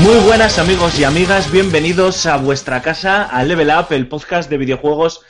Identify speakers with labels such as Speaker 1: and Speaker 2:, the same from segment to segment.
Speaker 1: Muy buenas amigos y amigas, bienvenidos a vuestra casa, a Level Up, el podcast de videojuegos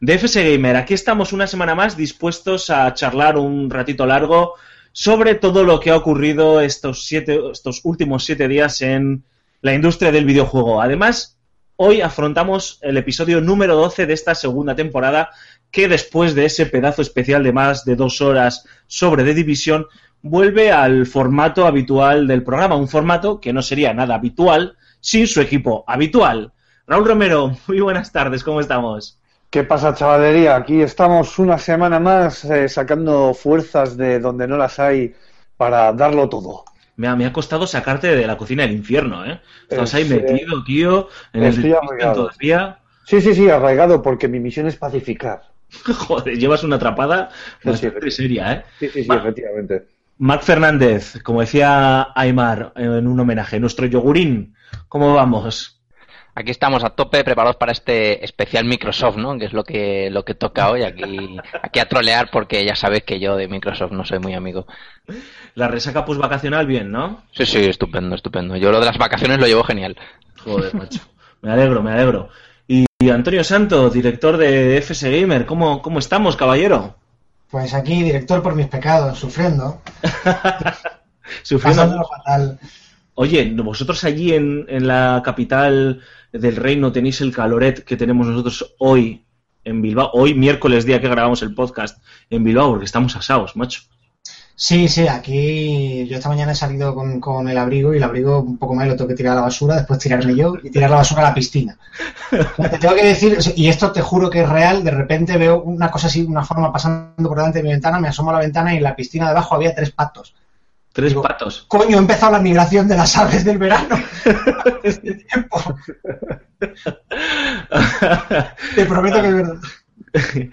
Speaker 1: de FS Gamer. Aquí estamos una semana más dispuestos a charlar un ratito largo sobre todo lo que ha ocurrido estos, siete, estos últimos siete días en la industria del videojuego. Además, hoy afrontamos el episodio número 12 de esta segunda temporada que después de ese pedazo especial de más de dos horas sobre The Division vuelve al formato habitual del programa, un formato que no sería nada habitual sin su equipo habitual. Raúl Romero, muy buenas tardes, ¿cómo estamos?
Speaker 2: ¿Qué pasa, chavalería? Aquí estamos una semana más eh, sacando fuerzas de donde no las hay para darlo todo.
Speaker 1: Me ha, me ha costado sacarte de la cocina del infierno, ¿eh? Estás ahí
Speaker 2: Es,
Speaker 1: metido, tío, en el
Speaker 2: estoy arraigado.
Speaker 1: todavía.
Speaker 2: Sí, sí, sí, arraigado, porque mi misión es pacificar.
Speaker 1: Joder, llevas una atrapada
Speaker 2: Sí,
Speaker 1: bastante
Speaker 2: sí.
Speaker 1: seria, ¿eh?
Speaker 2: Sí, sí, sí,
Speaker 1: Va.
Speaker 2: efectivamente.
Speaker 1: Marc Fernández, como decía Aymar en un homenaje, nuestro yogurín, ¿cómo vamos?
Speaker 3: Aquí estamos a tope, preparados para este especial Microsoft, ¿no? Que es lo que, lo que toca hoy. Aquí, aquí a trolear porque ya sabéis que yo de Microsoft no soy muy amigo.
Speaker 1: La resaca vacacional bien, ¿no?
Speaker 3: Sí, sí, estupendo, estupendo. Yo lo de las vacaciones lo llevo genial.
Speaker 1: Joder, macho. Me alegro, me alegro. Y, Antonio Santo, director de FS Gamer, ¿cómo, cómo estamos, caballero?
Speaker 4: Pues aquí, director por mis pecados, sufriendo,
Speaker 1: Sufriendo.
Speaker 4: fatal.
Speaker 1: Oye, vosotros allí en, en la capital del reino tenéis el caloret que tenemos nosotros hoy en Bilbao, hoy miércoles día que grabamos el podcast en Bilbao, porque estamos asados, macho.
Speaker 4: Sí, sí, aquí yo esta mañana he salido con, con el abrigo y el abrigo un poco más lo tengo que tirar a la basura, después tirarme yo y tirar la basura a la piscina. Te tengo que decir, y esto te juro que es real, de repente veo una cosa así, una forma pasando por delante de mi ventana, me asomo a la ventana y en la piscina debajo había tres patos.
Speaker 1: Tres
Speaker 4: Digo,
Speaker 1: patos.
Speaker 4: Coño, ha empezado la migración de las aves del verano. Este tiempo. Te prometo que es verdad.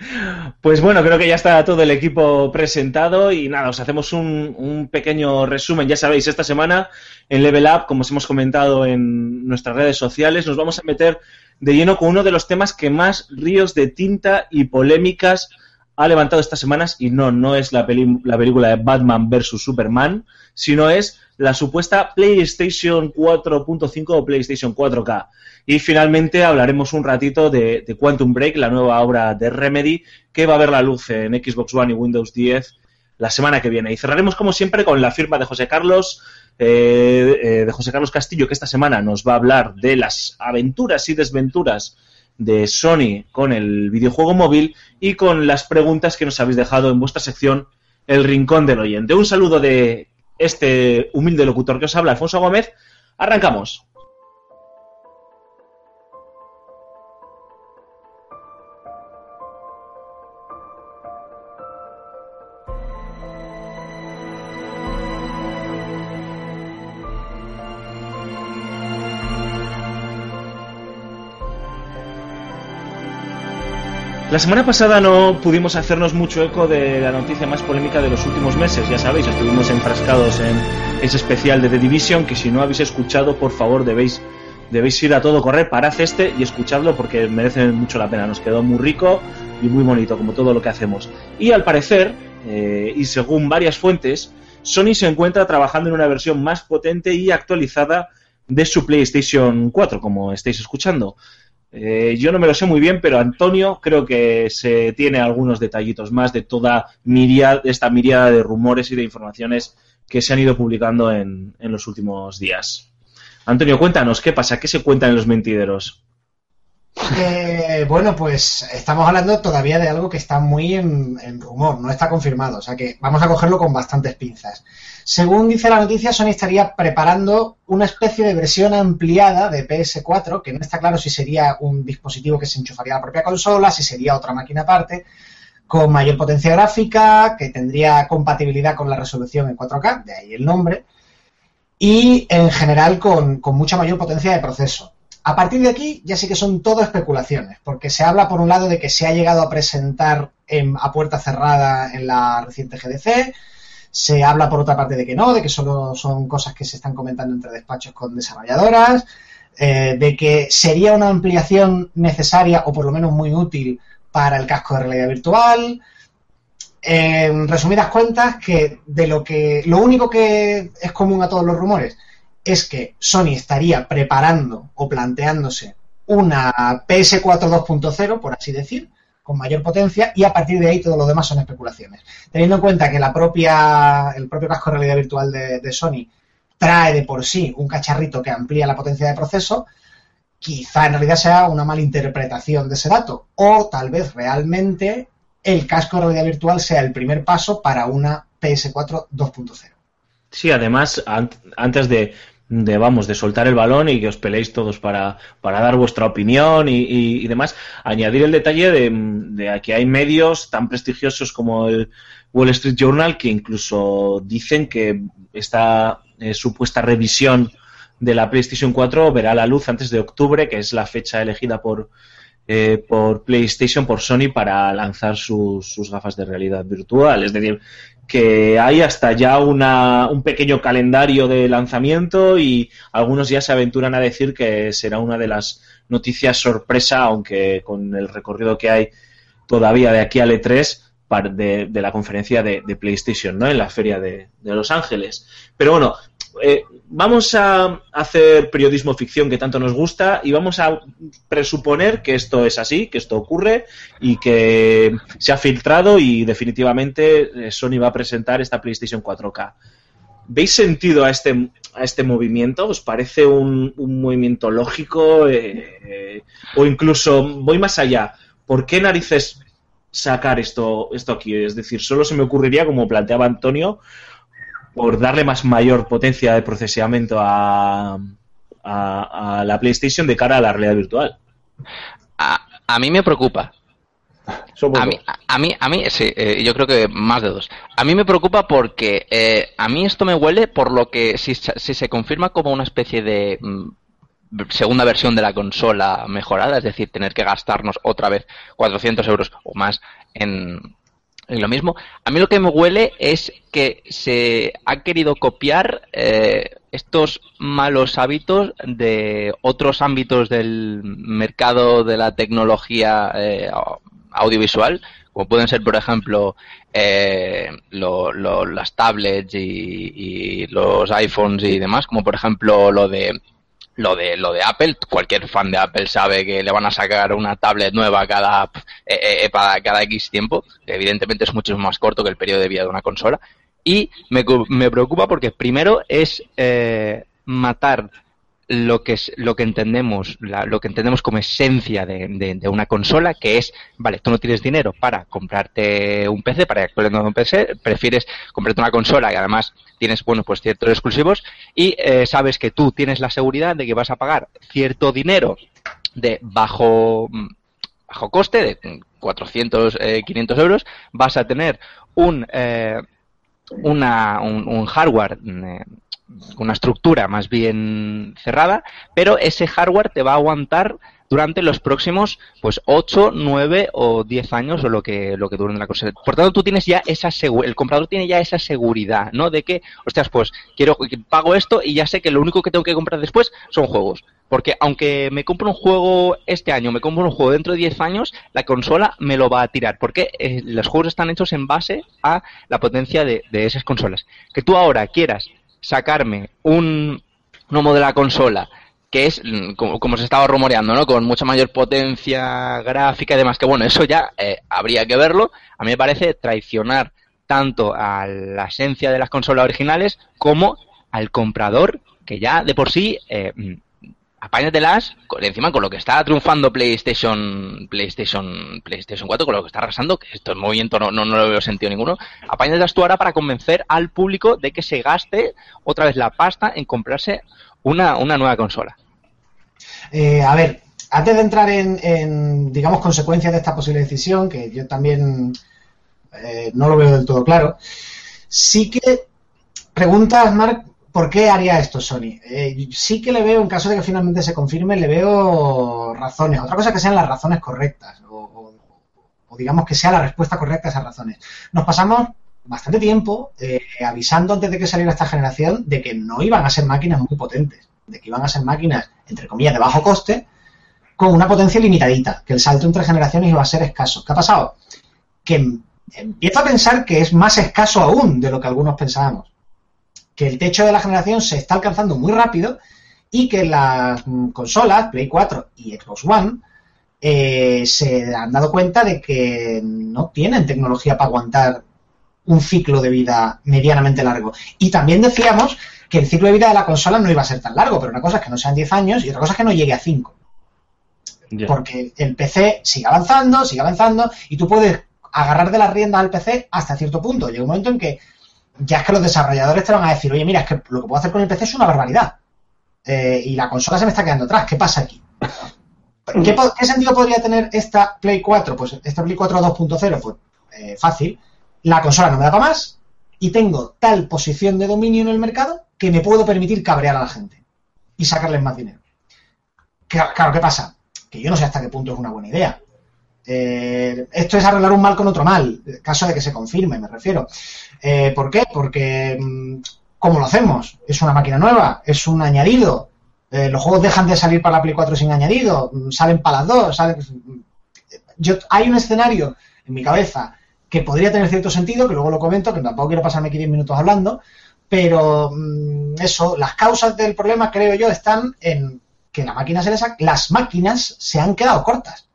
Speaker 1: Pues bueno, creo que ya está todo el equipo presentado y nada, os hacemos un, pequeño resumen. Ya sabéis, esta semana en Level Up, como os hemos comentado en nuestras redes sociales, nos vamos a meter de lleno con uno de los temas que más ríos de tinta y polémicas ha levantado estas semanas y no, no es la, la película de Batman vs. Superman, sino es la supuesta PlayStation 4.5 o PlayStation 4K. Y finalmente hablaremos un ratito de, Quantum Break, la nueva obra de Remedy, que va a ver la luz en Xbox One y Windows 10 la semana que viene. Y cerraremos, como siempre, con la firma de José Carlos, eh, eh, de José Carlos Castillo, que esta semana nos va a hablar de las aventuras y desventuras de Sony con el videojuego móvil y con las preguntas que nos habéis dejado en vuestra sección El Rincón del Oyente. Un saludo de este humilde locutor que os habla, Alfonso Gómez. Arrancamos. La semana pasada no pudimos hacernos mucho eco de la noticia más polémica de los últimos meses, ya sabéis, estuvimos enfrascados en ese especial de The Division que si no habéis escuchado, por favor, debéis debéis ir a todo correr, parad este y escuchadlo porque merece mucho la pena. Nos quedó muy rico y muy bonito, como todo lo que hacemos. Y al parecer, eh, y según varias fuentes, Sony se encuentra trabajando en una versión más potente y actualizada de su PlayStation 4, como estáis escuchando. Eh, yo no me lo sé muy bien, pero Antonio creo que se tiene algunos detallitos más de toda miria- esta miriada de rumores y de informaciones que se han ido publicando en, en los últimos días. Antonio, cuéntanos, ¿qué pasa? ¿Qué se cuenta en los mentideros?
Speaker 4: Eh, bueno, pues estamos hablando todavía de algo que está muy en, en rumor, no está confirmado, o sea que vamos a cogerlo con bastantes pinzas. Según dice la noticia, Sony estaría preparando una especie de versión ampliada de PS4, que no está claro si sería un dispositivo que se enchufaría a la propia consola, si sería otra máquina aparte, con mayor potencia gráfica, que tendría compatibilidad con la resolución en 4K, de ahí el nombre, y en general con, mucha mayor potencia de proceso. A partir de aquí ya sí que son todo especulaciones, porque se habla por un lado de que se ha llegado a presentar en- a puerta cerrada en la reciente GDC, se habla por otra parte de que no, de que solo son cosas que se están comentando entre despachos con desarrolladoras, eh, de que sería una ampliación necesaria o por lo menos muy útil para el casco de realidad virtual. En resumidas cuentas, que de lo que lo único que es común a todos los rumores es que Sony estaría preparando o planteándose una PS4 2.0, por así decir, con mayor potencia, y a partir de ahí todo lo demás son especulaciones. Teniendo en cuenta que la propia, el propio casco de realidad virtual de, de Sony trae de por sí un cacharrito que amplía la potencia de proceso, quizá en realidad sea una mala interpretación de ese dato. O tal vez realmente el casco de realidad virtual sea el primer paso para una PS4 2.0.
Speaker 1: Sí, además, an- antes de, de, vamos, de soltar el balón y que os peleéis todos para, para dar vuestra opinión y, y- y demás, añadir el detalle de, de que hay medios tan prestigiosos como el Wall Street Journal que incluso dicen que esta eh, supuesta revisión de la PlayStation 4 verá la luz antes de octubre, que es la fecha elegida por, eh, por PlayStation, por Sony, para lanzar sus, sus gafas de realidad virtual. Es decir, que hay hasta ya una, un pequeño calendario de lanzamiento y algunos ya se aventuran a decir que será una de las noticias sorpresa, aunque con el recorrido que hay todavía de aquí al E3 par- de, de la conferencia de, de PlayStation, ¿no? En la feria de, de Los Ángeles. Pero bueno, eh, vamos a hacer periodismo ficción que tanto nos gusta y vamos a presuponer que esto es así, que esto ocurre y que se ha filtrado y definitivamente eh, Sony va a presentar esta PlayStation 4K. ¿Veis sentido a este, a este movimiento? ¿Os parece un, un movimiento lógico? Eh, o incluso, voy más allá, ¿por qué narices sacar esto, esto aquí? Es decir, solo se me ocurriría, como planteaba Antonio, por darle más mayor potencia de procesamiento a, a, a la PlayStation de cara a la realidad virtual.
Speaker 3: A, a mí me preocupa.
Speaker 2: Somos
Speaker 3: A mí, a, a mí, a mí, sí, eh, yo creo que más de dos. A mí me preocupa porque eh, a mí esto me huele por lo que si, se- si se confirma como una especie de mm, segunda versión de la consola mejorada, es decir, tener que gastarnos otra vez 400 euros o más en, en lo mismo. A mí lo que me huele es que se ha querido copiar eh, estos malos hábitos de otros ámbitos del mercado de la tecnología eh, audiovisual, como pueden ser, por ejemplo, eh, lo- lo- las tablets y los iPhones y demás, como por ejemplo lo de lo de lo de Apple, cualquier fan de Apple sabe que le van a sacar una tablet nueva cada eh, eh, para cada X tiempo, evidentemente es mucho más corto que el periodo de vida de una consola. Y me, me preocupa porque primero es eh, matar lo que es lo que entendemos la- lo que entendemos como esencia de, una consola que es vale tú no tienes dinero para comprarte un PC para actualizar un PC prefieres comprarte una consola y además tienes bueno pues ciertos exclusivos y eh, sabes que tú tienes la seguridad de que vas a pagar cierto dinero de bajo mm, bajo coste de 400 eh, 500 euros vas a tener un eh, una, un, un hardware eh, una estructura más bien cerrada, pero ese hardware te va a aguantar durante los próximos pues 8, 9 o 10 años o lo que lo que la cosa. Por tanto, tú tienes ya esa el comprador tiene ya esa seguridad, ¿no? De que, hostias, pues quiero pago esto y ya sé que lo único que tengo que comprar después son juegos. Porque aunque me compro un juego este año, me compro un juego dentro de 10 años, la consola me lo va a tirar. Porque eh, los juegos están hechos en base a la potencia de, de esas consolas. Que tú ahora quieras sacarme un gnomo de la consola que es mm, como, se estaba rumoreando, ¿no? Con mucha mayor potencia gráfica y demás, que bueno, eso ya eh, habría que verlo. A mí me parece traicionar tanto a la esencia de las consolas originales como al comprador, que ya de por sí eh, mm, apáñatelas, encima con lo que está triunfando PlayStation, PlayStation, PlayStation 4, con lo que está arrasando, que esto en movimiento no, no, lo veo sentido ninguno, apáñatelas tú ahora para convencer al público de que se gaste otra vez la pasta en comprarse una, una nueva consola.
Speaker 4: Eh, a ver, antes de entrar en, en, digamos, consecuencias de esta posible decisión, que yo también eh, no lo veo del todo claro, sí que preguntas, Mark, ¿por qué haría esto Sony? Eh, sí que le veo, en caso de que finalmente se confirme, le veo razones. Otra cosa que sean las razones correctas, o, digamos que sea la respuesta correcta a esas razones. Nos pasamos bastante tiempo eh, avisando antes de que saliera esta generación de que no iban a ser máquinas muy potentes, de que iban a ser máquinas, entre comillas, de bajo coste, con una potencia limitadita, que el salto entre generaciones iba a ser escaso. ¿Qué ha pasado? Que em- empiezo a pensar que es más escaso aún de lo que algunos pensábamos. Que el techo de la generación se está alcanzando muy rápido y que las mm, consolas, Play 4 y Xbox One, eh, se han dado cuenta de que no tienen tecnología para aguantar un ciclo de vida medianamente largo. Y también decíamos que el ciclo de vida de la consola no iba a ser tan largo, pero una cosa es que no sean 10 años y otra cosa es que no llegue a 5.
Speaker 1: Ya.
Speaker 4: Porque el PC sigue avanzando, sigue avanzando, y tú puedes agarrar de las riendas al PC hasta cierto punto. Llega un momento en que ya es que los desarrolladores te van a decir, oye, mira, es que lo que puedo hacer con el PC es una barbaridad. Eh, y la consola se me está quedando atrás. ¿Qué pasa aquí? ¿Qué, qué sentido podría tener esta Play 4? Pues esta Play 4 2.0, pues eh, fácil. La consola no me da para más y tengo tal posición de dominio en el mercado que me puedo permitir cabrear a la gente y sacarles más dinero. Claro, ¿qué pasa? Que yo no sé hasta qué punto es una buena idea. Eh, esto es arreglar un mal con otro mal, caso de que se confirme, me refiero. Eh, ¿Por qué? Porque, mm, ¿cómo lo hacemos? ¿Es una máquina nueva? ¿Es un añadido? Eh, ¿Los juegos dejan de salir para la Play 4 sin añadido? Mm, ¿Salen para las dos? ¿Salen... Yo, hay un escenario en mi cabeza que podría tener cierto sentido, que luego lo comento, que tampoco quiero pasarme aquí 10 minutos hablando, pero mm, eso, las causas del problema, creo yo, están en que la máquina se les las máquinas se han quedado cortas.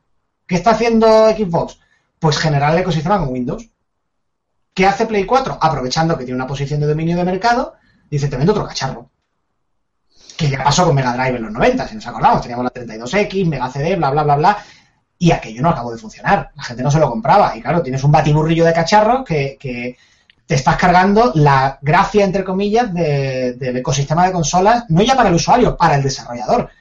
Speaker 4: ¿Qué está haciendo Xbox? Pues generar el ecosistema con Windows. ¿Qué hace Play 4? Aprovechando que tiene una posición de dominio de mercado, dice, te vendo otro cacharro. Que ya pasó con Mega Drive en los 90, si nos acordamos, teníamos la 32X, Mega CD, bla, bla, bla, bla, y aquello no acabó de funcionar. La gente no se lo compraba. Y claro, tienes un batiburrillo de cacharros que, te estás cargando la gracia, entre comillas, de- del ecosistema de consolas, no ya para el usuario, para el desarrollador.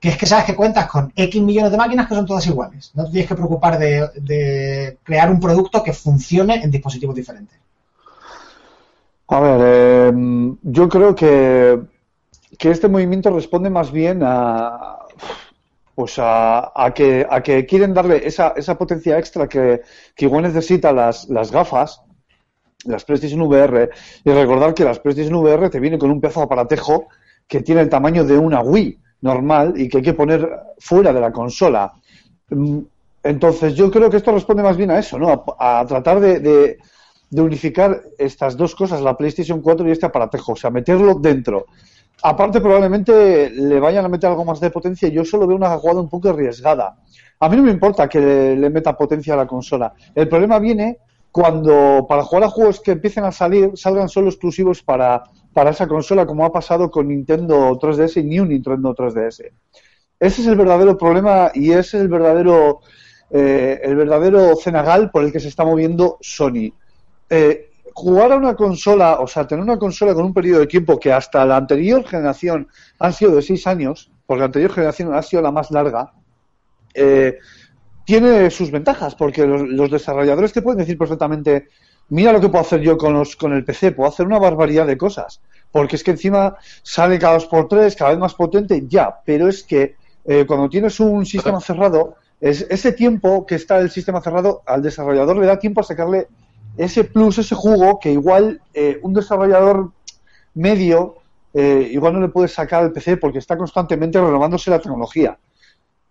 Speaker 4: Que es que sabes que cuentas con X millones de máquinas que son todas iguales. No te tienes que preocupar de, crear un producto que funcione en dispositivos diferentes.
Speaker 2: A ver, eh, yo creo que, que este movimiento responde más bien a, pues a, a que, a que quieren darle esa, esa potencia extra que, que igual necesita las, las gafas, las PlayStation VR, y recordar que las PlayStation VR te vienen con un pedazo de aparatejo que tiene el tamaño de una Wii normal y que hay que poner fuera de la consola. Mm, Entonces, yo creo que esto responde más bien a eso, ¿no? A, tratar de, de- de unificar estas dos cosas, la PlayStation 4 y este aparatejo, o sea, meterlo dentro. Aparte, probablemente le vayan a meter algo más de potencia. Yo solo veo una jugada un poco arriesgada. A mí no me importa que le, le meta potencia a la consola. El problema viene cuando para jugar a juegos que empiecen a salir salgan solo exclusivos para, para esa consola, como ha pasado con Nintendo 3DS y New Nintendo 3DS. Ese es el verdadero problema y ese es el verdadero eh, el verdadero cenagal por el que se está moviendo Sony. Eh, jugar a una consola, o sea, tener una consola con un periodo de tiempo que hasta la anterior generación han sido de seis años, porque la anterior generación ha sido la más larga, eh, tiene sus ventajas, porque los, los desarrolladores te pueden decir perfectamente, mira lo que puedo hacer yo con, los, con el PC, puedo hacer una barbaridad de cosas, porque es que encima sale cada dos por tres, cada vez más potente, ya, pero es que eh, cuando tienes un sistema cerrado, es, ese tiempo que está el sistema cerrado, al desarrollador le da tiempo a sacarle ese plus, ese jugo que igual eh, un desarrollador medio eh, igual no le puede sacar al PC porque está constantemente renovándose la tecnología.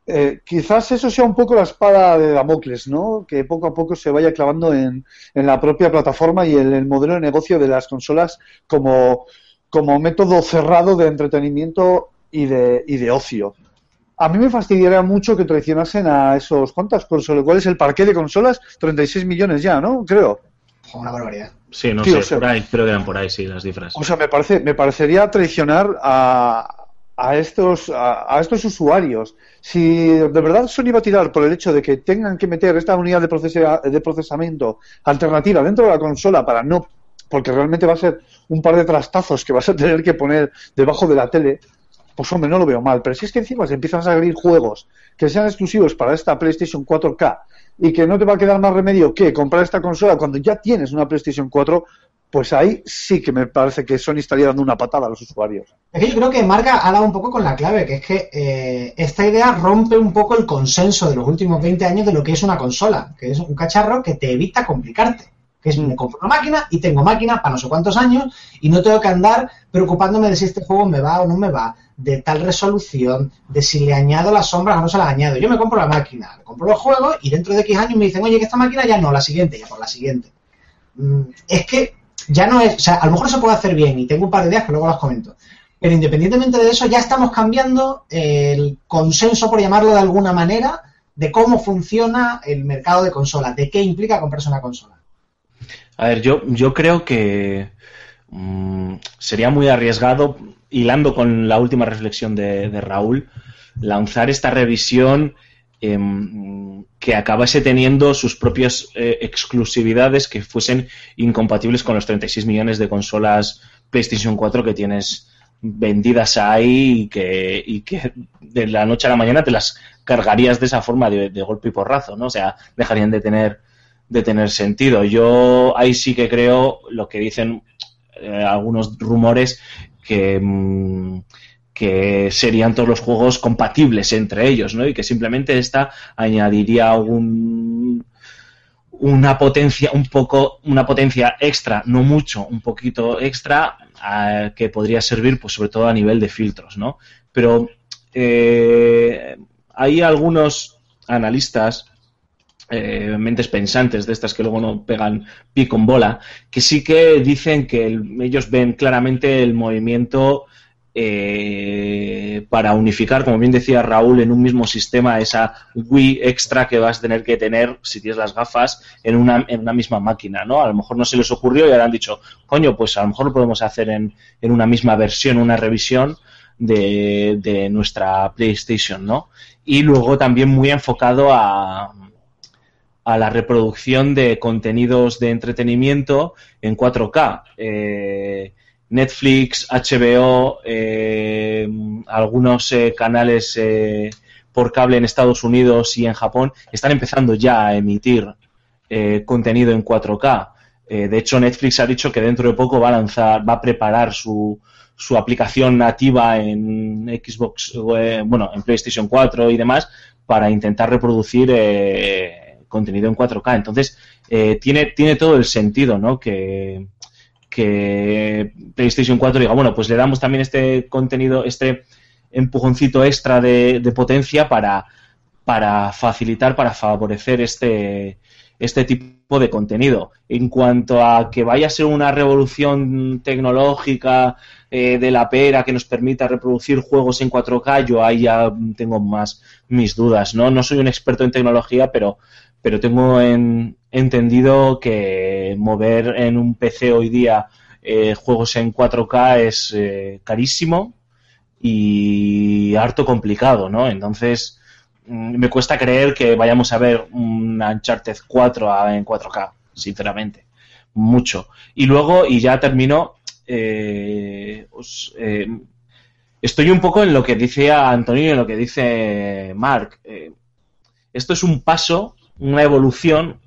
Speaker 2: Eh, quizás eso sea un poco la espada de Damocles, ¿no? Que poco a poco se vaya clavando en, en la propia plataforma y en el modelo de negocio de las consolas como, como método cerrado de entretenimiento y de, y de ocio. A mí me fastidiaría mucho que traicionasen a esos. ¿Cuántas consolas? ¿Cuál es el parque de consolas? 36 millones ya, ¿no? Creo.
Speaker 4: Una barbaridad.
Speaker 1: Sí, no sé,
Speaker 2: o sea-
Speaker 1: por ahí, creo que eran por ahí, sí, las cifras.
Speaker 2: O sea, me parece, me parecería traicionar a, a estos, a, a estos usuarios. Si de verdad Sony va a tirar por el hecho de que tengan que meter esta unidad de, procesa- de procesamiento alternativa dentro de la consola para no, porque realmente va a ser un par de trastazos que vas a tener que poner debajo de la tele, pues hombre, no lo veo mal. Pero si es que encima se empiezan a salir juegos que sean exclusivos para esta PlayStation 4K y que no te va a quedar más remedio que comprar esta consola cuando ya tienes una PlayStation 4, pues ahí sí que me parece que Sony estaría dando una patada a los usuarios.
Speaker 4: Es que yo creo que Marca ha dado un poco con la clave, que es que eh, esta idea rompe un poco el consenso de los últimos 20 años de lo que es una consola, que es un cacharro que te evita complicarte. Que es, me compro una máquina y tengo máquina para no sé cuántos años y no tengo que andar preocupándome de si este juego me va o no me va, de tal resolución, de si le añado las sombras o no se las añado. Yo me compro la máquina, me compro los juegos y dentro de X años me dicen, oye, que esta máquina ya no, la siguiente, ya por la siguiente. Mm, Es que ya no es, o sea, a lo mejor se puede hacer bien y tengo un par de ideas que luego las comento. Pero independientemente de eso, ya estamos cambiando el consenso, por llamarlo de alguna manera, de cómo funciona el mercado de consolas, de qué implica comprarse una consola.
Speaker 1: A ver, yo, yo creo que mm, sería muy arriesgado, hilando con la última reflexión de, de Raúl, lanzar esta revisión em, que acabase teniendo sus propias eh, exclusividades que fuesen incompatibles con los 36 millones de consolas PlayStation 4 que tienes vendidas ahí y que, y que de la noche a la mañana te las cargarías de esa forma de, de golpe y porrazo, ¿no? O sea, dejarían de tener de tener sentido. Yo ahí sí que creo lo que dicen eh, algunos rumores que, mm, que serían todos los juegos compatibles entre ellos, ¿no? Y que simplemente esta añadiría un una potencia un poco una potencia extra no mucho un poquito extra eh, que podría servir pues sobre todo a nivel de filtros no pero eh, hay algunos analistas eh, mentes pensantes de estas que luego no pegan pico en bola, que sí que dicen que el- ellos ven claramente el movimiento eh, para unificar, como bien decía Raúl, en un mismo sistema esa Wii extra que vas a tener que tener si tienes las gafas en una, en una misma máquina, ¿no? A lo mejor no se les ocurrió y ahora han dicho, coño, pues a lo mejor lo podemos hacer en, en una misma versión, una revisión de, de nuestra PlayStation, ¿no? Y luego también muy enfocado a, a la reproducción de contenidos de entretenimiento en 4K. Eh, Netflix, HBO, eh, algunos eh, canales eh, por cable en Estados Unidos y en Japón están empezando ya a emitir contenido en 4K. Eh, de hecho, Netflix ha dicho que dentro de poco va a lanzar, va a preparar su, su aplicación nativa en Xbox, bueno, en PlayStation 4 y demás para intentar reproducir eh, contenido en 4K. Entonces, eh, tiene, tiene todo el sentido, ¿no? Que, que PlayStation 4 diga, bueno, pues le damos también este contenido, este empujoncito extra de, potencia para, para facilitar, para favorecer este, este tipo de contenido. En cuanto a que vaya a ser una revolución tecnológica eh, de la pera que nos permita reproducir juegos en 4K, yo ahí ya tengo más mis dudas, ¿no? No soy un experto en tecnología, pero, pero tengo en- entendido que mover en un PC hoy día eh, juegos en 4K es eh, carísimo y harto complicado, ¿no? Entonces, mm, me cuesta creer que vayamos a ver un Uncharted 4 a- en 4K, sinceramente. Mucho. Y luego, y ya termino, eh, eh, estoy un poco en lo que dice Antonio y en lo que dice Mark. Eh, esto es un paso, una evolución.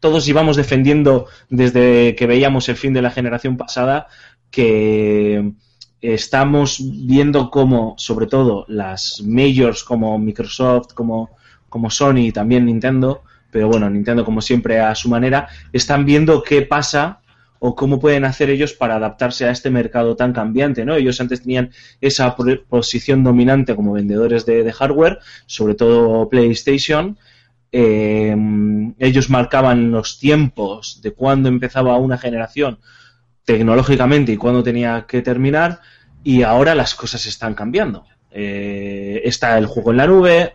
Speaker 1: Todos íbamos defendiendo desde que veíamos el fin de la generación pasada que estamos viendo cómo, sobre todo, las majors como Microsoft, como, como Sony y también Nintendo, pero bueno, Nintendo como siempre a su manera, están viendo qué pasa o cómo pueden hacer ellos para adaptarse a este mercado tan cambiante, ¿no? Ellos antes tenían esa posición dominante como vendedores de, de hardware, sobre todo PlayStation. Eh, ellos marcaban los tiempos de cuándo empezaba una generación tecnológicamente y cuándo tenía que terminar y ahora las cosas están cambiando. Eh, está el juego en la nube,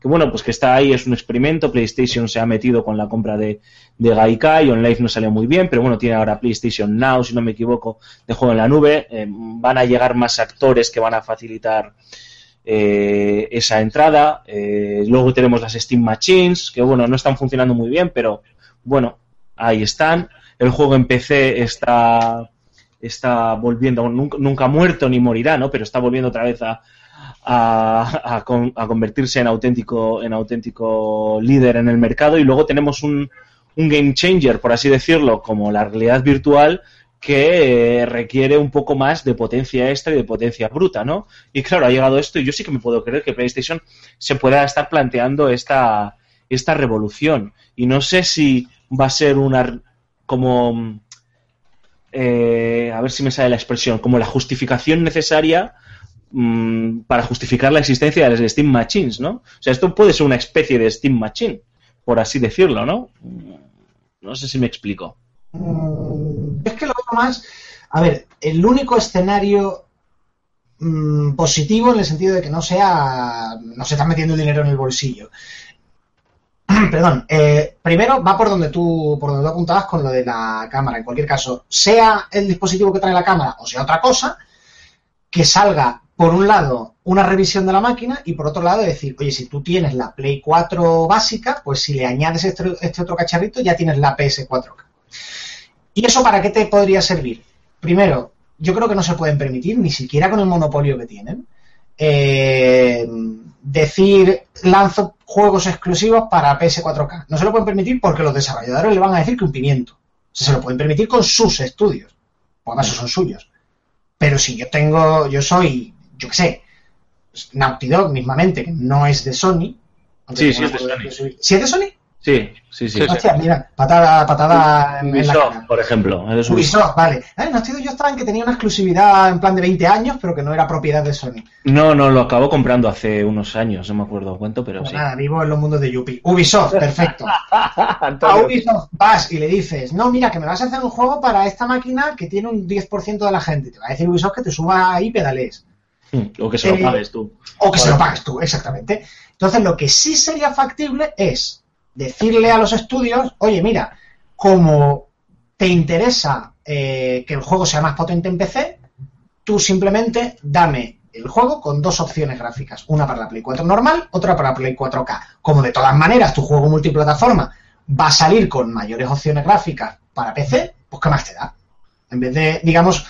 Speaker 1: que bueno, pues que está ahí, es un experimento, PlayStation se ha metido con la compra de, de Gaikai, OnLive no salió muy bien, pero bueno, tiene ahora PlayStation Now, si no me equivoco, de juego en la nube, eh, van a llegar más actores que van a facilitar eh, esa entrada, eh, luego tenemos las Steam Machines, que bueno, no están funcionando muy bien, pero bueno, ahí están, el juego en PC está está volviendo, nunca, nunca muerto ni morirá, ¿no? Pero está volviendo otra vez a, a, a, con- a convertirse en auténtico, en auténtico líder en el mercado y luego tenemos un, un game changer, por así decirlo, como la realidad virtual que eh, requiere un poco más de potencia extra y de potencia bruta, ¿no? Y claro, ha llegado esto y yo sí que me puedo creer que PlayStation se pueda estar planteando esta, esta revolución. Y no sé si va a ser una como eh, a ver si me sale la expresión, como la justificación necesaria mm, para justificar la existencia de las Steam Machines, ¿no? O sea, esto puede ser una especie de Steam Machine, por así decirlo, ¿no? No sé si me explico.
Speaker 4: Es que lo más. A ver, el único escenario mm, positivo en el sentido de que no sea. No se está metiendo dinero en el bolsillo. Perdón. eh, primero va por donde tú por donde tú apuntabas con lo de la cámara. En cualquier caso, sea el dispositivo que trae la cámara o sea otra cosa, que salga por un lado una revisión de la máquina y por otro lado decir, oye, si tú tienes la Play 4 básica, pues si le añades este, este otro cacharrito ya tienes la PS 4K. ¿Y eso para qué te podría servir? Primero, yo creo que no se pueden permitir, ni siquiera con el monopolio que tienen, eh, decir lanzo juegos exclusivos para PS4K. No se lo pueden permitir porque los desarrolladores le van a decir que un pimiento. O sea, se lo pueden permitir con sus estudios. Porque además son suyos. Pero si yo tengo, yo soy, yo qué sé, Naughty Dog mismamente, que no es de Sony.
Speaker 1: Sí, sí es de Sony.
Speaker 4: ¿Sí es de Sony?
Speaker 1: Sí, sí, sí.
Speaker 4: Hostia, mira, patada, patada en, en la
Speaker 1: Ubisoft,
Speaker 4: cara.
Speaker 1: por ejemplo. es Ubisoft.
Speaker 4: Ubisoft, vale. Eh, Naughty Dog yo estaba en que tenía una exclusividad en plan de 20 años, pero que no era propiedad de Sony.
Speaker 1: No, no, lo acabo comprando hace unos años, no me acuerdo cuánto, pero
Speaker 4: Pues
Speaker 1: sí.
Speaker 4: nada, vivo en los mundos de Yuppie. Ubisoft, perfecto. A Ubisoft vas y le dices, no, mira, que me vas a hacer un juego para esta máquina que tiene un 10% de la gente. Te va a decir Ubisoft que te suba ahí pedales.
Speaker 1: Hmm, O que se lo
Speaker 4: Eh,
Speaker 1: pagues tú.
Speaker 4: O que se lo pagues tú, exactamente. Entonces, lo que sí sería factible es decirle a los estudios, oye, mira, como te interesa eh, que el juego sea más potente en PC, tú simplemente dame el juego con dos opciones gráficas, una para la Play 4 normal, otra para la Play 4K. Como de todas maneras tu juego multiplataforma va a salir con mayores opciones gráficas para PC, pues ¿qué más te da? En vez de, digamos,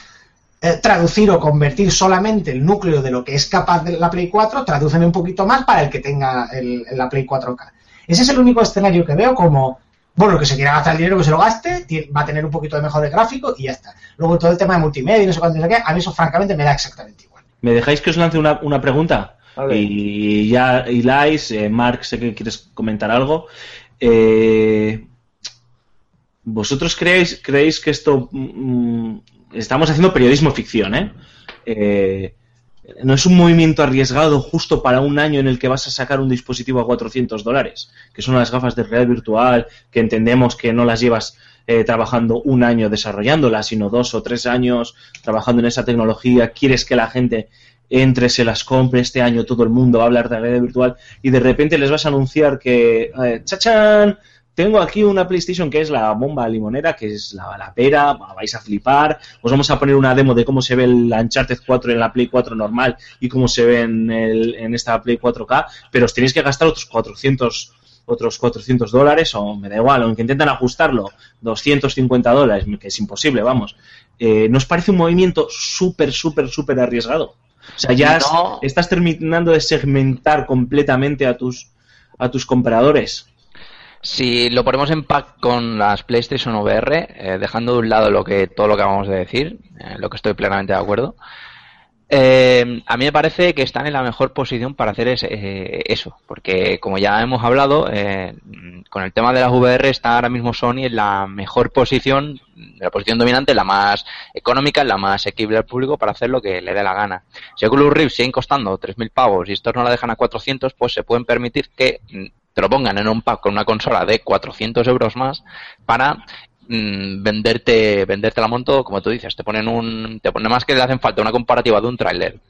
Speaker 4: eh, traducir o convertir solamente el núcleo de lo que es capaz de la Play 4, traducen un poquito más para el que tenga el, la Play 4K. Ese es el único escenario que veo como, bueno, que se quiera gastar el dinero que se lo gaste, va a tener un poquito de mejor de gráfico y ya está. Luego todo el tema de multimedia y no sé cuánto, no sé qué, a mí eso francamente me da exactamente igual.
Speaker 1: ¿Me dejáis que os lance una, una pregunta? Y ya, Ilais, eh, Mark, sé que quieres comentar algo. Eh, ¿Vosotros creéis, creéis que esto... mm, estamos haciendo periodismo ficción, ¿eh? Eh, No es un movimiento arriesgado justo para un año en el que vas a sacar un dispositivo a 400 dólares, que son las gafas de realidad virtual, que entendemos que no las llevas eh, trabajando un año desarrollándolas, sino dos o tres años trabajando en esa tecnología, quieres que la gente entre, se las compre este año, todo el mundo va a hablar de realidad virtual y de repente les vas a anunciar que, eh, ¡chachán! Tengo aquí una PlayStation que es la bomba limonera, que es la, la pera, vais a flipar. Os vamos a poner una demo de cómo se ve el Uncharted 4 en la Play 4 normal y cómo se ve en, el- en esta Play 4K, pero os tenéis que gastar otros 400 otros 400 dólares o me da igual, aunque intentan ajustarlo 250 dólares, que es imposible, vamos. Eh, ¿No os parece un movimiento súper, súper, súper arriesgado? O sea, ya
Speaker 3: No.
Speaker 1: estás terminando de segmentar completamente a tus, a tus compradores.
Speaker 3: Si lo ponemos en pack con las PlayStation VR, eh, dejando de un lado lo que todo lo que acabamos de decir, eh, lo que estoy plenamente de acuerdo, eh, a mí me parece que están en la mejor posición para hacer ese- eh, eso, porque como ya hemos hablado, con el tema de las VR está ahora mismo Sony en la mejor posición, la posición dominante, la más económica, la más asequible al público para hacer lo que le dé la gana. Si Oculus Rift siguen costando 3.000 pavos y estos no la dejan a 400, pues se pueden permitir que mm, te lo pongan en un pack con una consola de 400 euros más para mm, venderte venderte la monto como tú dices te ponen un te ponen más que le hacen falta una comparativa de un tráiler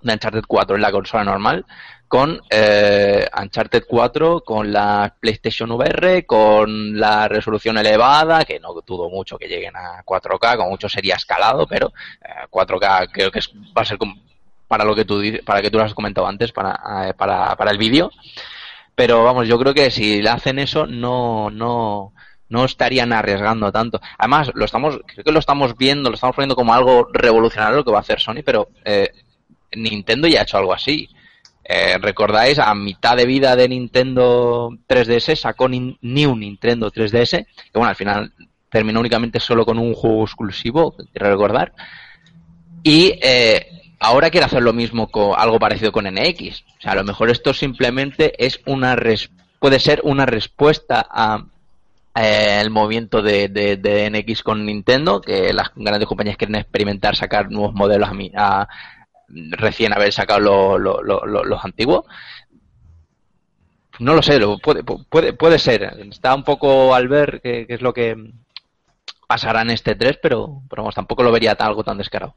Speaker 3: de Uncharted 4 en la consola normal con eh, Uncharted 4, con la PlayStation VR, con la resolución elevada, que no dudo mucho que lleguen a 4K, como mucho sería escalado, pero eh, 4K creo que es, va a ser para lo que tú para que tú lo has comentado antes para, eh, para, para el vídeo. Pero vamos, yo creo que si le hacen eso no no no estarían arriesgando tanto. Además, lo estamos creo que lo estamos viendo, lo estamos poniendo como algo revolucionario lo que va a hacer Sony, pero eh, Nintendo ya ha hecho algo así. Eh, ¿Recordáis? A mitad de vida de Nintendo 3DS sacó Nin- New Nintendo 3DS, que bueno, al final terminó únicamente solo con un juego exclusivo, quiero recordar. Y eh, ahora quiere hacer lo mismo con algo parecido con NX. O sea, a lo mejor esto simplemente es una res- puede ser una respuesta a eh, el movimiento de, de, NX con Nintendo, que las grandes compañías quieren experimentar, sacar nuevos modelos a, a- recién haber sacado lo- lo- lo- lo- los antiguos. No lo sé, lo, puede, puede, puede ser. Está un poco al ver qué, es lo que pasará en este 3, pero, vamos, tampoco lo vería algo tan descarado.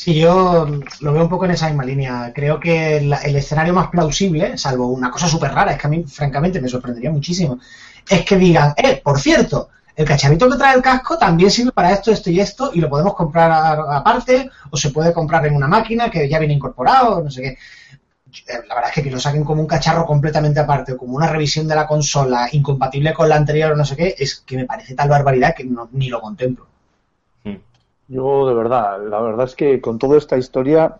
Speaker 4: Sí, yo lo veo un poco en esa misma línea. Creo que la- el escenario más plausible, salvo una cosa súper rara, es que a mí, francamente, me sorprendería muchísimo, es que digan, eh, por cierto, el cacharrito que trae el casco también sirve para esto, esto y esto, y lo podemos comprar aparte, o se puede comprar en una máquina que ya viene incorporado, no sé qué. Eh, La verdad es que que lo saquen como un cacharro completamente aparte, o como una revisión de la consola incompatible con la anterior o no sé qué, es que me parece tal barbaridad que no- ni lo contemplo.
Speaker 2: Yo, de verdad, la verdad es que con toda esta historia,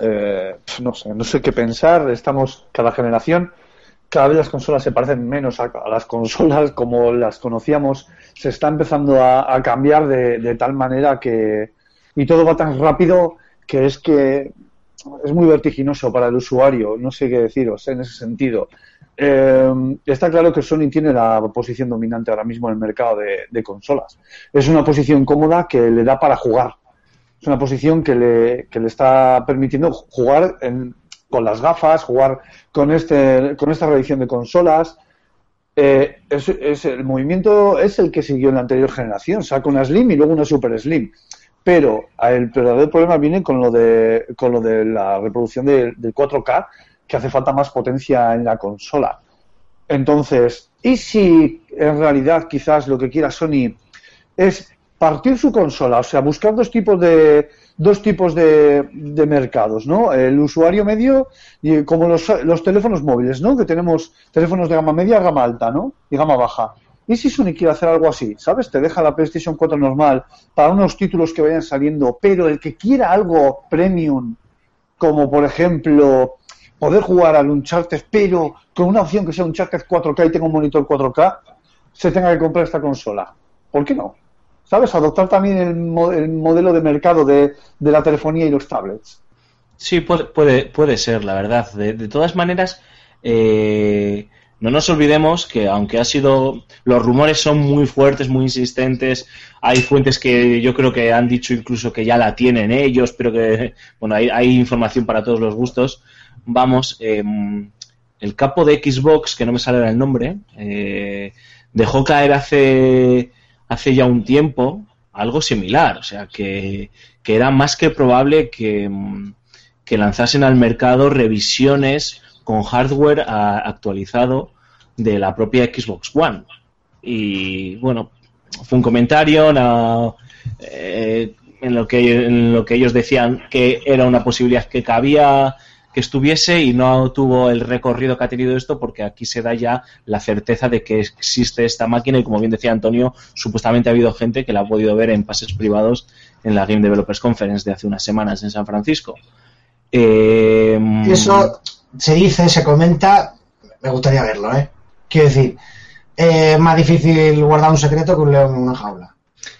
Speaker 2: eh, no sé, no sé qué pensar. Estamos, cada generación, cada vez las consolas se parecen menos a, las consolas como las conocíamos. Se está empezando a, cambiar de tal manera que. Y todo va tan rápido que es que es muy vertiginoso para el usuario. No sé qué deciros en ese sentido. Eh, está claro que Sony tiene la posición dominante ahora mismo en el mercado de, consolas. Es una posición cómoda que le da para jugar. Es una posición que le, que le está permitiendo jugar con las gafas, jugar con, este, con esta revisión de consolas. Eh, el movimiento es el que siguió en la anterior generación. Saca una Slim y luego una Super Slim. Pero el verdadero problema viene con lo de, con lo de la reproducción de- del 4K, que hace falta más potencia en la consola. Entonces, ¿y si en realidad quizás lo que quiera Sony es partir su consola, o sea, buscar dos tipos de dos tipos de, de mercados, ¿no? El usuario medio y como los, los teléfonos móviles, ¿no? Que tenemos teléfonos de gama media, gama alta, ¿no? Y gama baja. ¿Y si Sony quiere hacer algo así? ¿Sabes? Te deja la PlayStation 4 normal para unos títulos que vayan saliendo, pero el que quiera algo premium, como por ejemplo poder jugar al Uncharted, pero con una opción que sea Uncharted 4K y tenga un monitor 4K, se tenga que comprar esta consola. ¿Por qué no? ¿Sabes? Adoptar también el, mo- el modelo de mercado de, la telefonía y los tablets.
Speaker 1: Sí, puede, puede, puede ser, la verdad. De, de todas maneras, eh, no nos olvidemos que aunque ha sido, los rumores son muy fuertes, muy insistentes, hay fuentes que yo creo que han dicho incluso que ya la tienen ellos, pero que, bueno, hay, información para todos los gustos. Vamos, eh, el capo de Xbox, que no me sale el nombre, eh, dejó caer hace, hace ya un tiempo algo similar, o sea, que, que era más que probable que lanzasen al mercado revisiones con hardware a- actualizado de la propia Xbox One. Y bueno, fue un comentario no, eh, en, lo que, en lo que ellos decían que era una posibilidad que cabía que estuviese y no tuvo el recorrido que ha tenido esto porque aquí se da ya la certeza de que existe esta máquina y como bien decía Antonio, supuestamente ha habido gente que la ha podido ver en pases privados en la Game Developers Conference de hace unas semanas en San Francisco. Eh,
Speaker 4: Eso se dice, se comenta, me gustaría verlo, ¿eh? Quiero decir, es más difícil guardar un secreto que un león en una jaula.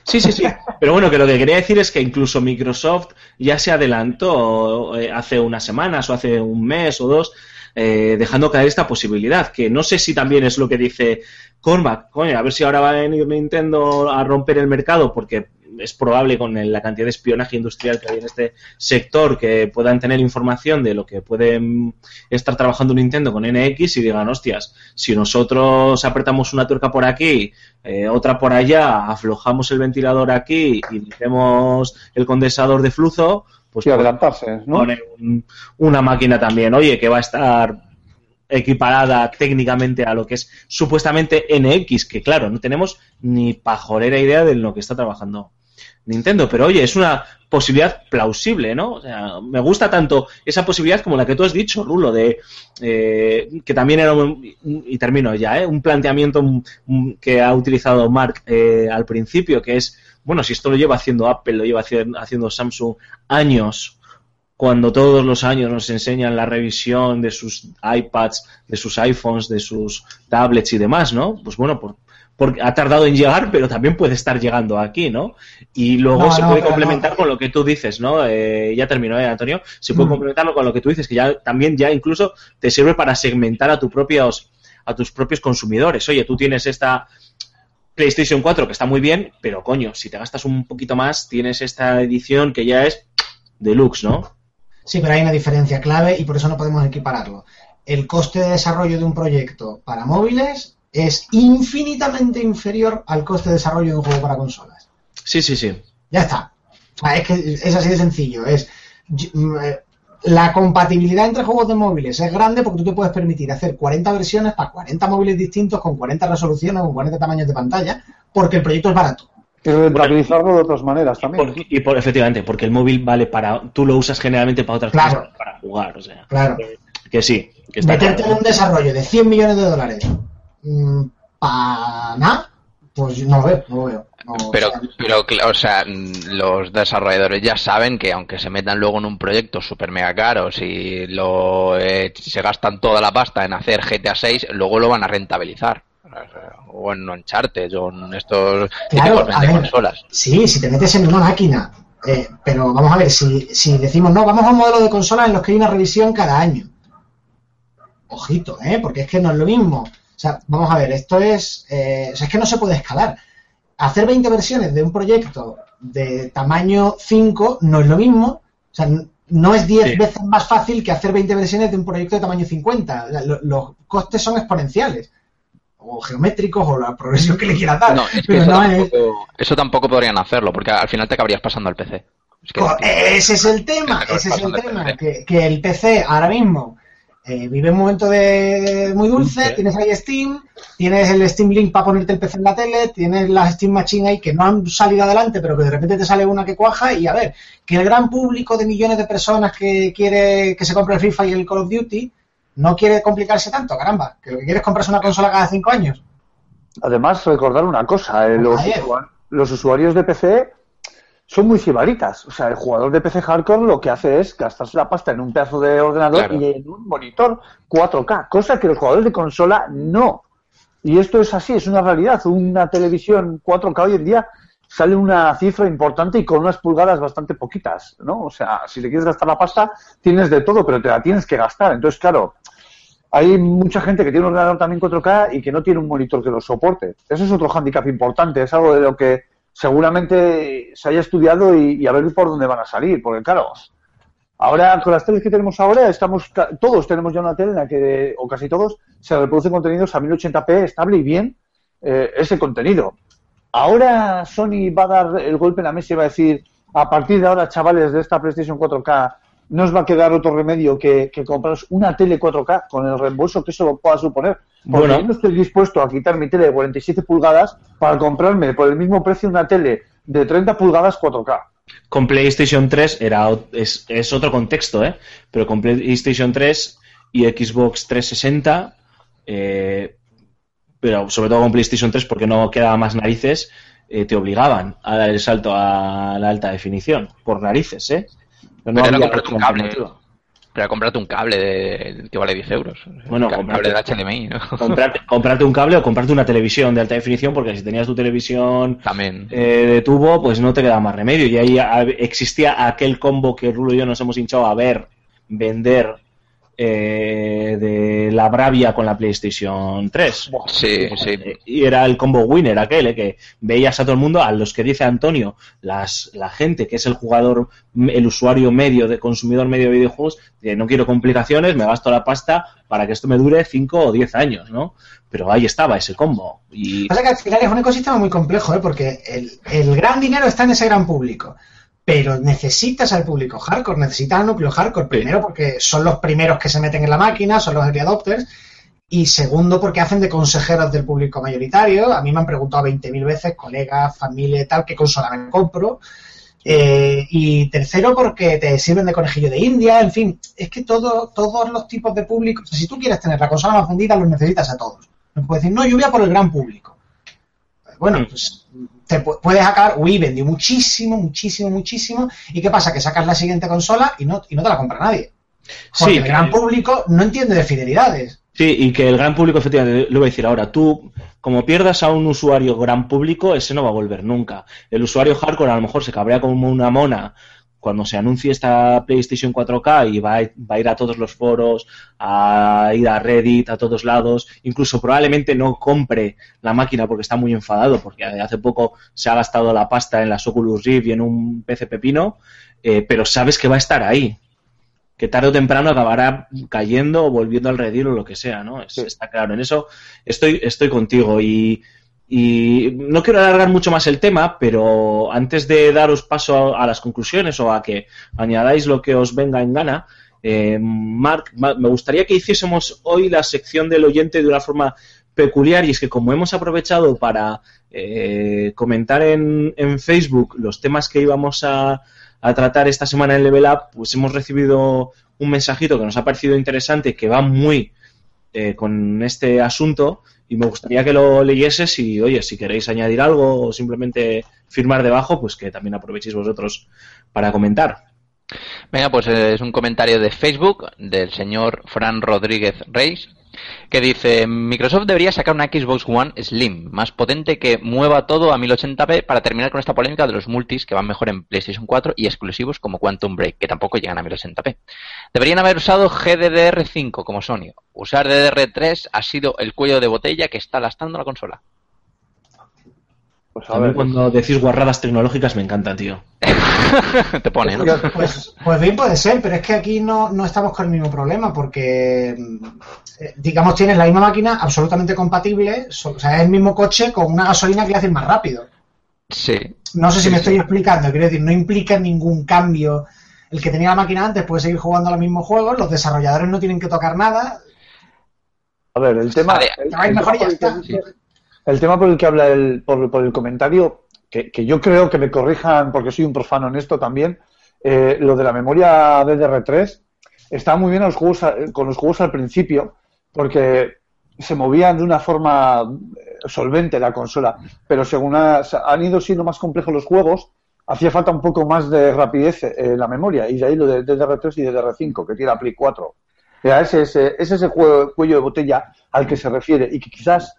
Speaker 1: Sí, sí, sí. Pero bueno, que lo que quería decir es que incluso Microsoft ya se adelantó eh, hace unas semanas o hace un mes o dos, eh, dejando caer esta posibilidad, que no sé si también es lo que dice Cormac, coño, a ver si ahora va a venir Nintendo a romper el mercado, porque es probable con la cantidad de espionaje industrial que hay en este sector que puedan tener información de lo que pueden estar trabajando Nintendo con NX y digan, hostias, si nosotros apretamos una tuerca por aquí, eh, otra por allá, aflojamos el ventilador aquí y metemos el condensador de flujo, pues
Speaker 2: Sí, adelantarse, ¿no?
Speaker 1: un- una máquina también, oye, que va a estar equiparada técnicamente a lo que es supuestamente NX, que claro, no tenemos ni pajolera idea de lo que está trabajando Nintendo, pero oye, es una posibilidad plausible, ¿no? O sea, me gusta tanto esa posibilidad como la que tú has dicho, Rulo, de eh, que también era un, y termino ya, ¿eh? un planteamiento que ha utilizado Mark eh, al principio, que es, bueno, si esto lo lleva haciendo Apple, lo lleva haciendo Samsung años, cuando todos los años nos enseñan la revisión de sus iPads, de sus iPhones, de sus tablets y demás, ¿no? Pues bueno, por, por- ha tardado en llegar, pero también puede estar llegando aquí, ¿no? Y luego
Speaker 4: No,
Speaker 1: se
Speaker 4: no,
Speaker 1: puede complementar
Speaker 4: no.
Speaker 1: con lo que tú dices, ¿no? Eh, ya terminó, ¿eh, Antonio? Se puede
Speaker 4: Mm.
Speaker 1: complementarlo con lo que tú dices, que ya también ya incluso te sirve para segmentar a, tu propios, a tus propios consumidores. Oye, tú tienes esta PlayStation 4 que está muy bien, pero coño, si te gastas un poquito más, tienes esta edición que ya es deluxe, ¿no?
Speaker 4: Sí, pero hay una diferencia clave y por eso no podemos equipararlo. El coste de desarrollo de un proyecto para móviles es infinitamente inferior al coste de desarrollo de un juego para consolas.
Speaker 1: Sí, sí, sí.
Speaker 4: Ya está. Sea, es que es así de sencillo. Es mm, eh, la compatibilidad entre juegos de móviles es grande porque tú te puedes permitir hacer 40 versiones para 40 móviles distintos con 40 resoluciones, con 40 tamaños de pantalla, porque el proyecto es barato.
Speaker 2: Y rentabilizarlo de otras maneras también.
Speaker 1: Por- y por, efectivamente, porque el móvil vale para. Tú lo usas generalmente para otras
Speaker 4: Claro.
Speaker 1: cosas, para jugar, o sea.
Speaker 4: Claro.
Speaker 1: Que, que sí, que está
Speaker 4: Meterte
Speaker 1: claro.
Speaker 4: en un desarrollo de 100 millones de dólares para nada, pues no lo veo, no lo veo. No,
Speaker 3: Pero, pero, o sea, mm, los desarrolladores ya saben que aunque se metan luego en un proyecto super mega caro, si lo, eh, se gastan toda la pasta en hacer GTA 6, luego lo van a rentabilizar. O en Uncharted, o en estos
Speaker 4: Claro,
Speaker 3: típicos
Speaker 4: a ver.
Speaker 3: consolas.
Speaker 4: Sí, si te metes en una máquina. eh, pero vamos a ver, si, si decimos, no, vamos a un modelo de consola en los que hay una revisión cada año. Ojito, ¿eh? Porque es que no es lo mismo. O sea, vamos a ver, esto es... eh, o sea, es que no se puede escalar. Hacer 20 versiones de un proyecto de tamaño 5 no es lo mismo. O sea, no es 10
Speaker 1: Sí.
Speaker 4: veces más fácil que hacer 20 versiones de un proyecto de tamaño 50. O sea, lo- los costes son exponenciales. O geométricos, o la progresión que le quieras dar.
Speaker 3: No, es que
Speaker 4: Pero
Speaker 3: eso,
Speaker 4: no es-
Speaker 3: tampoco, eso tampoco podrían hacerlo, porque al final te acabarías pasando al PC. Es que-
Speaker 4: Co- Ese es el tema, ese es el tema, que el PC ahora mismo eh, vive un momento de muy dulce, tienes ahí Steam, tienes el Steam Link para ponerte el PC en la tele, tienes las Steam Machine ahí que no han salido adelante, pero que de repente te sale una que cuaja y a ver, que el gran público de millones de personas que quiere que se compre el FIFA y el Call of Duty no quiere complicarse tanto, caramba, que lo que quiere es comprarse una consola cada cinco años.
Speaker 2: Además, recordar una cosa, eh, los, los usuarios de PC son muy cibaritas. O sea, el jugador de PC hardcore lo que hace es gastarse la pasta en un pedazo de ordenador
Speaker 3: Claro.
Speaker 2: y en un monitor 4K, cosa que los jugadores de consola no. Y esto es así, es una realidad. Una televisión 4K hoy en día sale una cifra importante y con unas pulgadas bastante poquitas, ¿no? O sea, si le quieres gastar la pasta, tienes de todo, pero te la tienes que gastar. Entonces, claro, hay mucha gente que tiene un ordenador también 4K y que no tiene un monitor que lo soporte. Eso es otro hándicap importante, es algo de lo que seguramente se haya estudiado y, a ver por dónde van a salir, porque claro, ahora con las teles que tenemos ahora, estamos todos tenemos ya una tele en la que, o casi todos, se reproducen contenidos a 1080p estable y bien eh, ese contenido. Ahora Sony va a dar el golpe en la mesa y va a decir, a partir de ahora, chavales, de esta PlayStation 4K, no os va a quedar otro remedio que, que compraros una tele 4K con el reembolso que eso lo pueda suponer. Porque
Speaker 1: Bueno.
Speaker 2: yo no estoy dispuesto a quitar mi tele de 47 pulgadas para comprarme por el mismo precio una tele de 30 pulgadas 4K.
Speaker 1: Con PlayStation 3 era, es, es otro contexto, ¿eh? Pero con PlayStation 3 y Xbox 360, eh, pero sobre todo con PlayStation 3 porque no quedaba más narices, eh, te obligaban a dar el salto a la alta definición, por narices, ¿eh? No
Speaker 3: Pero
Speaker 1: había
Speaker 3: un cable. Pero comprarte un cable de, que vale 10 euros.
Speaker 1: Bueno,
Speaker 3: un cable de HDMI, ¿no?
Speaker 1: Comprarte, comprarte un cable o comprarte una televisión de alta definición, porque si tenías tu televisión
Speaker 3: También.
Speaker 1: eh, de tubo, pues no te queda más remedio. Y ahí a- existía aquel combo que Rulo y yo nos hemos hinchado a ver, vender eh, de la Bravia con la PlayStation 3.
Speaker 3: Sí, sí.
Speaker 1: Y era el combo winner aquel, eh, que veías a todo el mundo, a los que dice Antonio, las, la gente que es el jugador, el usuario medio, de consumidor medio de videojuegos, de no quiero complicaciones, me gasto la pasta para que esto me dure 5 o 10 años, ¿no? Pero ahí estaba ese combo. Y
Speaker 4: Pasa que al final es un ecosistema muy complejo, ¿eh? porque el, el gran dinero está en ese gran público. Pero necesitas al público hardcore, necesitas al núcleo hardcore, primero porque son los primeros que se meten en la máquina, son los early adopters, y segundo porque hacen de consejeros del público mayoritario. A mí me han preguntado 20.000 veces, colegas, familia y tal, qué consola me compro. Eh, y tercero porque te sirven de conejillo de India, en fin, es que todo, todos los tipos de público, o sea, si tú quieres tener la consola más vendida, los necesitas a todos. No puedes decir, no, yo voy a por el gran público. Bueno, pues te pu- puedes acabar, Wii vendió muchísimo, muchísimo, muchísimo, y ¿qué pasa? Que sacas la siguiente consola y no, y no te la compra nadie. Porque
Speaker 1: Sí,
Speaker 4: el gran
Speaker 1: que-
Speaker 4: público no entiende de fidelidades.
Speaker 1: Sí, y que el gran público, efectivamente, lo voy a decir ahora, tú, como pierdas a un usuario gran público, ese no va a volver nunca. El usuario hardcore a lo mejor se cabrea como una mona cuando se anuncie esta PlayStation 4K y va a, va a ir a todos los foros, a ir a Reddit, a todos lados, incluso probablemente no compre la máquina porque está muy enfadado, porque hace poco se ha gastado la pasta en las Oculus Rift y en un PC pepino, eh, pero sabes que va a estar ahí que tarde o temprano acabará cayendo o volviendo al redil o lo que sea, ¿no?
Speaker 2: Sí.
Speaker 1: Está claro, en eso estoy, estoy contigo y, y no quiero alargar mucho más el tema, pero antes de daros paso a, las conclusiones o a que añadáis lo que os venga en gana, eh, Marc, ma- me gustaría que hiciésemos hoy la sección del oyente de una forma peculiar y es que como hemos aprovechado para eh, comentar en, en Facebook los temas que íbamos a, a tratar esta semana en Level Up, pues hemos recibido un mensajito que nos ha parecido interesante, que va muy eh, con este asunto, y me gustaría que lo leyeses y, oye, si queréis añadir algo o simplemente firmar debajo, pues que también aprovechéis vosotros para comentar.
Speaker 3: Venga, pues eh, es un comentario de Facebook del señor Fran Rodríguez Reis que dice Microsoft debería sacar una Xbox One Slim más potente que mueva todo a 1080p para terminar con esta polémica de los multis que van mejor en PlayStation 4 y exclusivos como Quantum Break que tampoco llegan a 1080p. Deberían haber usado GDDR5 como Sony. Usar DDR3 ha sido el cuello de botella que está lastrando la consola.
Speaker 2: Pues a
Speaker 1: A mí
Speaker 2: ver,
Speaker 1: cuando decís guarradas tecnológicas me encantan, tío.
Speaker 3: Te pone, ¿no?
Speaker 4: Pues, pues bien puede ser, pero es que aquí no, no estamos con el mismo problema porque, mm, digamos, tienes la misma máquina absolutamente compatible, o sea, es el mismo coche con una gasolina que le hace ir más rápido.
Speaker 3: Sí.
Speaker 4: No sé si
Speaker 3: Sí,
Speaker 4: me
Speaker 3: sí.
Speaker 4: estoy explicando, quiero decir, no implica ningún cambio. El que tenía la máquina antes puede seguir jugando a los mismos juegos, los desarrolladores no tienen que tocar nada.
Speaker 2: a ver, el tema,
Speaker 3: Vale,
Speaker 2: el,
Speaker 4: ir
Speaker 2: el
Speaker 4: mejor ya
Speaker 2: el
Speaker 4: está.
Speaker 2: que- el tema por el que habla el, por, por el comentario, que, que yo creo que me corrijan porque soy un profano en esto también, eh, lo de la memoria DDR3 está muy bien los juegos, con los juegos al principio porque se movían de una forma eh, solvente la consola, pero según ha- han ido siendo más complejos los juegos, hacía falta un poco más de rapidez en la memoria, y de ahí lo de DDR3 y DDR5, que tiene la Play 4. O sea, ese, cuello de botella al que se refiere, y que quizás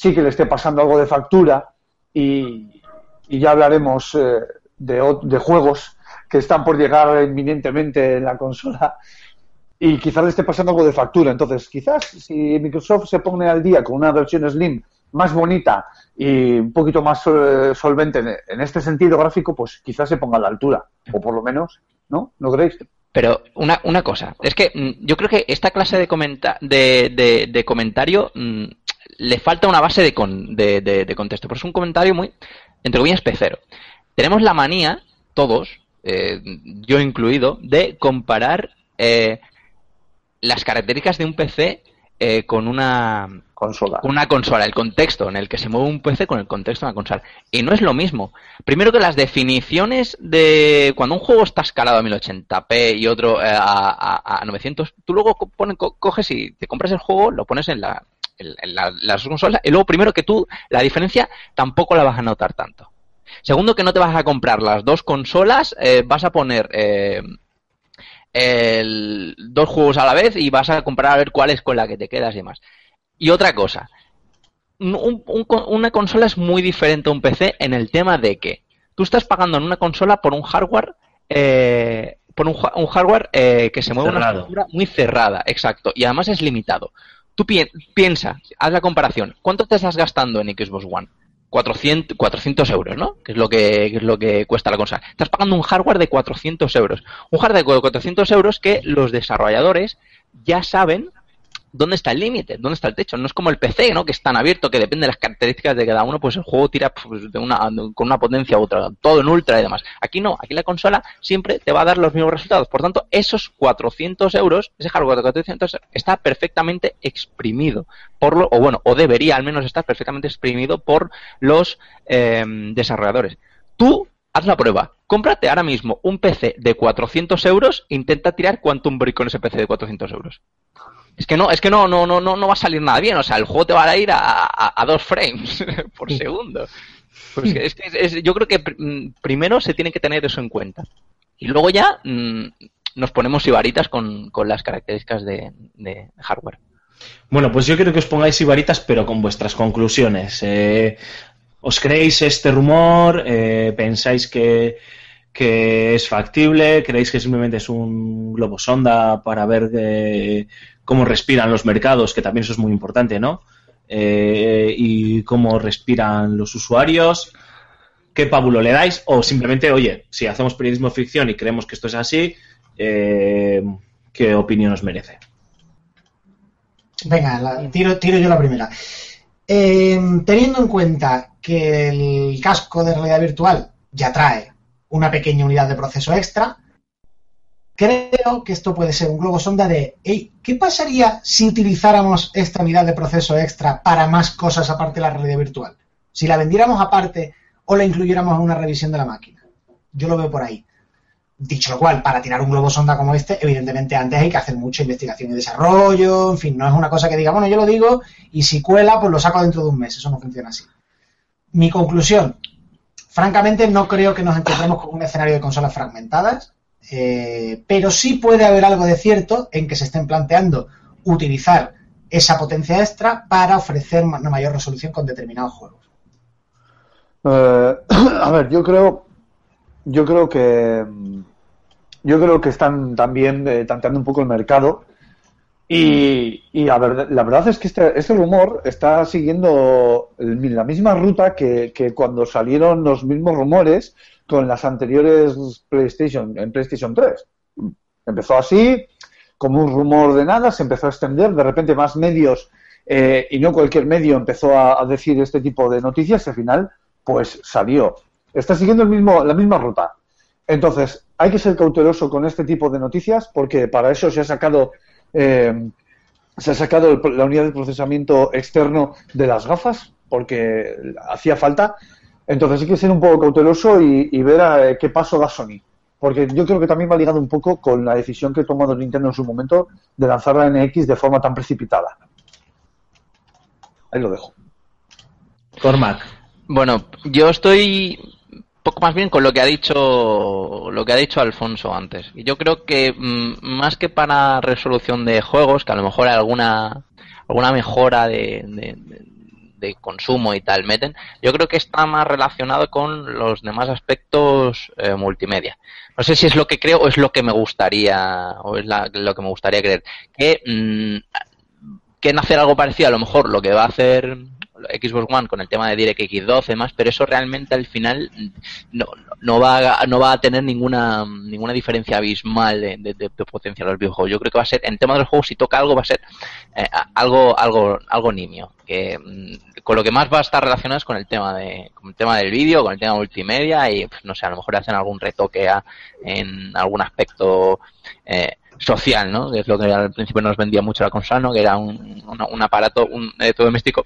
Speaker 2: sí que le esté pasando algo de factura, y, y ya hablaremos eh, de, de juegos que están por llegar inminentemente en la consola, y quizás le esté pasando algo de factura. Entonces, quizás si Microsoft se pone al día con una versión Slim más bonita y un poquito más eh, solvente en, este sentido gráfico, pues quizás se ponga a la altura. O por lo menos, ¿no? ¿No creéis?
Speaker 3: Pero una, una cosa, es que mm, yo creo que esta clase de, comenta de, de- de comentario mm, le falta una base de, con- de, de- de contexto, pero es un comentario muy, entre comillas, pecero. Tenemos la manía, todos, eh, yo incluido, de comparar eh, las características de un PC eh, con una
Speaker 2: Consola.
Speaker 3: con una consola, el contexto en el que se mueve un PC con el contexto de una consola. Y no es lo mismo. Primero que las definiciones de cuando un juego está escalado a 1080p y otro eh, a, a- a 900, tú luego co- pone- co- coges y te compras el juego, lo pones en la en la, las consolas y luego primero que tú la diferencia tampoco la vas a notar tanto. Segundo que no te vas a comprar las dos consolas, eh, vas a poner eh, el- dos juegos a la vez y vas a comparar a ver cuál es con la que te quedas y demás. Y otra cosa, un- un- una consola es muy diferente a un PC en el tema de que tú estás pagando en una consola por un hardware eh, por un, hardware eh, que se mueve una estructura muy cerrada, exacto, y además es limitado. Tú pi- piensa, haz la comparación, ¿cuánto te estás gastando en Xbox One? 400, 400 euros, ¿no? Que es lo que, que es lo que cuesta la consola. Estás pagando un hardware de 400 euros. Un hardware de 400 euros que los desarrolladores ya saben ¿dónde está el límite? ¿Dónde está el techo? No es como el PC, ¿no? Que es tan abierto que depende de las características de cada uno, pues el juego tira pues, de una, con una potencia u otra, todo en ultra y demás. Aquí no, aquí la consola siempre te va a dar los mismos resultados. Por tanto, esos 400 euros, ese hardware de 400 está perfectamente exprimido por lo, o bueno, o debería al menos estar perfectamente exprimido por los eh, desarrolladores. Tú haz la prueba. Cómprate ahora mismo un PC de 400 euros, intenta tirar Quantum Break con ese PC de 400 euros. Es que no, es que no, no, no, no, no va a salir nada bien. O sea, el juego te va a ir a, a, dos frames por segundo. Pues es que es, yo creo que pr primero se tiene que tener eso en cuenta. Y luego ya mmm, nos ponemos ibaritas con, con las características de, de, hardware.
Speaker 1: Bueno, pues yo quiero que os pongáis ibaritas, pero con vuestras conclusiones. Eh, ¿Os creéis este rumor? Eh, ¿Pensáis que, que, es factible? ¿Creéis que simplemente es un globo sonda para ver de, cómo respiran los mercados? Que también eso es muy importante, ¿no? Eh, y cómo respiran los usuarios. ¿Qué pábulo le dais? O simplemente, oye, si hacemos periodismo ficción y creemos que esto es así, eh, ¿qué opinión os merece?
Speaker 4: Venga, tiro, yo la primera. Eh, teniendo en cuenta que el casco de realidad virtual ya trae una pequeña unidad de proceso extra, creo que esto puede ser un globo sonda de, hey, ¿qué pasaría si utilizáramos esta unidad de proceso extra para más cosas aparte de la realidad virtual? Si la vendiéramos aparte o la incluyéramos en una revisión de la máquina. Yo lo veo por ahí. Dicho lo cual, para tirar un globo sonda como este, evidentemente antes hay que hacer mucha investigación y desarrollo, en fin, no es una cosa que diga, bueno, yo lo digo y si cuela, pues lo saco dentro de un mes. Eso no funciona así. Mi conclusión, francamente no creo que nos encontremos con un escenario de consolas fragmentadas, eh, pero sí puede haber algo de cierto en que se estén planteando utilizar esa potencia extra para ofrecer una mayor resolución con determinados juegos.
Speaker 2: Eh, a ver, yo creo, yo creo que yo creo que están también eh, tanteando un poco el mercado y, y a la verdad es que este, este rumor está siguiendo la misma ruta que, cuando salieron los mismos rumores con las anteriores PlayStation, en PlayStation 3. Empezó así, como un rumor de nada, se empezó a extender, de repente más medios, eh, y no cualquier medio, empezó a, a, decir este tipo de noticias y al final, pues salió. Está siguiendo el mismo, la misma ruta. Entonces, hay que ser cauteloso con este tipo de noticias porque para eso se ha sacado eh, se ha sacado la unidad de procesamiento externo de las gafas porque hacía falta. Entonces hay que ser un poco cauteloso y, y ver a, eh, qué paso da Sony. Porque yo creo que también va ligado un poco con la decisión que ha tomado Nintendo en su momento de lanzar la NX de forma tan precipitada. Ahí lo dejo.
Speaker 1: Cormac.
Speaker 3: Bueno, yo estoy poco más bien con lo que ha dicho lo que ha dicho Alfonso antes. Y yo creo que mmm, más que para resolución de juegos, que a lo mejor hay alguna alguna mejora de, de, de, consumo y tal meten, yo creo que está más relacionado con los demás aspectos eh, multimedia. No sé si es lo que creo o es lo que me gustaría o es la, lo que me gustaría creer. Que mmm, hacer algo parecido, a lo mejor lo que va a hacer Xbox One con el tema de DirectX 12 y demás, pero eso realmente al final no, no, va, a, no va a tener ninguna ninguna diferencia abismal de, de, de, potencia de los videojuegos. Yo creo que va a ser, en tema de los juegos, si toca algo, va a ser eh, algo, algo, algo nimio. Que, mm, con lo que más va a estar relacionado es con el tema de, con el tema del vídeo, con el tema multimedia y pues, no sé, a lo mejor hacen algún retoque a, en algún aspecto eh, social, ¿no? Que es lo que al principio nos vendía mucho la consola, ¿no? Que era un, un, un aparato, un electrodoméstico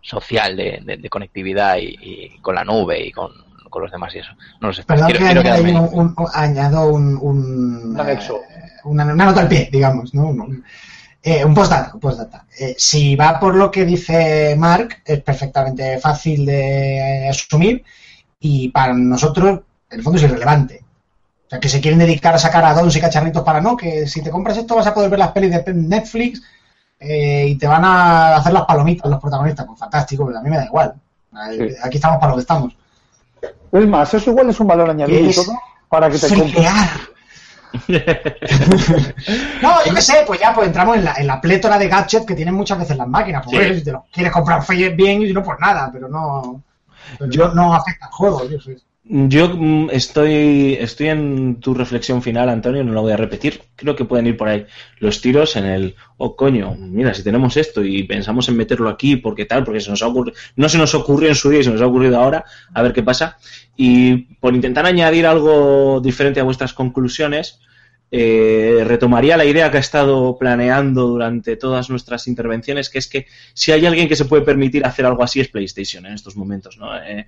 Speaker 3: social de, de, conectividad y, con la nube y con, con, los demás y eso. No lo sé.
Speaker 4: Perdón quiero, que quiero quedarme... un, un, añado un, un
Speaker 2: anexo.
Speaker 4: Eh, una, una, nota al pie, digamos, ¿no? Un, eh, un postdata. postdata. Eh, si va por lo que dice Mark, es perfectamente fácil de asumir y para nosotros, en el fondo, es irrelevante. O sea, que se quieren dedicar a sacar addons y cacharritos para no, que si te compras esto vas a poder ver las pelis de Netflix eh, y te van a hacer las palomitas los protagonistas. Pues fantástico, pero a mí me da igual. Sí. Aquí estamos para lo que estamos.
Speaker 2: Es más, eso igual es un valor añadido todo para que te
Speaker 4: compres. no, yo qué sé, pues ya pues entramos en la, en la plétora de gadgets que tienen muchas veces las máquinas. Pues sí. si te lo quieres comprar bien y no, pues nada, pero no. Pero yo no afecta al juego. Yo sé.
Speaker 1: Yo mm, estoy, estoy en tu reflexión final, Antonio, no la voy a repetir. Creo que pueden ir por ahí los tiros en el, oh coño, mira, si tenemos esto y pensamos en meterlo aquí, porque tal, porque se nos ha ocurrido, no se nos ocurrió en su día y se nos ha ocurrido ahora, a ver qué pasa. Y por intentar añadir algo diferente a vuestras conclusiones, eh, retomaría la idea que ha estado planeando durante todas nuestras intervenciones, que es que si hay alguien que se puede permitir hacer algo así es PlayStation en estos momentos, ¿no? Eh,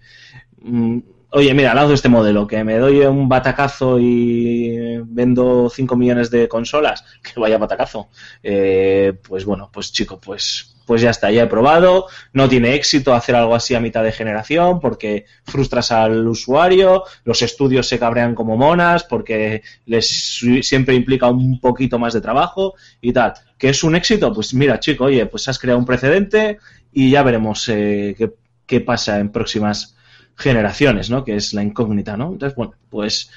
Speaker 1: mm, oye, mira, lanzo este modelo, que me doy un batacazo y vendo 5 millones de consolas, que vaya batacazo. Eh, pues bueno, pues chico, pues pues ya está, ya he probado, no tiene éxito hacer algo así a mitad de generación porque frustras al usuario, los estudios se cabrean como monas porque les siempre implica un poquito más de trabajo y tal. ¿Que es un éxito? Pues mira, chico, oye, pues has creado un precedente y ya veremos eh, qué, qué pasa en próximas generaciones, ¿no? Que es la incógnita, ¿no? Entonces, bueno, pues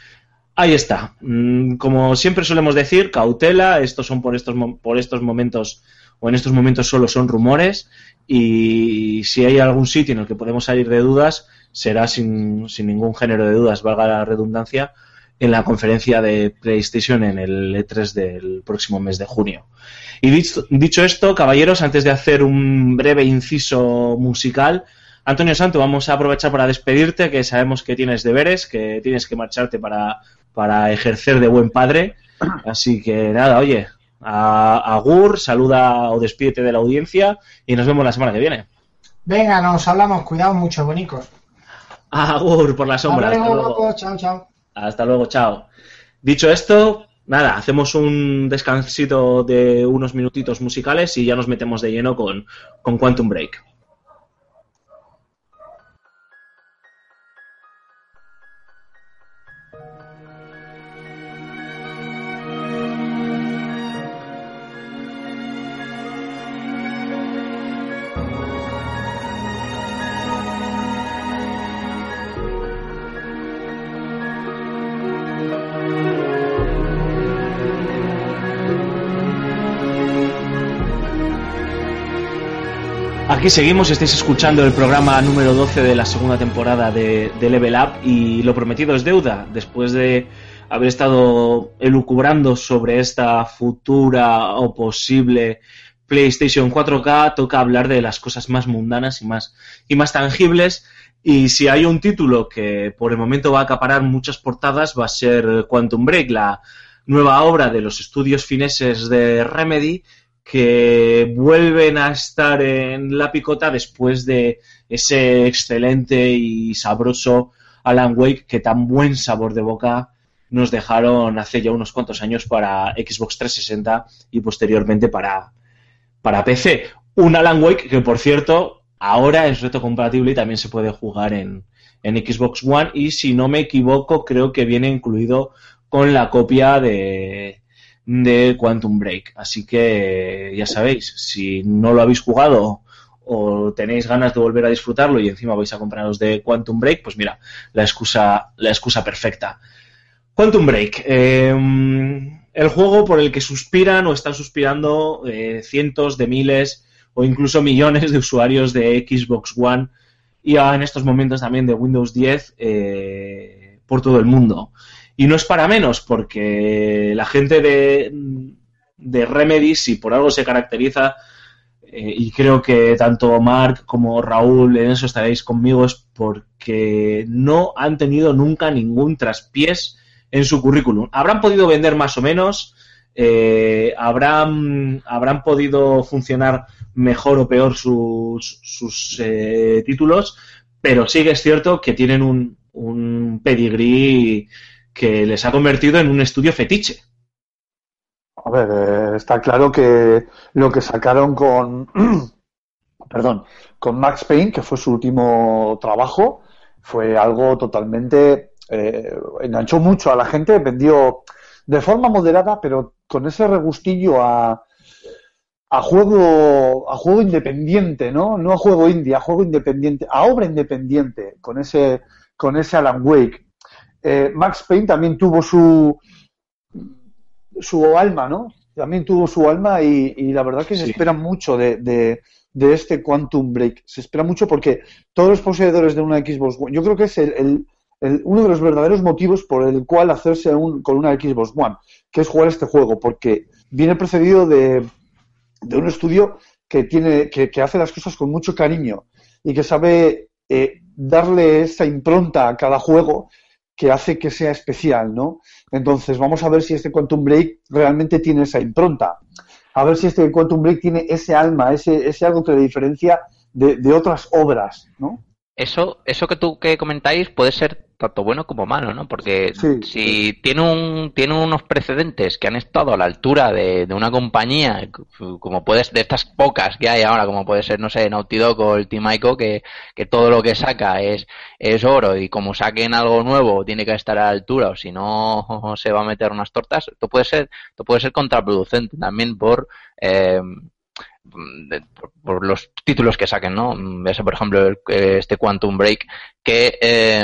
Speaker 1: ahí está. Mm, Como siempre solemos decir, cautela, estos son por estos, por estos momentos, o en estos momentos solo son rumores, y si hay algún sitio en el que podemos salir de dudas, será sin, sin ningún género de dudas, valga la redundancia, en la conferencia de PlayStation en el E3 del próximo mes de junio. Y dicho, dicho esto, caballeros, antes de hacer un breve inciso musical, Antonio Santo, vamos a aprovechar para despedirte, que sabemos que tienes deberes, que tienes que marcharte para, para ejercer de buen padre. Así que nada, oye, a, a Gur, saluda o despídete de la audiencia y nos vemos la semana que viene.
Speaker 4: Venga, nos hablamos, cuidaos mucho, bonicos.
Speaker 1: Agur por la sombra.
Speaker 4: Hasta luego, chao, chao.
Speaker 1: Hasta luego, chao. Dicho esto, nada, hacemos un descansito de unos minutitos musicales y ya nos metemos de lleno con, con Quantum Break. Aquí seguimos, estáis escuchando el programa número 12 de la segunda temporada de, Level Up y lo prometido es deuda. Después de haber estado elucubrando sobre esta futura o posible PlayStation 4K, toca hablar de las cosas más mundanas y más, y más tangibles. Y si hay un título que por el momento va a acaparar muchas portadas, va a ser Quantum Break, la nueva obra de los estudios fineses de Remedy, que vuelven a estar en la picota después de ese excelente y sabroso Alan Wake que tan buen sabor de boca nos dejaron hace ya unos cuantos años para Xbox 360 y posteriormente para, para PC. Un Alan Wake que, por cierto, ahora es reto compatible y también se puede jugar en, en Xbox One y si no me equivoco creo que viene incluido con la copia de, de Quantum Break. Así que ya sabéis, si no lo habéis jugado o tenéis ganas de volver a disfrutarlo y encima vais a compraros de Quantum Break, pues mira, la excusa, la excusa perfecta. Quantum Break, eh, el juego por el que suspiran o están suspirando eh, cientos de miles o incluso millones de usuarios de Xbox One y en estos momentos también de Windows 10 eh, por todo el mundo. Y no es para menos, porque la gente de, de Remedy, si por algo se caracteriza, eh, y creo que tanto Mark como Raúl en eso estaréis conmigo, es porque no han tenido nunca ningún traspiés en su currículum. Habrán podido vender más o menos, eh, habrán, habrán podido funcionar mejor o peor sus, sus eh, títulos, pero sí que es cierto que tienen un, un pedigrí que les ha convertido en un estudio fetiche.
Speaker 2: A ver, eh, está claro que lo que sacaron con, perdón, con Max Payne, que fue su último trabajo, fue algo totalmente, eh, enganchó mucho a la gente, vendió de forma moderada, pero con ese regustillo a, a juego, a juego independiente, ¿no? No a juego indie, a juego independiente, a obra independiente, con ese, con ese Alan Wake. Eh, Max Payne también tuvo su, su alma, ¿no? También tuvo su alma y, y la verdad que se espera mucho de, de, de este Quantum Break. Se espera mucho porque todos los poseedores de una Xbox One, yo creo que es el, el, el- uno de los verdaderos motivos por el cual hacerse un, con una Xbox One, que es jugar este juego, porque viene precedido de, de un estudio que tiene, que, que hace las cosas con mucho cariño y que sabe eh, darle esa impronta a cada juego que hace que sea especial, ¿no? Entonces, vamos a ver si este Quantum Break realmente tiene esa impronta. A ver si este Quantum Break tiene ese alma, ese, ese algo que le diferencia de, de otras obras, ¿no?
Speaker 3: Eso, eso que tú que comentáis puede ser tanto bueno como malo, ¿no? Porque
Speaker 2: Sí,
Speaker 3: si tiene un, tiene unos precedentes que han estado a la altura de, de una compañía, como puedes, de estas pocas que hay ahora, como puede ser, no sé, Naughty Dog o el Team Ico, que, que todo lo que saca es, es oro y como saquen algo nuevo tiene que estar a la altura o si no se va a meter unas tortas, esto puede ser, esto puede ser contraproducente también por, eh, de- por, por los títulos que saquen, ¿no? Ves, por ejemplo, el- este Quantum Break, que eh,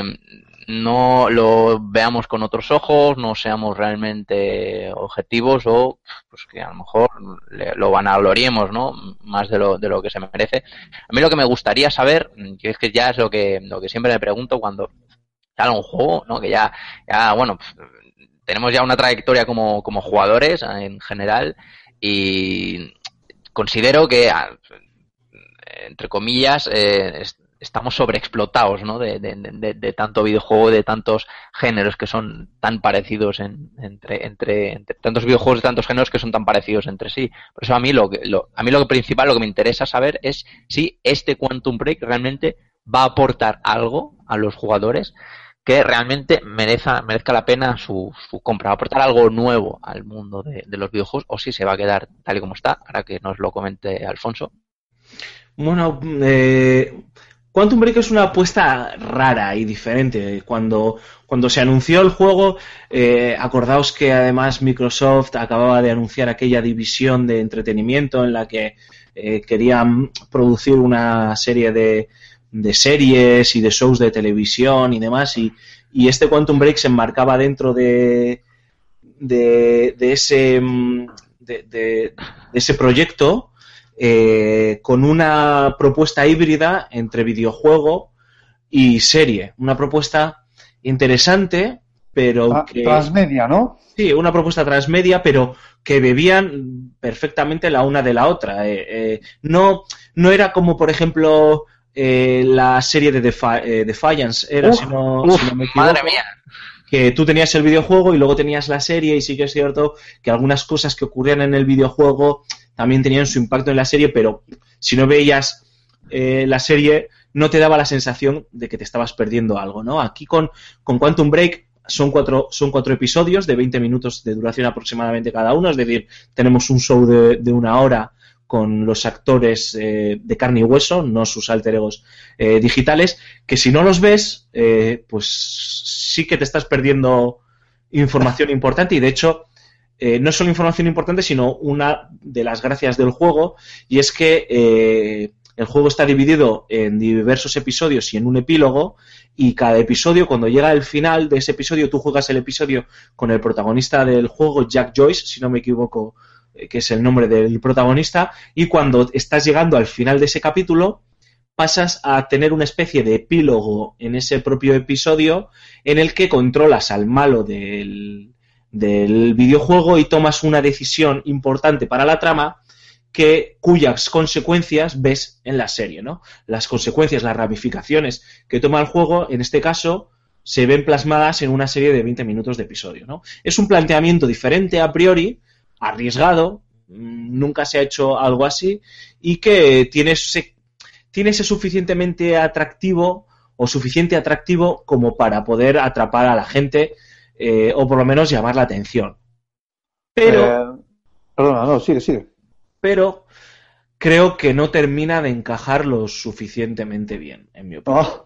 Speaker 3: no lo veamos con otros ojos, no seamos realmente objetivos o pues que a lo mejor le- lo vanagloriemos, ¿no? Más de lo, de lo que se merece. A mí lo que me gustaría saber, que es que ya es lo que, lo que siempre me pregunto cuando sale un juego, ¿no? Que ya, ya bueno, tenemos ya una trayectoria como, como jugadores en general y considero que, entre comillas, eh, estamos sobreexplotados, ¿no? De, de, de- tanto videojuego, de tantos géneros que son tan parecidos en- entre, entre, tantos videojuegos de tantos géneros que son tan parecidos entre sí. Por eso a mí lo que, a mí lo principal, lo que me interesa saber es si este Quantum Break realmente va a aportar algo a los jugadores que realmente merezca, merezca la pena su, su compra, va a aportar algo nuevo al mundo de, de los videojuegos o si se va a quedar tal y como está, para que nos lo comente Alfonso.
Speaker 1: Bueno, eh, Quantum Break es una apuesta rara y diferente. Cuando, cuando se anunció el juego, eh, acordaos que además Microsoft acababa de anunciar aquella división de entretenimiento en la que eh, querían producir una serie de, de series y de shows de televisión y demás. Y, y este Quantum Break se enmarcaba dentro de, de, de ese, mm, de, de- de ese proyecto eh, con una propuesta híbrida entre videojuego y serie. Una propuesta interesante, pero que...
Speaker 2: Transmedia, ¿no?
Speaker 1: Sí, una propuesta transmedia, pero que bebían perfectamente la una de la otra. Eh, eh, no, no era como, por ejemplo, eh, la serie de Defi- eh, Defiance, era,
Speaker 2: Uf,
Speaker 1: si, no,
Speaker 3: Uf,
Speaker 1: si no me equivoco,
Speaker 3: madre mía.
Speaker 1: Que tú tenías el videojuego y luego tenías la serie, y sí que es cierto que algunas cosas que ocurrían en el videojuego también tenían su impacto en la serie, pero si no veías eh, la serie, no te daba la sensación de que te estabas perdiendo algo, ¿no? Aquí con, con Quantum Break son cuatro, son cuatro episodios de 20 minutos de duración aproximadamente cada uno, es decir, tenemos un show de, de una hora con los actores eh, de carne y hueso, no sus alter egos eh, digitales, que si no los ves, eh, pues sí que te estás perdiendo información importante. Y de hecho eh, no solo información importante, sino una de las gracias del juego y es que eh, el juego está dividido en diversos episodios y en un epílogo y cada episodio, cuando llega al final de ese episodio, tú juegas el episodio con el protagonista del juego, Jack Joyce, si no me equivoco, que es el nombre del protagonista, y cuando estás llegando al final de ese capítulo, pasas a tener una especie de epílogo en ese propio episodio en el que controlas al malo del, del videojuego y tomas una decisión importante para la trama que cuyas consecuencias ves en la serie, ¿no? Las consecuencias, las ramificaciones que toma el juego, en este caso, se ven plasmadas en una serie de 20 minutos de episodio, ¿no? Es un planteamiento diferente a priori, arriesgado, mm, nunca se ha hecho algo así, y que tiene ese, tiene ese suficientemente atractivo o suficiente atractivo como para poder atrapar a la gente eh, o por lo menos llamar la atención. Pero,
Speaker 2: Eh, perdona, no, sigue, sigue.
Speaker 1: pero creo que no termina de encajar lo suficientemente bien, en mi opinión.
Speaker 2: Ah,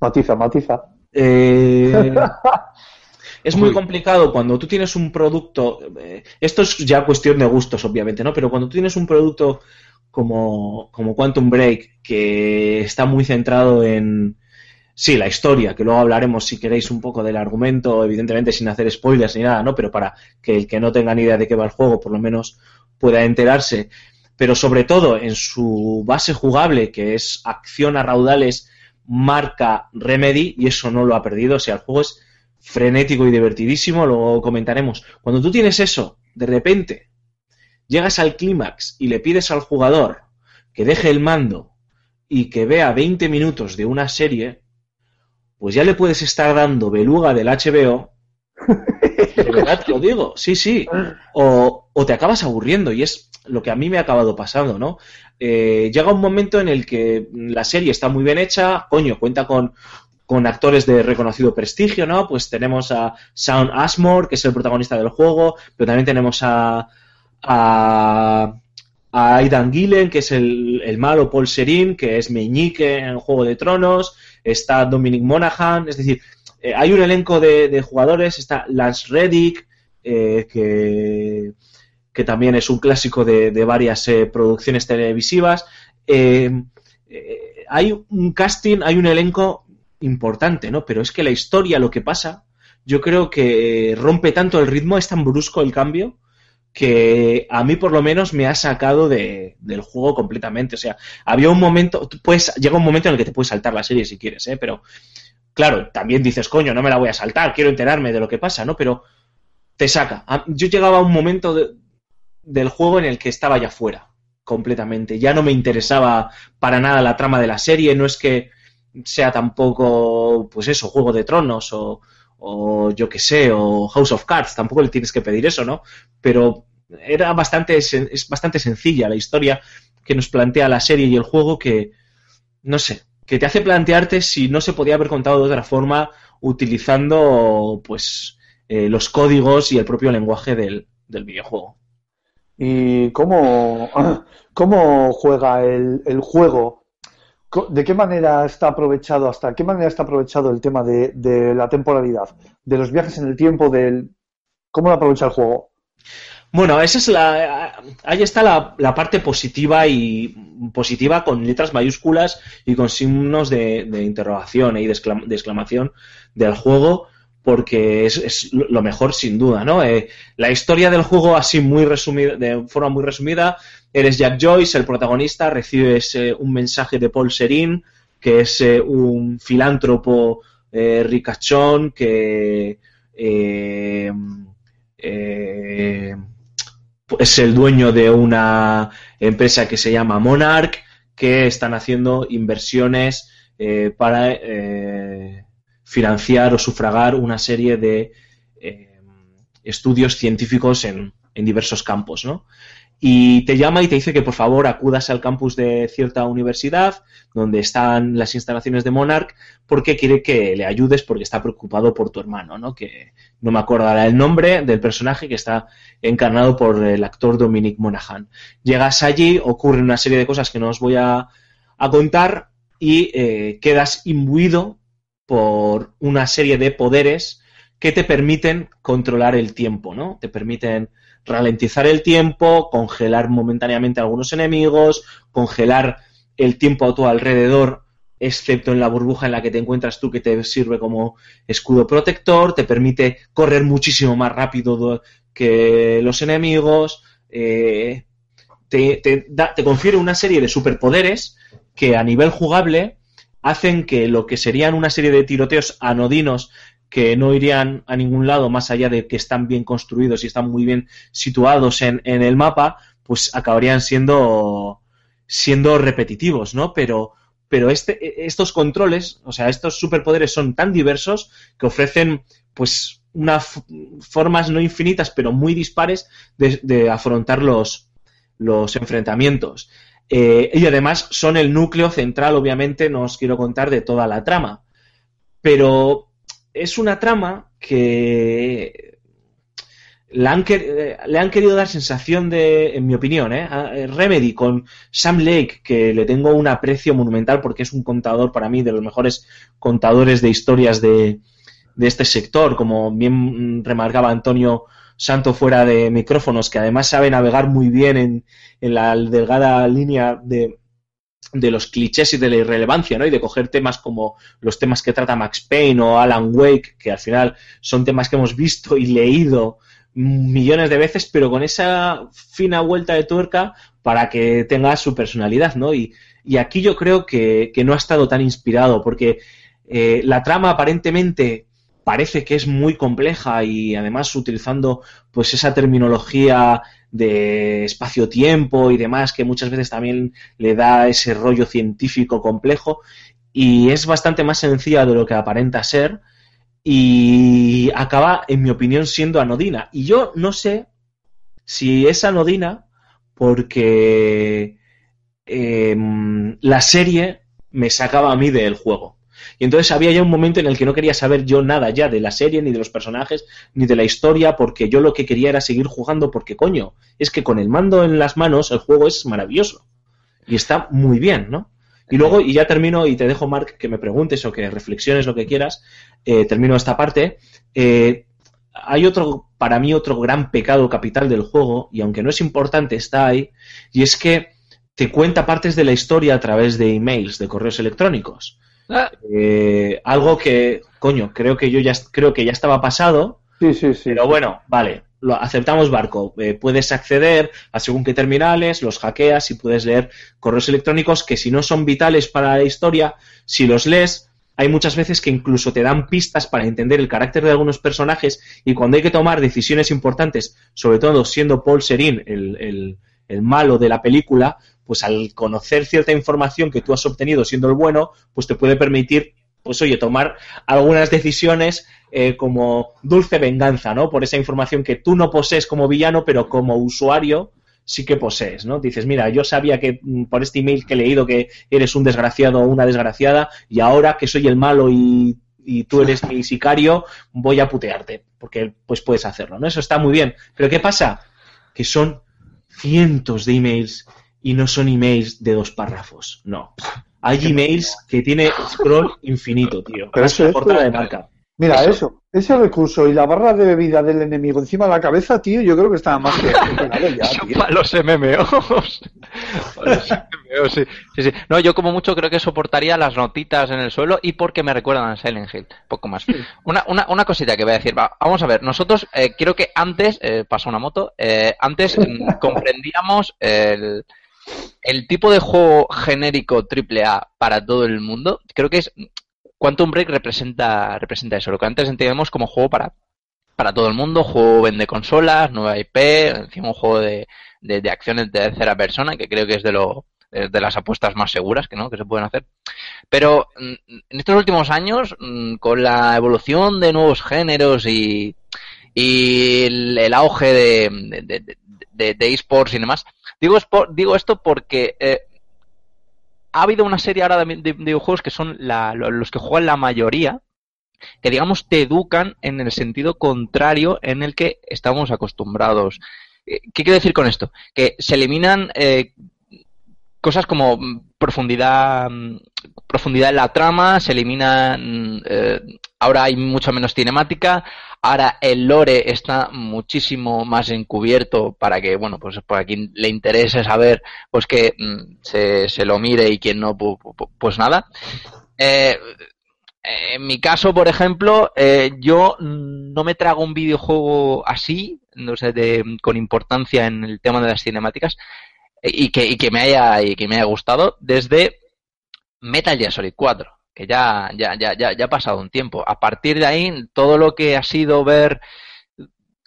Speaker 2: matiza, matiza.
Speaker 1: Eh, es muy
Speaker 2: Uy.
Speaker 1: complicado cuando tú tienes un producto. eh, esto es ya cuestión de gustos, obviamente, ¿no? Pero cuando tú tienes un producto como, como Quantum Break, que está muy centrado en. Sí, la historia, que luego hablaremos si queréis un poco del argumento, evidentemente sin hacer spoilers ni nada, ¿no? Pero para que el que no tenga ni idea de qué va el juego, por lo menos pueda enterarse. Pero sobre todo en su base jugable, que es acción a raudales marca Remedy y eso no lo ha perdido. O sea, el juego es frenético y divertidísimo, lo comentaremos. Cuando tú tienes eso, de repente, llegas al clímax y le pides al jugador que deje el mando y que vea 20 minutos de una serie, pues ya le puedes estar dando beluga del HBO. De verdad te lo digo, sí, sí. O, o te acabas aburriendo y es lo que a mí me ha acabado pasando, ¿no? Eh, llega un momento en el que la serie está muy bien hecha, coño, cuenta con, con actores de reconocido prestigio, ¿no? Pues tenemos a Sean Ashmore, que es el protagonista del juego, pero también tenemos a, a, a Aidan Gillen, que es el, el malo Paul Serin, que es Meñique en Juego de Tronos, está Dominic Monaghan, es decir, eh, hay un elenco de, de jugadores, está Lance Reddick, eh, que, que también es un clásico de, de varias eh, producciones televisivas. Eh, eh, hay un casting, hay un elenco importante, ¿no? Pero es que la historia, lo que pasa, yo creo que rompe tanto el ritmo, es tan brusco el cambio, que a mí por lo menos me ha sacado de, del juego completamente. O sea, había un momento, tú puedes, llega un momento en el que te puedes saltar la serie si quieres, ¿eh? Pero, claro, también dices, coño, no me la voy a saltar, quiero enterarme de lo que pasa, ¿no? Pero te saca. Yo llegaba a un momento de- del juego en el que estaba ya fuera, completamente. Ya no me interesaba para nada la trama de la serie, no es que sea tampoco, pues eso, Juego de Tronos o, o yo que sé, o House of Cards, tampoco le tienes que pedir eso, ¿no? Pero era bastante, es bastante sencilla la historia que nos plantea la serie y el juego que, no sé, que te hace plantearte si no se podía haber contado de otra forma utilizando, pues, eh, los códigos y el propio lenguaje del, del videojuego.
Speaker 2: ¿Y cómo, cómo juega el, el juego? ¿De qué manera está aprovechado, hasta qué manera está aprovechado el tema de, la temporalidad, de los viajes en el tiempo, del cómo lo aprovecha el juego?
Speaker 1: Bueno, esa es la. Ahí está la, parte positiva y positiva con letras mayúsculas y con signos de, de interrogación y de exclamación del juego, porque es, lo mejor sin duda, ¿no? Eh, la historia del juego, así muy resumida, de forma muy resumida, eres Jack Joyce, el protagonista, recibes un mensaje de Paul Serin, que es eh, un filántropo eh, ricachón que. es el dueño de una empresa que se llama Monarch, que están haciendo inversiones para financiar o sufragar una serie de eh, estudios científicos en, en diversos campos, ¿no? Y te llama y te dice que por favor acudas al campus de cierta universidad donde están las instalaciones de Monarch porque quiere que le ayudes porque está preocupado por tu hermano, ¿no? Que no me acuerdo ahora el nombre del personaje que está encarnado por el actor Dominic Monaghan. Llegas allí, ocurren una serie de cosas que no os voy a, a contar y eh, quedas imbuido por una serie de poderes que te permiten controlar el tiempo, ¿no? Te permiten ralentizar el tiempo, congelar momentáneamente a algunos enemigos, congelar el tiempo a tu alrededor, excepto en la burbuja en la que te encuentras tú, que te sirve como escudo protector, te permite correr muchísimo más rápido do- que los enemigos, eh, te, te te confiere una serie de superpoderes que a nivel jugable hacen que lo que serían una serie de tiroteos anodinos que no irían a ningún lado más allá de que están bien construidos y están muy bien situados en, en el mapa, pues acabarían siendo, siendo repetitivos, ¿no? Pero, pero este, estos controles, o sea, estos superpoderes son tan diversos que ofrecen, pues, unas formas no infinitas, pero muy dispares de, de afrontar los, los enfrentamientos. Eh, y además son el núcleo central, obviamente, no os quiero contar de toda la trama. Pero es una trama que eh, le han querido dar sensación de, en mi opinión, ¿eh? eh, Remedy con Sam Lake, que le tengo un aprecio monumental porque es un contador para mí de los mejores contadores de historias de, este sector, como bien remarcaba Antonio Santo fuera de micrófonos, que además sabe navegar muy bien en, en la delgada línea de, de los clichés y de la irrelevancia, ¿no? Y de coger temas como los temas que trata Max Payne o Alan Wake, que al final son temas que hemos visto y leído millones de veces, pero con esa fina vuelta de tuerca para que tenga su personalidad, ¿no? Y, Y aquí yo creo que, que no ha estado tan inspirado, porque eh, la trama aparentemente parece que es muy compleja y además utilizando pues esa terminología de espacio-tiempo y demás que muchas veces también le da ese rollo científico complejo y es bastante más sencilla de lo que aparenta ser y acaba, en mi opinión, siendo anodina. Y yo no sé si es anodina porque em, la serie me sacaba a mí del juego. Y entonces había ya un momento en el que no quería saber yo nada ya de la serie, ni de los personajes, ni de la historia, porque yo lo que quería era seguir jugando, porque coño, es que con el mando en las manos el juego es maravilloso. Y está muy bien, ¿no? Y luego, y ya termino, y te dejo, Mark, que me preguntes o que reflexiones lo que quieras, eh, termino esta parte. Eh, hay otro, para mí, otro gran pecado capital del juego, y aunque no es importante, está ahí, y es que te cuenta partes de la historia a través de emails, de correos electrónicos.
Speaker 3: Ah,
Speaker 1: Eh, algo que, coño, creo que yo ya creo que ya estaba pasado,
Speaker 2: Sí, sí, sí.
Speaker 1: pero bueno, vale, lo aceptamos barco. Eh, puedes acceder a según qué terminales, los hackeas y puedes leer correos electrónicos que si no son vitales para la historia, si los lees, hay muchas veces que incluso te dan pistas para entender el carácter de algunos personajes y cuando hay que tomar decisiones importantes, sobre todo siendo Paul Serín el, el- el malo de la película, pues al conocer cierta información que tú has obtenido siendo el bueno, pues te puede permitir, pues oye, tomar algunas decisiones eh, como dulce venganza, ¿no? Por esa información que tú no posees como villano, pero como usuario sí que posees, ¿no? Dices, mira, yo sabía que mm, por este email que he leído que eres un desgraciado o una desgraciada y ahora que soy el malo y, y tú eres mi sicario, voy a putearte, porque pues puedes hacerlo, ¿no? Eso está muy bien. Pero ¿qué pasa? Que son cientos de emails y no son emails de dos párrafos, no. Hay emails que tiene scroll infinito, tío.
Speaker 2: Pero
Speaker 1: Es
Speaker 2: eso
Speaker 1: portada de marca.
Speaker 2: Mira,
Speaker 3: Eso.
Speaker 2: eso. ese recurso y la barra de bebida del enemigo encima de la cabeza, tío, yo creo que está más que ya,
Speaker 3: los MMOs. Los MMOs, sí. Sí, sí. No, yo como mucho creo que soportaría las notitas en el suelo y porque me recuerdan a Silent Hill. Poco más. Una, una, una cosita que voy a decir. Va, vamos a ver, nosotros eh, creo que antes, eh, pasa una moto, eh, antes mm, comprendíamos el, el tipo de juego genérico AAA para todo el mundo. Creo que es Quantum Break representa, representa eso, lo que antes entendíamos como juego para, para todo el mundo, juego vende consolas, nueva IP, encima un juego de, de, acciones de tercera persona, que creo que es de lo de las apuestas más seguras que no que se pueden hacer. Pero mm, en estos últimos años, mm, con la evolución de nuevos géneros y, y el, auge de, de- esports y demás, digo, digo esto porque eh, ha habido una serie ahora de, de- de videojuegos que son la- lo- los que juegan la mayoría, que digamos te educan en el sentido contrario en el que estamos acostumbrados. Eh, ¿Qué quiero decir con esto? Que se eliminan eh, cosas como mm, profundidad, mm, profundidad en la trama, se eliminan, ahora hay mucho menos cinemática, ahora el lore está muchísimo más encubierto para que, bueno, pues para quien le interese saber, pues que mm, se, lo mire y quien no, pu- pu- pues nada. Eh, en mi caso, por ejemplo, eh, yo no me trago un videojuego así, no sé, de, con importancia en el tema de las cinemáticas, y que, y que me haya, y que me haya gustado desde Metal Gear Solid 4, que ya, ya, ya, ya, ya ha pasado un tiempo. A partir de ahí, todo lo que ha sido ver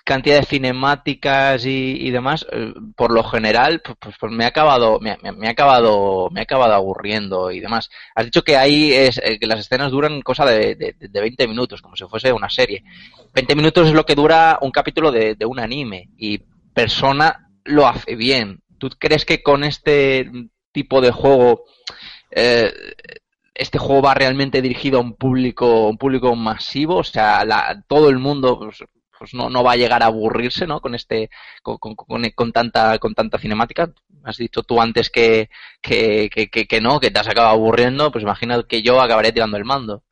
Speaker 3: cantidad de cinemáticas y, y demás, eh, por lo general, pues, pues- pues me ha acabado, me, me ha acabado, me ha acabado aburriendo y demás. Has dicho que ahí es, eh, que las escenas duran cosa de, de, de 20 minutos, como si fuese una serie. 20 minutos es lo que dura un capítulo de, de un anime y Persona lo hace bien. ¿Tú crees que con este tipo de juego eh, este juego va realmente dirigido a un público, un público masivo? O sea, la- todo el mundo pues, pues no, no va a llegar a aburrirse, ¿no? Con este, con, con- con- con tanta, con tanta cinemática. Has dicho tú antes que, que, que, que- no, que te has acabado aburriendo, pues imagina que yo acabaré tirando el mando.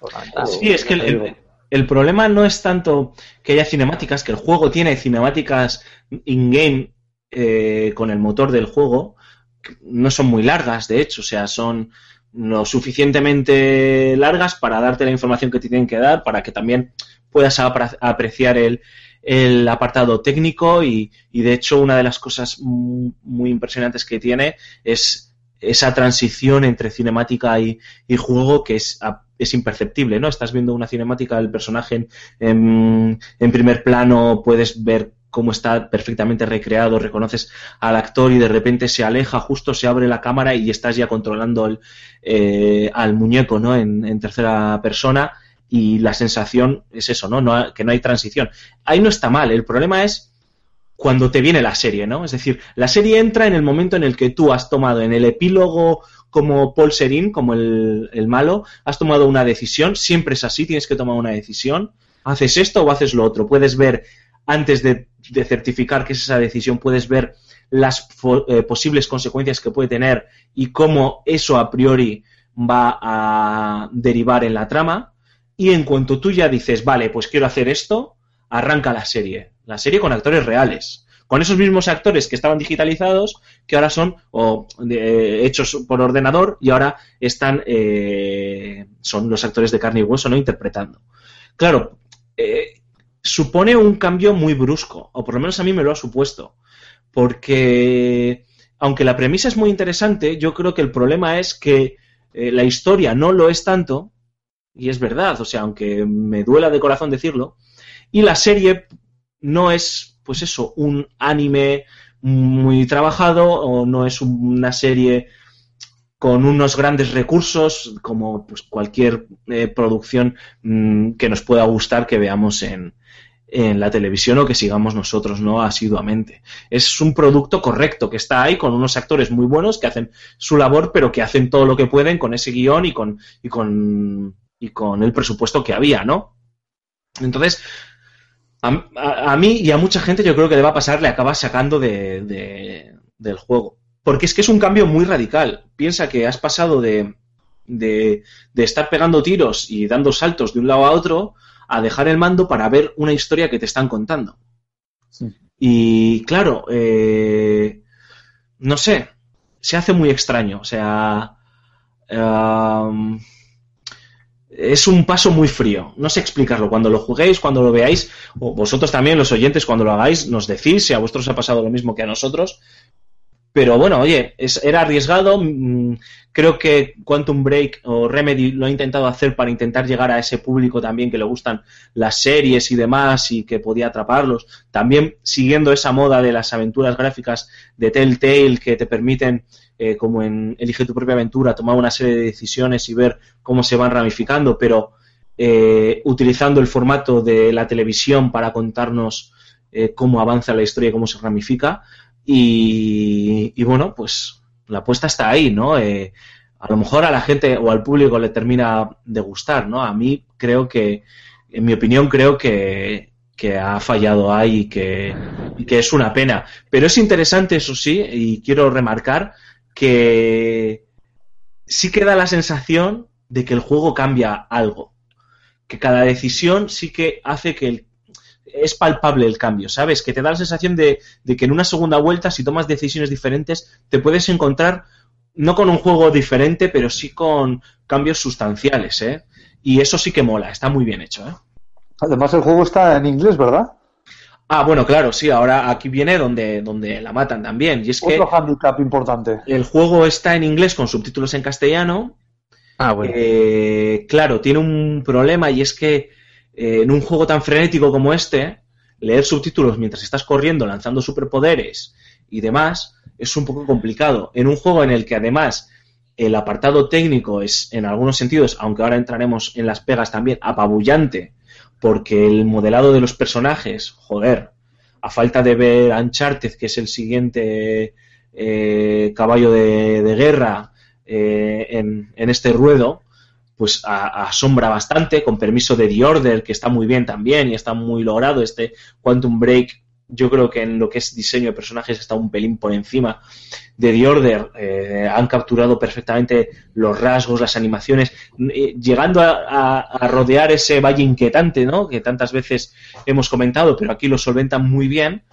Speaker 1: Sí, es que el, el- el problema no es tanto que haya cinemáticas, que el juego tiene cinemáticas in-game eh, con el motor del juego, no son muy largas, de hecho, o sea, son lo suficientemente largas para darte la información que te tienen que dar, para que también puedas apreciar el, el apartado técnico y, y, de hecho una de las cosas mu- muy impresionantes que tiene es esa transición entre cinemática y, y juego que es, es imperceptible, ¿no? Estás viendo una cinemática del personaje en primer plano, puedes ver cómo está perfectamente recreado, reconoces al actor y de repente se aleja, justo se abre la cámara y estás ya controlando el, eh, al muñeco, ¿no? En, en tercera persona y la sensación es eso, ¿no? no que no hay transición. Ahí no está mal, el problema es cuando te viene la serie, ¿no? Es decir, la serie entra en el momento en el que tú has tomado en el epílogo como Paul Serín, como el, el malo, has tomado una decisión, siempre es así, tienes que tomar una decisión, haces esto o haces lo otro, puedes ver, antes de, de certificar que es esa decisión, puedes ver las eh, posibles consecuencias que puede tener y cómo eso a priori va a derivar en la trama, y en cuanto tú ya dices, vale, pues quiero hacer esto, arranca la serie. La serie con actores reales. Con esos mismos actores que estaban digitalizados, que ahora son hechos por ordenador y ahora están eh, son los actores de carne y hueso, ¿no? Interpretando. Claro, eh, supone un cambio muy brusco, o por lo menos a mí me lo ha supuesto. Porque, aunque la premisa es muy interesante, yo creo que el problema es que eh, la historia no lo es tanto, y es verdad, o sea, aunque me duela de corazón decirlo, y la serie no es, pues eso, un anime muy trabajado o no es una serie con unos grandes recursos como pues, cualquier eh, producción mm, que nos pueda gustar que veamos en, en la televisión o que sigamos nosotros no asiduamente. Es un producto correcto que está ahí con unos actores muy buenos que hacen su labor pero que hacen todo lo que pueden con ese guion y con, y con, y con el presupuesto que había, ¿no? Entonces, a, a- mí y a mucha gente yo creo que le va a pasar, le acaba sacando de, de- del juego. Porque es que es un cambio muy radical. Piensa que has pasado de, de, de estar pegando tiros y dando saltos de un lado a otro a dejar el mando para ver una historia que te están contando.
Speaker 2: Sí.
Speaker 1: Y claro, eh, no sé, se hace muy extraño. O sea, um, es un paso muy frío. No sé explicarlo. Cuando lo juguéis, cuando lo veáis, o vosotros también, los oyentes, cuando lo hagáis, nos decís si a vosotros os ha pasado lo mismo que a nosotros. Pero bueno, oye, era arriesgado. mm, Creo que Quantum Break o Remedy lo ha intentado hacer para intentar llegar a ese público también que le gustan las series y demás y que podía atraparlos. También siguiendo esa moda de las aventuras gráficas de Telltale que te permiten, eh, como en Elige tu propia aventura, tomar una serie de decisiones y ver cómo se van ramificando, pero eh, utilizando el formato de la televisión para contarnos eh, cómo avanza la historia y cómo se ramifica. Y, bueno, pues la apuesta está ahí, ¿no? Eh, a lo mejor a la gente o al público le termina de gustar, ¿no? A mí creo que, en mi opinión, creo que, que ha fallado ahí que, y que es una pena. Pero es interesante, eso sí, y quiero remarcar que sí que da la sensación de que el juego cambia algo. Que cada decisión sí que hace que el- es palpable el cambio, ¿sabes? Que te da la sensación de, de que en una segunda vuelta, si tomas decisiones diferentes, te puedes encontrar no con un juego diferente, pero sí con cambios sustanciales, ¿eh? Y eso sí que mola, está muy bien hecho, ¿eh?
Speaker 2: Además, el juego está en inglés, ¿verdad?
Speaker 1: Ah, bueno, claro, sí, ahora aquí viene donde, donde la matan también. Y es que
Speaker 2: Otro handicap importante.
Speaker 1: el juego está en inglés con subtítulos en castellano,
Speaker 3: Ah, bueno.
Speaker 1: Eh, claro, tiene un problema y es que eh, en un juego tan frenético como este, leer subtítulos mientras estás corriendo, lanzando superpoderes y demás, es un poco complicado. En un juego en el que además el apartado técnico es, en algunos sentidos, aunque ahora entraremos en las pegas también, apabullante, porque el modelado de los personajes, joder, a falta de ver Uncharted, que es el siguiente eh, caballo de, guerra eh, en este ruedo, pues a- asombra bastante, con permiso de The Order, que está muy bien también y está muy logrado. Este Quantum Break, yo creo que en lo que es diseño de personajes está un pelín por encima de The Order. Eh, han capturado perfectamente los rasgos, las animaciones, eh, llegando a, rodear ese valle inquietante, ¿no? Que tantas veces hemos comentado, pero aquí lo solventan muy bien.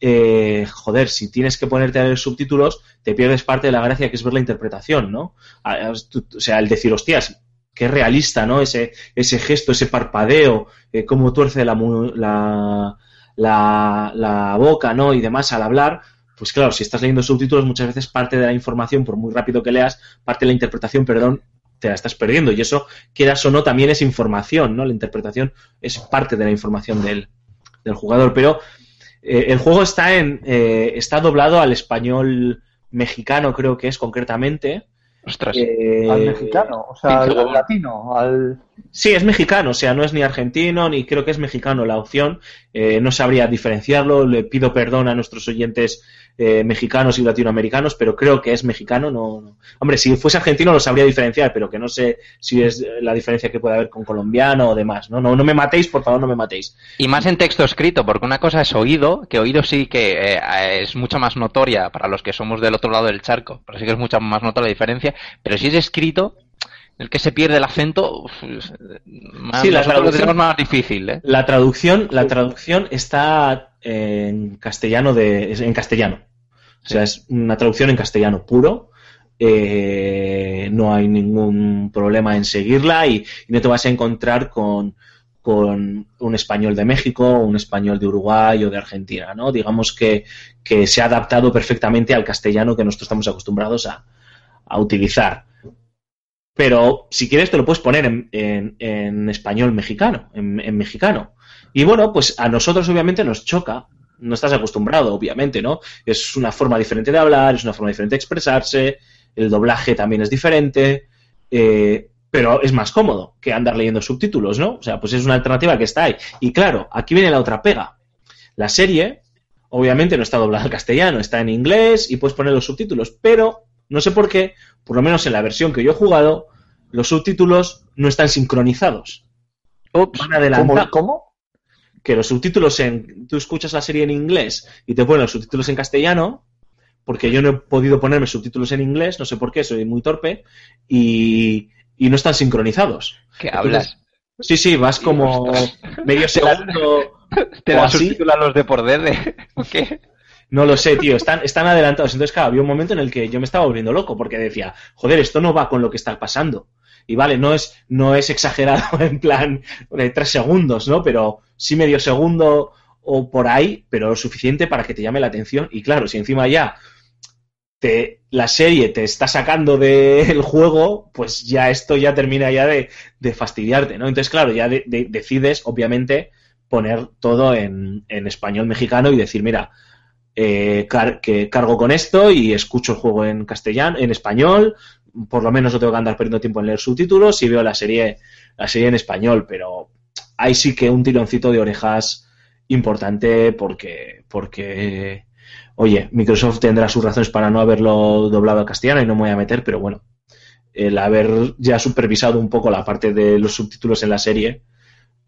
Speaker 1: Eh, joder, si tienes que ponerte a leer subtítulos, te pierdes parte de la gracia que es ver la interpretación, ¿no? O sea, el decir, hostias, qué realista, ¿no? Ese, ese gesto, ese parpadeo, eh, cómo tuerce la, la, la, la boca, ¿no? Y demás al hablar, pues claro, si estás leyendo subtítulos, muchas veces parte de la información, por muy rápido que leas, parte de la interpretación, perdón, te la estás perdiendo. Y eso, quieras o no, también es información, ¿no? La interpretación es parte de la información del, del jugador. Pero eh, el juego está en. eh, está doblado al español mexicano, creo que es concretamente.
Speaker 3: Ostras.
Speaker 1: Eh,
Speaker 2: Al mexicano, o sea, al, al latino, al...
Speaker 1: Sí, es mexicano, o sea, no es ni argentino ni creo que es mexicano la opción. Eh, no sabría diferenciarlo. Le pido perdón a nuestros oyentes eh, mexicanos y latinoamericanos, pero creo que es mexicano. No, no. Hombre, si fuese argentino lo sabría diferenciar, pero que no sé si es la diferencia que puede haber con colombiano o demás. No, no, no me matéis, por favor, no me matéis.
Speaker 3: Y más en texto escrito, porque una cosa es oído, que oído sí que eh, es mucho más notoria para los que somos del otro lado del charco, pero sí que es mucha más notoria la diferencia, pero si es escrito, el que se pierde el acento, uf, más,
Speaker 1: Sí, la
Speaker 3: nosotros lo
Speaker 1: traducción-
Speaker 3: tenemos más difícil, ¿eh?
Speaker 1: La traducción, la traducción está en castellano de, es en castellano. O sea, es una traducción en castellano puro. Eh, no hay ningún problema en seguirla y, y no te vas a encontrar con, con un español de México, un español de Uruguay o de Argentina, ¿no? Digamos que, que se ha adaptado perfectamente al castellano que nosotros estamos acostumbrados a, a utilizar. Pero si quieres te lo puedes poner en, en- español mexicano, en, en mexicano. Y bueno, pues a nosotros obviamente nos choca. No estás acostumbrado, obviamente, ¿no? Es una forma diferente de hablar, es una forma diferente de expresarse, el doblaje también es diferente, eh, pero es más cómodo que andar leyendo subtítulos, ¿no? O sea, pues es una alternativa que está ahí. Y claro, aquí viene la otra pega. La serie, obviamente, no está doblada al castellano, está en inglés y puedes poner los subtítulos, pero no sé por qué, por lo menos en la versión que yo he jugado, los subtítulos no están sincronizados. Van adelantados.
Speaker 2: ¿Cómo?
Speaker 1: Que los subtítulos en. Tú escuchas la serie en inglés y te ponen los subtítulos en castellano, porque yo no he podido ponerme subtítulos en inglés, no sé por qué, soy muy torpe, y, y no están sincronizados.
Speaker 3: ¿Qué
Speaker 1: Entonces,
Speaker 3: hablas?
Speaker 1: Sí, sí, vas como medio segundo.
Speaker 3: ¿Te
Speaker 1: o
Speaker 3: la subtítulos los de por dede? ¿Qué?
Speaker 1: No lo sé, tío, están, están adelantados. Entonces, claro, había un momento en el que yo me estaba volviendo loco porque decía, joder, esto no va con lo que está pasando. Y vale, no es, no es exagerado en plan de tres segundos, ¿no? Pero sí medio segundo o por ahí, pero lo suficiente para que te llame la atención. Y claro, si encima ya te, la serie te está sacando del juego, pues ya esto ya termina ya de, de fastidiarte, ¿no? Entonces, claro, ya de- de- decides, obviamente, poner todo en, en español mexicano y decir, mira, eh, que cargo con esto y escucho el juego en castellano, en español, por lo menos no tengo que andar perdiendo tiempo en leer subtítulos y veo la serie, la serie en español, pero ahí sí que un tironcito de orejas importante porque, porque, oye, Microsoft tendrá sus razones para no haberlo doblado a castellano y no me voy a meter, pero bueno, el haber ya supervisado un poco la parte de los subtítulos en la serie,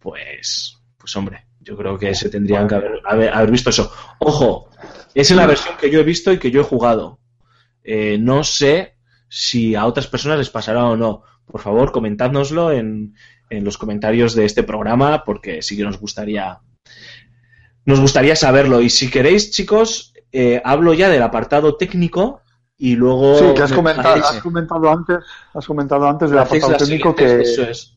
Speaker 1: pues, pues hombre, yo creo que se tendrían que haber, haber, haber visto eso. Ojo, esa es la versión que yo he visto y que yo he jugado. Eh, no sé si a otras personas les pasará o no. Por favor, comentádnoslo en, en los comentarios de este programa porque sí que nos gustaría nos gustaría saberlo. Y si queréis, chicos, eh, hablo ya del apartado técnico y luego
Speaker 2: Sí, que has
Speaker 1: me
Speaker 2: comentado, has comentado antes, has comentado antes del apartado técnico que
Speaker 1: eso es.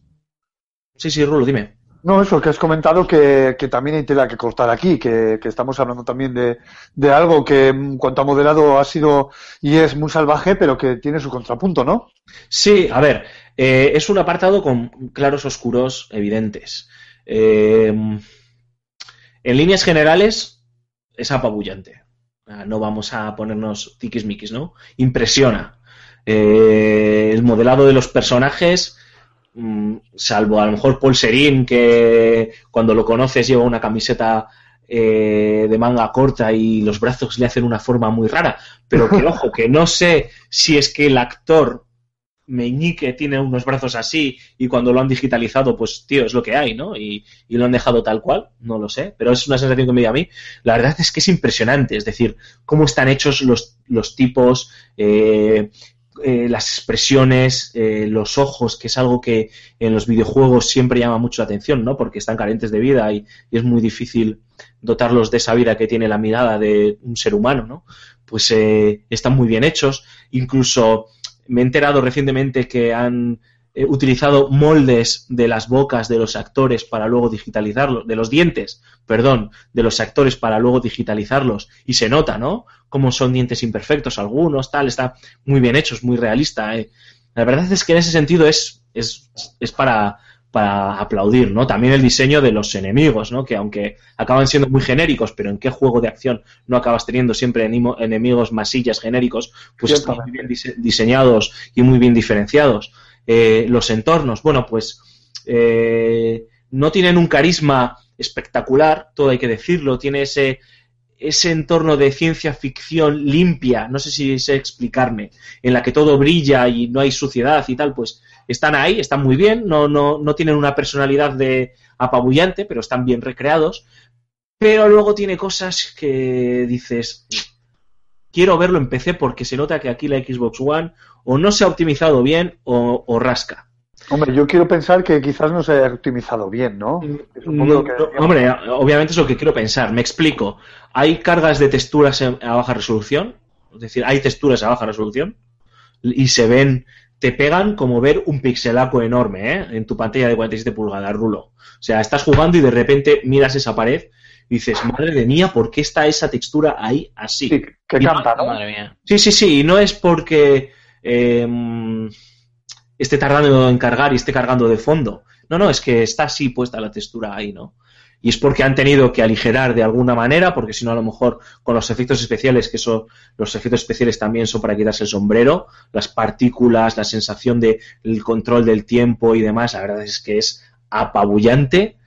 Speaker 1: Sí, sí, Rulo, dime.
Speaker 2: No eso que has comentado que, que también hay tela que cortar aquí, que, que estamos hablando también de, de algo que en cuanto a moderado ha sido y es muy salvaje, pero que tiene su contrapunto, ¿no?
Speaker 1: Sí, a ver, eh, es un apartado con claros oscuros evidentes. Eh, en líneas generales, es apabullante. Ah, No vamos a ponernos tiquismiquis, ¿no? Impresiona. Eh, el modelado de los personajes, mm, salvo a lo mejor Paul Serín, que cuando lo conoces lleva una camiseta eh, de manga corta y los brazos le hacen una forma muy rara, pero que ojo, que no sé si es que el actor Meñique tiene unos brazos así y cuando lo han digitalizado, pues tío, es lo que hay, ¿no? Y, y lo han dejado tal cual, no lo sé, pero es una sensación que me dio a mí. La verdad es que es impresionante, es decir, cómo están hechos los, los tipos, eh, eh, las expresiones, eh, los ojos, que es algo que en los videojuegos siempre llama mucho la atención, ¿no? Porque están carentes de vida y, y es muy difícil dotarlos de esa vida que tiene la mirada de un ser humano, ¿no? Pues eh, están muy bien hechos, incluso me he enterado recientemente que han eh, utilizado moldes de las bocas de los actores para luego digitalizarlos, de los dientes, perdón, de los actores para luego digitalizarlos. Y se nota, ¿no? Como son dientes imperfectos algunos, tal, está muy bien hecho, es muy realista. eh. La verdad es que en ese sentido es, es, es para, para aplaudir, ¿no? También el diseño de los enemigos, ¿no? Que aunque acaban siendo muy genéricos, pero en qué juego de acción no acabas teniendo siempre enemigos masillas genéricos, pues están muy bien dise- diseñados y muy bien diferenciados. Eh, los entornos, bueno, pues eh, no tienen un carisma espectacular, todo hay que decirlo, tiene ese ese entorno de ciencia ficción limpia, no sé si sé explicarme, en la que todo brilla y no hay suciedad y tal, pues están ahí, están muy bien, no, no, no tienen una personalidad de apabullante, pero están bien recreados. Pero luego tiene cosas que dices, quiero verlo en PC porque se nota que aquí la Xbox One o no se ha optimizado bien o, o rasca.
Speaker 2: Hombre, yo quiero pensar que quizás no se haya optimizado bien, ¿no? Poco
Speaker 1: No,
Speaker 2: que
Speaker 1: hombre, obviamente es lo que quiero pensar. Me explico. Hay cargas de texturas a baja resolución, es decir, hay texturas a baja resolución y se ven, te pegan como ver un pixelaco enorme ¿eh? en tu pantalla de 47 pulgadas, Rulo. O sea, estás jugando y de repente miras esa pared dices, madre de mía, ¿por qué está esa textura ahí así?
Speaker 2: Sí, que
Speaker 1: Y no-
Speaker 2: canta, ¿no?
Speaker 3: Madre mía.
Speaker 1: Sí, sí, sí, y no es porque eh, esté tardando en cargar y esté cargando de fondo. No, no, es que está así puesta la textura ahí, ¿no? Y es porque han tenido que aligerar de alguna manera, porque si no, a lo mejor con los efectos especiales, que son los efectos especiales también son para quitarse el sombrero, las partículas, la sensación de el control del tiempo y demás, la verdad es que es apabullante,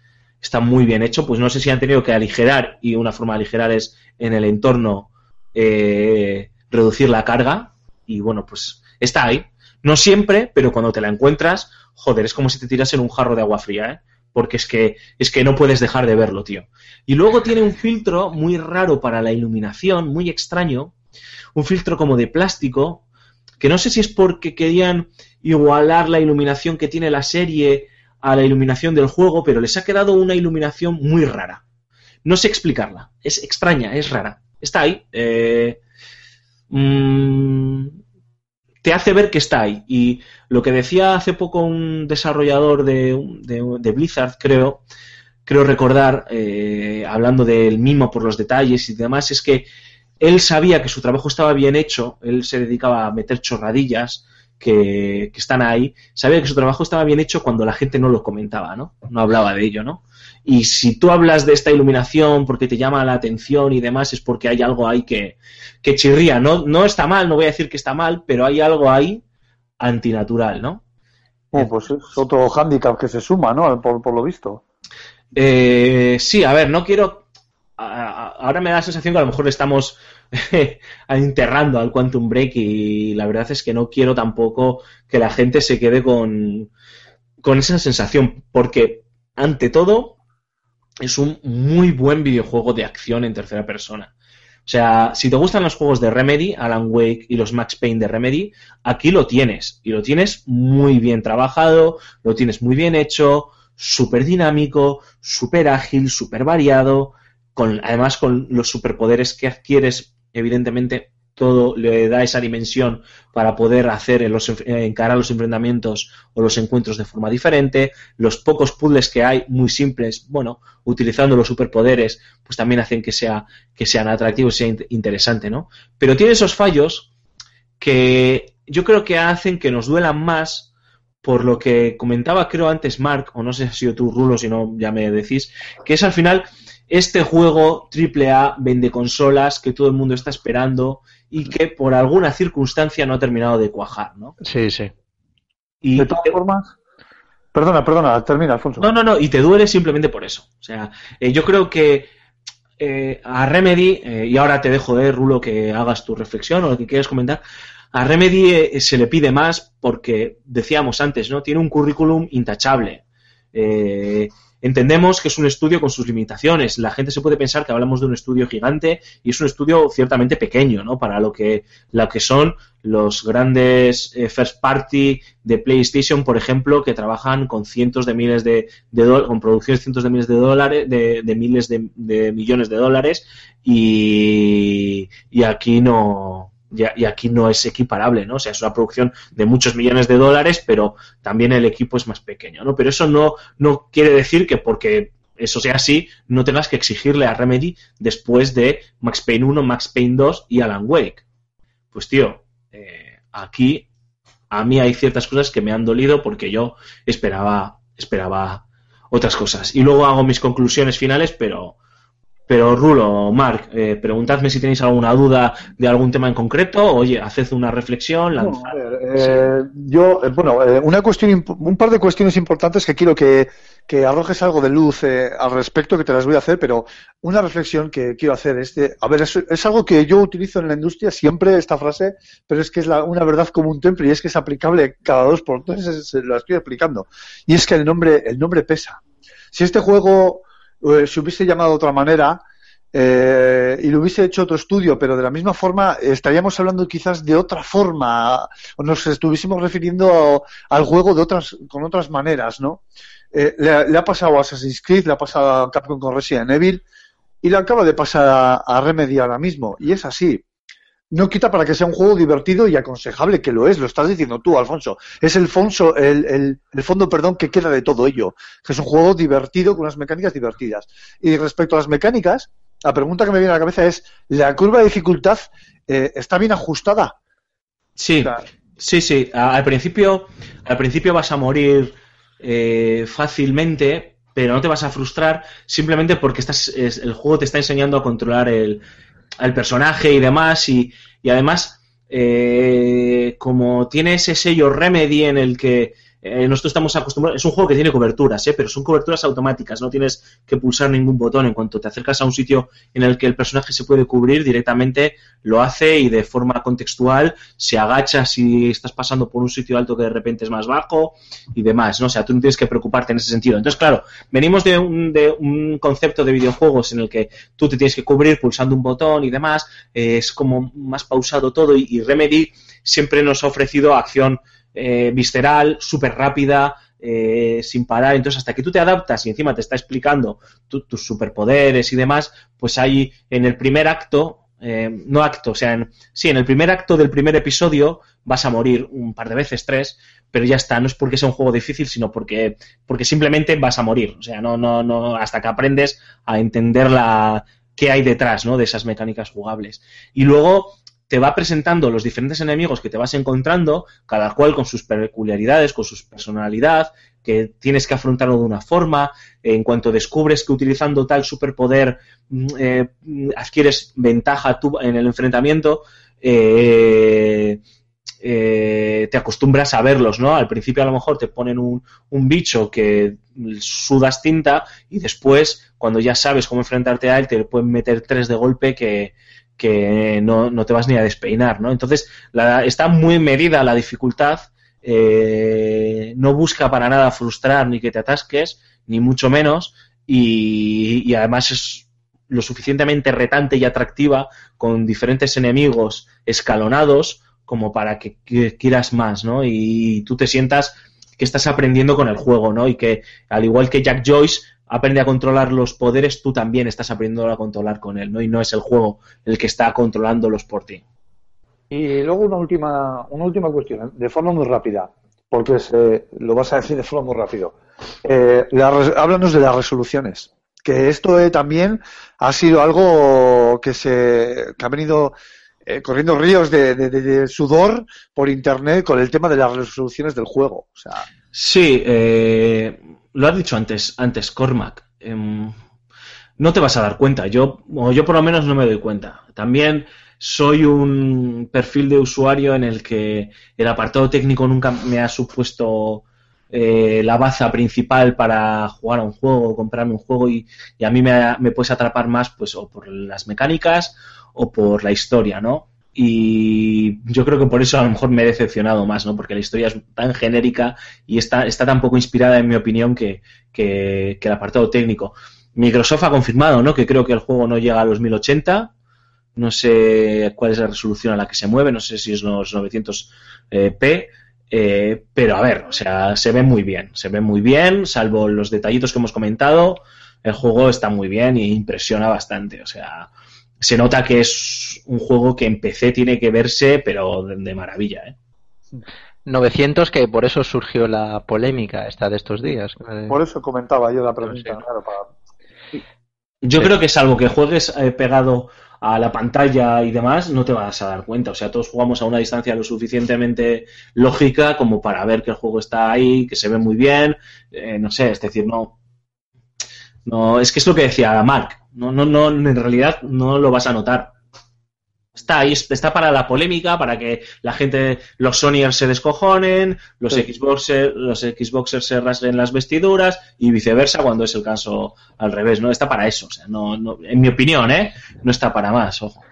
Speaker 1: está muy bien hecho, pues no sé si han tenido que aligerar, y una forma de aligerar es en el entorno eh, reducir la carga, y bueno, pues está ahí. No siempre, pero cuando te la encuentras, joder, es como si te tiras en un jarro de agua fría, ¿eh? Porque es que, es que no puedes dejar de verlo, tío. Y luego tiene un filtro muy raro para la iluminación, muy extraño, un filtro como de plástico, que no sé si es porque querían igualar la iluminación que tiene la serie a la iluminación del juego, pero les ha quedado una iluminación muy rara. No sé explicarla, es extraña, es rara. Está ahí. eh, mm, te hace ver que está ahí. Y lo que decía hace poco un desarrollador de, Blizzard, creo, creo recordar, eh, hablando del mimo por los detalles y demás, es que él sabía que su trabajo estaba bien hecho, él se dedicaba a meter chorradillas que, que están ahí, sabía que su trabajo estaba bien hecho cuando la gente no lo comentaba, ¿no? No hablaba de ello, ¿no? Y si tú hablas de esta iluminación porque te llama la atención y demás, es porque hay algo ahí que, que chirría. No, no está mal, no voy a decir que está mal, pero hay algo ahí antinatural, ¿no?
Speaker 2: Pues es otro hándicap que se suma, ¿no? Por, por lo visto.
Speaker 1: Eh, sí, a ver, no quiero. Ahora me da la sensación que a lo mejor estamos enterrando al Quantum Break y la verdad es que no quiero tampoco que la gente se quede con, con esa sensación, porque ante todo es un muy buen videojuego de acción en tercera persona. O sea, si te gustan los juegos de Remedy, Alan Wake y los Max Payne de Remedy, aquí lo tienes. Y lo tienes muy bien trabajado, lo tienes muy bien hecho, súper dinámico, súper ágil, súper variado, con, además con los superpoderes que adquieres, evidentemente todo le da esa dimensión para poder hacer los, encarar los enfrentamientos o los encuentros de forma diferente. Los pocos puzzles que hay, muy simples, bueno, utilizando los superpoderes, pues también hacen que sea que sean atractivos sea int- interesante, ¿no? Pero tiene esos fallos que yo creo que hacen que nos duelan más por lo que comentaba creo antes Mark, o no sé si ha sido tú Rulo, si no ya me decís, que es al final este juego AAA vende consolas que todo el mundo está esperando y que por alguna circunstancia no ha terminado de cuajar, ¿no?
Speaker 3: Sí, sí.
Speaker 1: Y
Speaker 2: De todas formas. Perdona, perdona, termina, Alfonso.
Speaker 1: No, no, no, y te duele simplemente por eso. O sea, eh, yo creo que eh, a Remedy, eh, y ahora te dejo, eh, Rulo, que hagas tu reflexión o lo que quieras comentar, a Remedy eh, se le pide más porque, decíamos antes, ¿no? Tiene un currículum intachable. Entendemos que es un estudio con sus limitaciones. La gente se puede pensar que hablamos de un estudio gigante y es un estudio ciertamente pequeño, ¿no? Para lo que, lo que son los grandes eh, first party de PlayStation, por ejemplo, que trabajan con cientos de miles de, de con producciones de cientos de miles de dólares, de, de miles de, de millones de dólares, y, y aquí no, y, aquí no es equiparable, ¿no? O sea, es una producción de muchos millones de dólares, pero también el equipo es más pequeño, ¿no? Pero eso no, no quiere decir que porque eso sea así, no tengas que exigirle a Remedy después de Max Payne 1, Max Payne 2 y Alan Wake. Pues tío, eh, aquí a mí hay ciertas cosas que me han dolido porque yo esperaba, esperaba otras cosas. Y luego hago mis conclusiones finales, pero, pero Rulo, Marc, eh, preguntadme si tenéis alguna duda de algún tema en concreto. Oye, haced una reflexión,
Speaker 2: No, a ver, eh, yo, eh, bueno, eh, una cuestión, un par de cuestiones importantes que quiero que, que arrojes algo de luz eh, al respecto, que te las voy a hacer, pero una reflexión que quiero hacer es, de- a ver, es, es algo que yo utilizo en la industria siempre esta frase, pero es que es la- una verdad como un templo y es que es aplicable cada dos por tres, es- se lo estoy explicando. Y es que el nombre, el nombre pesa. Si este juego se hubiese llamado de otra manera, eh, y lo hubiese hecho otro estudio, pero de la misma forma eh, estaríamos hablando quizás de otra forma, o nos estuviésemos refiriendo al juego de otras, con otras maneras, ¿no? Eh, le ha pasado a Assassin's Creed, le ha pasado a Capcom con Resident Evil, y le acaba de pasar a, a Remedy ahora mismo, y es así. No quita para que sea un juego divertido y aconsejable, que lo es, lo estás diciendo tú, Alfonso. Es el, fonso, el, el- el fondo perdón, que queda de todo ello. Que es un juego divertido con unas mecánicas divertidas. Y respecto a las mecánicas, la pregunta que me viene a la cabeza es, ¿la curva de dificultad eh, está bien ajustada?
Speaker 1: Sí,
Speaker 2: O sea,
Speaker 1: sí, sí. Al principio, al principio vas a morir eh, fácilmente, pero no te vas a frustrar simplemente porque estás, es- el juego te está enseñando a controlar el, al personaje y demás. Y, y además, eh, como tiene ese sello Remedy en el que eh, nosotros estamos acostumbrados, es un juego que tiene coberturas, ¿eh? pero son coberturas automáticas, no tienes que pulsar ningún botón. En cuanto te acercas a un sitio en el que el personaje se puede cubrir, directamente lo hace y de forma contextual se agacha si estás pasando por un sitio alto que de repente es más bajo y demás, ¿no? O sea, tú no tienes que preocuparte en ese sentido. Entonces, claro, venimos de un, de un concepto de videojuegos en el que tú te tienes que cubrir pulsando un botón y demás, eh, es como más pausado todo y, y Remedy siempre nos ha ofrecido acción eh, visceral, súper rápida, eh, sin parar. Entonces, hasta que tú te adaptas y encima te está explicando tu- tus superpoderes y demás, pues hay en el primer acto, eh, no acto, o sea, en, sí, en el primer acto del primer episodio vas a morir un par de veces, tres, pero ya está, no es porque sea un juego difícil, sino porque, porque simplemente vas a morir. O sea, no, no, no, hasta que aprendes a entender la qué hay detrás, ¿no? De esas mecánicas jugables. Y luego te va presentando los diferentes enemigos que te vas encontrando, cada cual con sus peculiaridades, con su personalidad, que tienes que afrontarlo de una forma. En cuanto descubres que utilizando tal superpoder mm, eh, mm, adquieres ventaja en el enfrentamiento, eh, eh, te acostumbras a verlos, ¿no? Al principio a lo mejor te ponen un, un bicho que sudas tinta y después, cuando ya sabes cómo enfrentarte a él, te pueden meter tres de golpe que, que no, no te vas ni a despeinar, ¿no? Entonces, la- está muy medida la dificultad, eh, no busca para nada frustrar ni que te atasques, ni mucho menos, y, y además es lo suficientemente retante y atractiva con diferentes enemigos escalonados como para que, que quieras más, ¿no? Y tú te sientas que estás aprendiendo con el juego, ¿no? Y que al igual que Jack Joyce aprende a controlar los poderes, tú también estás aprendiendo a controlar con él, ¿no? Y no es el juego el que está controlándolos por ti.
Speaker 2: Y luego una última, una última cuestión, de forma muy rápida, porque se- lo vas a decir de forma muy rápido. Eh, la háblanos de las resoluciones, que esto eh, también ha sido algo que se que ha venido eh, corriendo ríos de, de- de- de sudor por internet con el tema de las resoluciones del juego. O sea,
Speaker 1: Sí, eh, lo has dicho antes, antes Cormac. em, no te vas a dar cuenta. Yo, o yo por lo menos no me doy cuenta. También soy un perfil de usuario en el que el apartado técnico nunca me ha supuesto eh, la baza principal para jugar a un juego, comprarme un juego y, y a mí me, me puedes atrapar más pues o por las mecánicas o por la historia, ¿no? Y yo creo que por eso a lo mejor me he decepcionado más, ¿no? Porque la historia es tan genérica y está, está tan poco inspirada, en mi opinión, que, que, el apartado técnico. Microsoft ha confirmado, ¿no? Que creo que el juego no llega a los 1080. No sé cuál es la resolución a la que se mueve, no sé si es los 900p. Eh, pero a ver, o sea, se ve muy bien, se ve muy bien, salvo los detallitos que hemos comentado, el juego está muy bien y impresiona bastante, o sea, se nota que es un juego que en PC tiene que verse, pero de, de maravilla, ¿eh?
Speaker 3: 900 que por eso surgió la polémica esta de estos días. Eh,
Speaker 2: Por eso comentaba yo la pregunta,
Speaker 3: Sí.
Speaker 2: claro, para-
Speaker 1: Yo
Speaker 3: Sí.
Speaker 1: creo que salvo que juegues eh, pegado a la pantalla y demás, no te vas a dar cuenta. O sea, todos jugamos a una distancia lo suficientemente lógica como para ver que el juego está ahí, que se ve muy bien. eh, no sé, es decir, no. No, es que es lo que decía Mark. No, no, no, en realidad no lo vas a notar. Está ahí, está para la polémica, para que la gente, los Sonyers se descojonen, los
Speaker 2: Sí.
Speaker 1: Xboxers, los Xboxers se rasguen las vestiduras y viceversa cuando es el caso al revés, ¿no? Está para eso, o sea, no, no, en mi opinión, ¿eh? No está para más, ojo.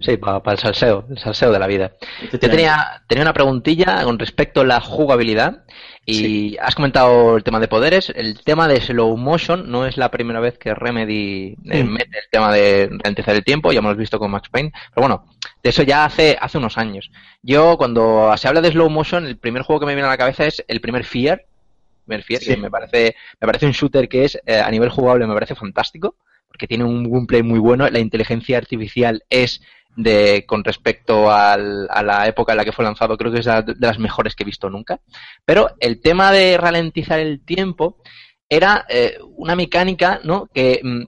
Speaker 3: Sí, para, el salseo, el salseo de la vida. Yo tenía, tenía una preguntilla con respecto a la jugabilidad y has comentado el tema de poderes. El tema de slow motion no es la primera vez que Remedy eh, mete el tema de ralentizar el tiempo, ya hemos visto con Max Payne. Pero bueno, de eso ya hace, hace unos años. Yo, cuando se habla de slow motion, el primer juego que me viene a la cabeza es el primer Fear. Primer Fear,
Speaker 1: Sí.
Speaker 3: que me parece, me parece un shooter que es, eh, a nivel jugable, me parece fantástico, porque tiene un gameplay muy bueno. La inteligencia artificial es de con respecto al- a la época en la que fue lanzado, creo que es de las mejores que he visto nunca. Pero el tema de ralentizar el tiempo era eh, una mecánica ¿no? que mm,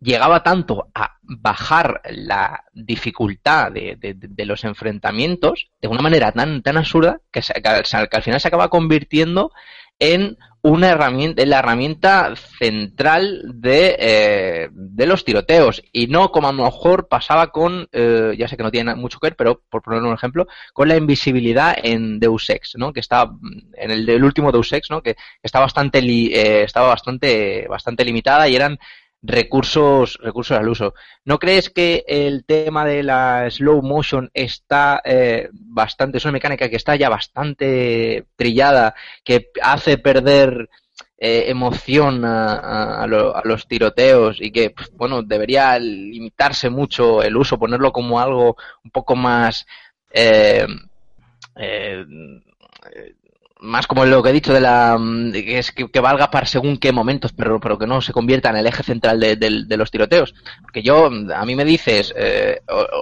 Speaker 3: llegaba tanto a bajar la dificultad de, de- de los enfrentamientos de una manera tan, tan absurda que, se- al- que al final se acaba convirtiendo en una herramienta, en la herramienta central de, eh, de los tiroteos y no como a lo mejor pasaba con, eh, ya sé que no tiene mucho que ver, pero por poner un ejemplo, con la invisibilidad en Deus Ex, ¿no? Que está en el del último Deus Ex, ¿no? Que está bastante, li- eh, estaba bastante, bastante limitada y eran recursos, recursos al uso. ¿No crees que el tema de la slow motion está eh, bastante, es una mecánica que está ya bastante trillada, que hace perder eh, emoción a, a- a lo- a los tiroteos y que, bueno, debería limitarse mucho el uso, ponerlo como algo un poco más... eh, eh, más como lo que he dicho de la mm, que es que, valga para según qué momentos pero pero que no se convierta en el eje central de, de los tiroteos. Porque yo mm, a mí me dices eh,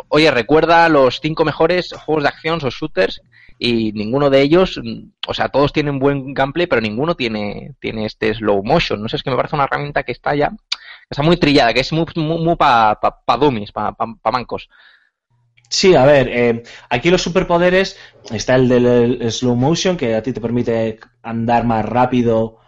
Speaker 3: oye recuerda los cinco mejores juegos de acción o shooters y ninguno de ellos mm, o sea todos tienen buen gameplay pero ninguno tiene tiene este slow motion. No sé es que me parece una herramienta que está ya está muy trillada que es muy, muy, muy para pa, pa dummies para pa, pa mancos
Speaker 1: Sí, a ver, eh, aquí los superpoderes está el del el slow motion que a ti te permite andar más rápido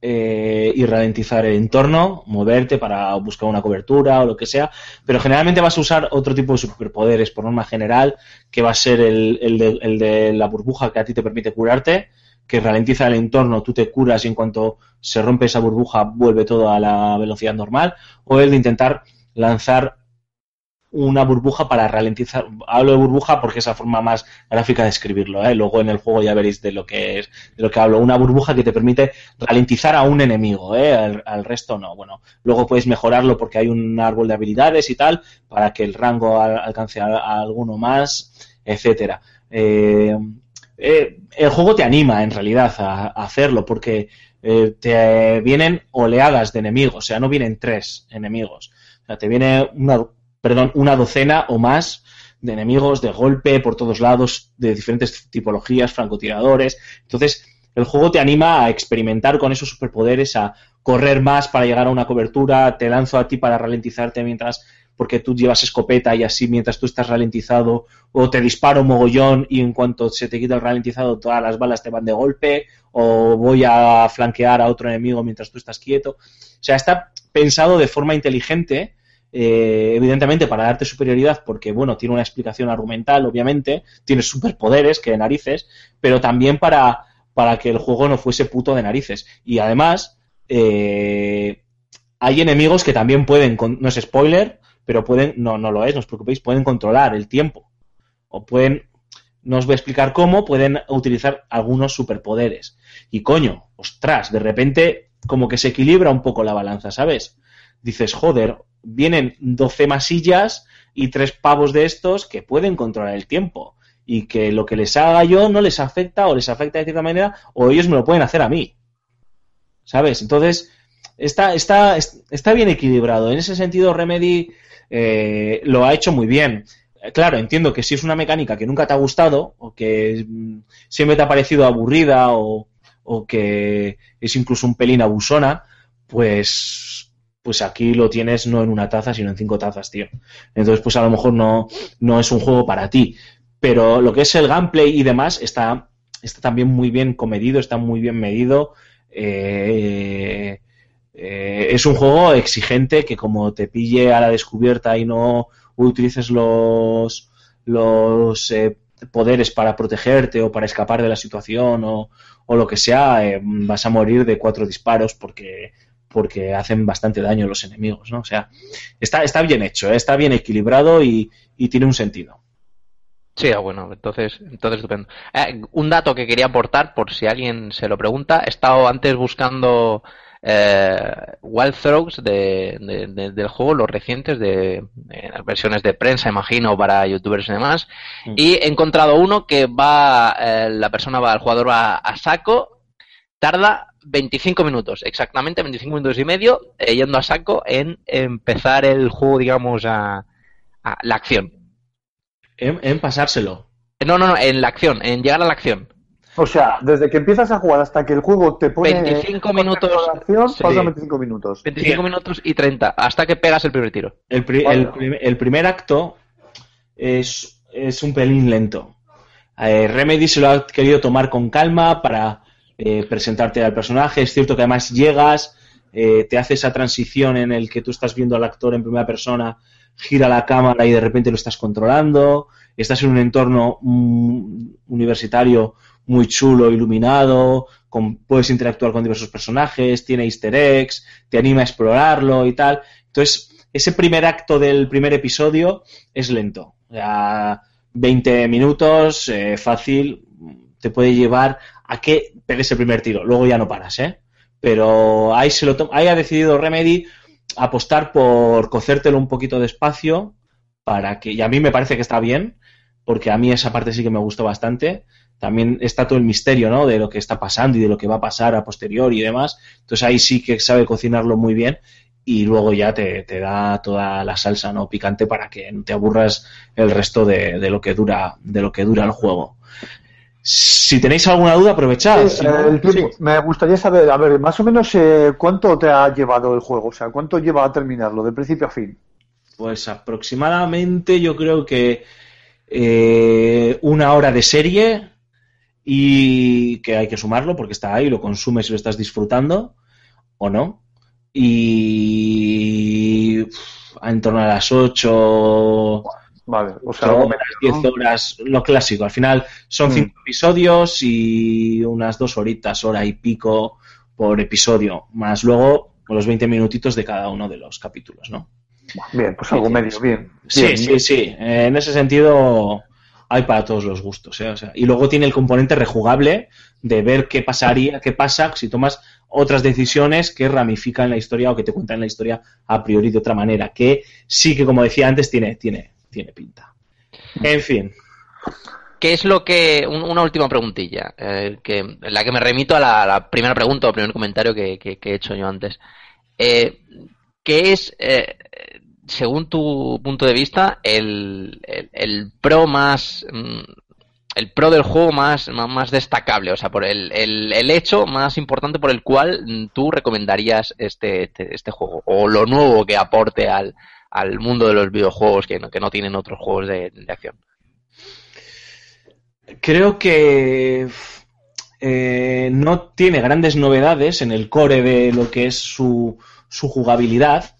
Speaker 1: eh, y ralentizar el entorno, moverte para buscar una cobertura o lo que sea, pero generalmente vas a usar otro tipo de superpoderes por norma general, que va a ser el, el de, el de la burbuja que a ti te permite curarte, que ralentiza el entorno, tú te curas y en cuanto se rompe esa burbuja vuelve todo a la velocidad normal, o el de intentar lanzar una burbuja para ralentizar. Hablo de burbuja porque es la forma más gráfica de escribirlo. ¿eh? Luego en el juego ya veréis de lo que es, de lo que hablo. Una burbuja que te permite ralentizar a un enemigo, ¿eh? al, resto no. Bueno, luego puedes mejorarlo porque hay un árbol de habilidades y tal para que el rango al- alcance a, alguno más, etcétera. Eh, eh, el juego te anima en realidad a, a hacerlo porque te vienen oleadas de enemigos, o sea, no vienen tres enemigos. O sea, te viene una, perdón, una docena o más de enemigos de golpe por todos lados, de diferentes tipologías, francotiradores. Entonces, el juego te anima a experimentar con esos superpoderes, a correr más para llegar a una cobertura, te lanzo a ti para ralentizarte mientras porque tú llevas escopeta y así mientras tú estás ralentizado, o te disparo mogollón y en cuanto se te quita el ralentizado todas las balas te van de golpe, o voy a flanquear a otro enemigo mientras tú estás quieto. O sea, está pensado de forma inteligente, eh, evidentemente para darte superioridad, porque bueno, tiene una explicación argumental, obviamente, tiene superpoderes, que de narices, pero también para, para que el juego no fuese puto de narices. Y además, eh, hay enemigos que también pueden, no es spoiler, pero pueden, no, no lo es, no os preocupéis, pueden controlar el tiempo. O pueden, no os voy a explicar cómo, pueden utilizar algunos superpoderes. Y coño, ostras, de repente como que se equilibra un poco la balanza, ¿sabes? Dices, joder, vienen 12 masillas y tres pavos de estos que pueden controlar el tiempo. Y que lo que les haga yo no les afecta o les afecta de cierta manera o ellos me lo pueden hacer a mí. ¿Sabes? Entonces, está, está, está bien equilibrado. En ese sentido, Remedy eh, lo ha hecho muy bien. Eh, Claro, entiendo que si es una mecánica que nunca te ha gustado o que mm, siempre te ha parecido aburrida o, o que es incluso un pelín abusona, pues, pues aquí lo tienes no en una taza, sino en cinco tazas, tío. Entonces, pues a lo mejor no, no es un juego para ti. Pero lo que es el gameplay y demás está, está también muy bien comedido, está muy bien medido. Eh, eh, es un juego exigente que como te pille a la descubierta y no utilices los, los eh, poderes para protegerte o para escapar de la situación o, o lo que sea, eh, vas a morir de cuatro disparos porque, porque hacen bastante daño los enemigos, ¿no? O sea, está, está bien hecho, ¿eh? está bien equilibrado y, y tiene un sentido.
Speaker 3: Sí, ah, bueno, entonces, entonces estupendo. Eh, un dato que quería aportar, por si alguien se lo pregunta, he estado antes buscando eh, Wild Throws de, de- de- del juego, los recientes, de, de las versiones de prensa, imagino, para youtubers y demás,
Speaker 1: Mm.
Speaker 3: y he encontrado uno que va, eh, la persona va, el jugador va a saco, tarda 25 minutos, exactamente 25 minutos y medio, eh, yendo a saco en empezar el juego, digamos, a, a la acción.
Speaker 1: En, en pasárselo.
Speaker 3: No, no, no, en la acción, en llegar a la acción.
Speaker 2: O sea, desde que empiezas a jugar hasta que el juego te pone
Speaker 3: 25 minutos.
Speaker 2: acción,
Speaker 3: Sí.
Speaker 2: pasan 25 minutos.
Speaker 3: 25
Speaker 1: Bien.
Speaker 3: minutos y 30, hasta que pegas el primer tiro.
Speaker 1: El, pri-
Speaker 2: Vale.
Speaker 1: el prim- el primer acto es, es un pelín lento. Eh, Remedy se lo ha querido tomar con calma para eh, presentarte al personaje. Es cierto que además llegas, eh, te hace esa transición en el que tú estás viendo al actor en primera persona, gira la cámara y de repente lo estás controlando. Estás en un entorno mm, universitario muy chulo, iluminado, con- puedes interactuar con diversos personajes, tiene easter eggs, te anima a explorarlo y tal. Entonces, ese primer acto del primer episodio es lento. Sea, 20 minutos, eh, fácil, te puede llevar a que pegues el primer tiro. Luego ya no paras, ¿eh? Pero ahí, se lo ahí ha decidido Remedy apostar por cocértelo un poquito despacio para que, y a mí me parece que está bien, porque a mí esa parte sí que me gustó bastante. También está todo el misterio, ¿no? De lo que está pasando y de lo que va a pasar a posteriori y demás. Entonces ahí sí que sabe cocinarlo muy bien y luego ya te, da toda la salsa no picante para que no te aburras el resto de lo que dura de lo que dura el juego si tenéis alguna duda aprovechad
Speaker 2: Sí,
Speaker 1: Si no,
Speaker 2: eh, el tiempo.
Speaker 1: sí.
Speaker 2: Me gustaría saber, a ver, más o menos eh, cuánto te ha llevado el juego, o sea, cuánto lleva a terminarlo, de principio a fin.
Speaker 1: pues aproximadamente yo creo que eh, una hora de serie y que hay que sumarlo porque está ahí lo consumes y lo estás disfrutando o no y uf, en torno a las 8
Speaker 2: Vale, o sea, algo menos,
Speaker 1: 10 horas, lo clásico. Al final son
Speaker 2: Mm.
Speaker 1: cinco episodios y unas dos horitas, hora y pico por episodio, más luego los 20 minutitos de cada uno de los capítulos, ¿no?
Speaker 2: ¿no? Bien, pues algo medio, bien.
Speaker 1: Sí,
Speaker 2: Bien,
Speaker 1: sí,
Speaker 2: bien.
Speaker 1: sí. Eh, En ese sentido hay para todos los gustos. ¿eh? O sea, y luego tiene el componente rejugable de ver qué pasaría, qué pasa si tomas otras decisiones que ramifican la historia o que te cuentan la historia a priori de otra manera. Que sí que, como decía antes, tiene, tiene, tiene pinta. En fin.
Speaker 3: ¿Qué es lo que. un- una última preguntilla, eh, que, en la que me remito a la, a la primera pregunta o primer comentario que, que- que he hecho yo antes. Eh, ¿Qué es, eh, según tu punto de vista, el, el- el pro más. mm, el pro del juego más, más, más destacable? O sea, por el, el- el hecho más importante por el cual mm, tú recomendarías este, este, este juego. O lo nuevo que aporte al, al mundo de los videojuegos que no, que no tienen otros juegos de- de acción.
Speaker 1: Creo que eh, no tiene grandes novedades en el core de lo que es su, su jugabilidad,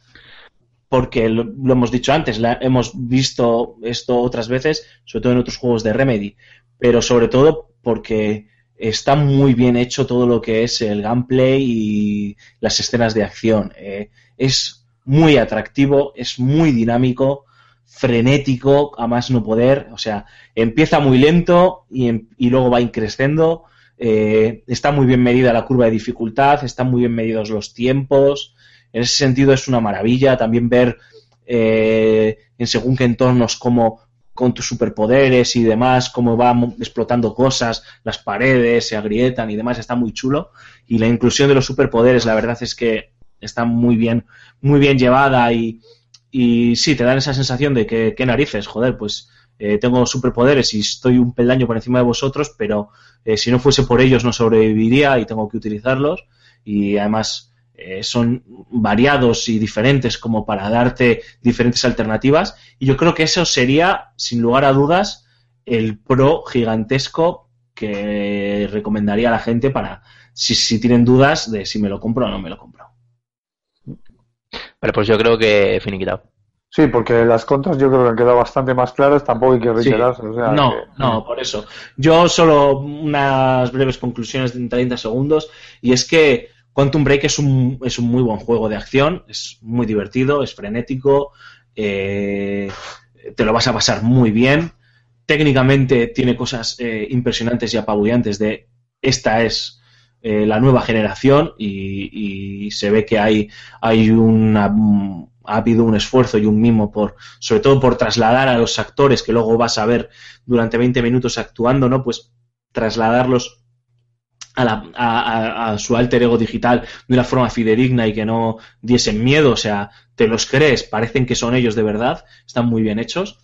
Speaker 1: porque lo, hemos dicho antes, la- hemos visto esto otras veces, sobre todo en otros juegos de Remedy, pero sobre todo porque está muy bien hecho todo lo que es el gameplay y las escenas de acción. Eh, es muy atractivo, es muy dinámico, frenético, a más no poder, o sea, empieza muy lento y, em- y luego va increciendo. Eh, está muy bien medida la curva de dificultad, están muy bien medidos los tiempos. En ese sentido es una maravilla también ver eh, en según qué entornos cómo con tus superpoderes y demás, cómo va explotando cosas, las paredes se agrietan y demás, está muy chulo. Y la inclusión de los superpoderes, la verdad es que está muy bien, muy bien llevada y, y sí, te dan esa sensación de que, qué narices, joder, pues eh, tengo superpoderes y estoy un peldaño por encima de vosotros, pero eh, si no fuese por ellos no sobreviviría y tengo que utilizarlos. Y además eh, son variados y diferentes como para darte diferentes alternativas. Y yo creo que eso sería, sin lugar a dudas, el pro gigantesco que recomendaría a la gente para si, si tienen dudas de si me lo compro o no me lo compro.
Speaker 3: Vale, pues yo creo que finiquitado.
Speaker 2: Sí, porque las contras yo creo que han quedado bastante más claras, tampoco hay que
Speaker 1: Sí.
Speaker 2: reiterarse. o sea,
Speaker 1: No,
Speaker 2: que-
Speaker 1: no, por eso. Yo solo unas breves conclusiones de 30 segundos y es que Quantum Break es un, es un muy buen juego de acción, es muy divertido, es frenético, eh, te lo vas a pasar muy bien. Técnicamente tiene cosas eh, impresionantes y apabullantes de esta es eh, la nueva generación y, se ve que hay, ha habido un esfuerzo y un mimo por, sobre todo por trasladar a los actores que luego vas a ver durante 20 minutos actuando, ¿no? Pues trasladarlos a, la- a su alter ego digital de una forma fidedigna y que no diesen miedo, o sea, te los crees, parecen que son ellos de verdad, están muy bien hechos,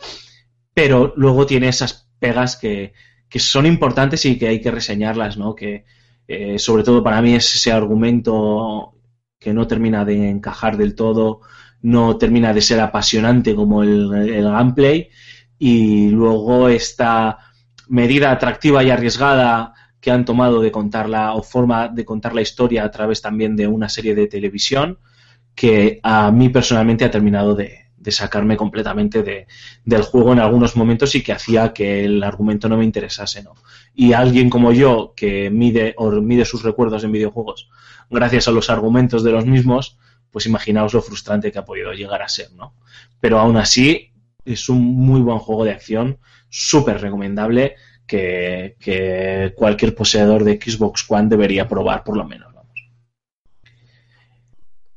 Speaker 1: pero luego tiene esas pegas que, que son importantes y que hay que reseñarlas, ¿no? Que eh, sobre todo para mí es ese argumento que no termina de encajar del todo, no termina de ser apasionante como el, el gameplay y luego esta medida atractiva y arriesgada que han tomado de contarla o forma de contar la historia a través también de una serie de televisión que a mí personalmente ha terminado de, de sacarme completamente de, del juego en algunos momentos y que hacía que el argumento no me interesase, ¿no? Y alguien como yo que mide o mide sus recuerdos en videojuegos gracias a los argumentos de los mismos, pues imaginaos lo frustrante que ha podido llegar a ser, ¿no? Pero aún así es un muy buen juego de acción, súper recomendable que, que cualquier poseedor de Xbox One debería probar por lo menos. Vamos.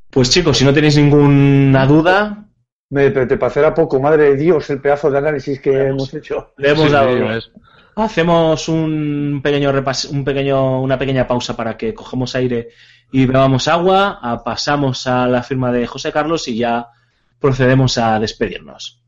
Speaker 1: Pues chicos, si no tenéis ninguna duda,
Speaker 2: Me, te, te parecerá poco, madre de Dios, el pedazo de análisis que hemos hecho.
Speaker 1: le hemos
Speaker 3: Sí,
Speaker 1: dado.
Speaker 3: sí,
Speaker 1: Hacemos un pequeño repas un pequeño, una pequeña pausa para que cojamos aire y bebamos agua, a- pasamos a la firma de José Carlos y ya procedemos a despedirnos.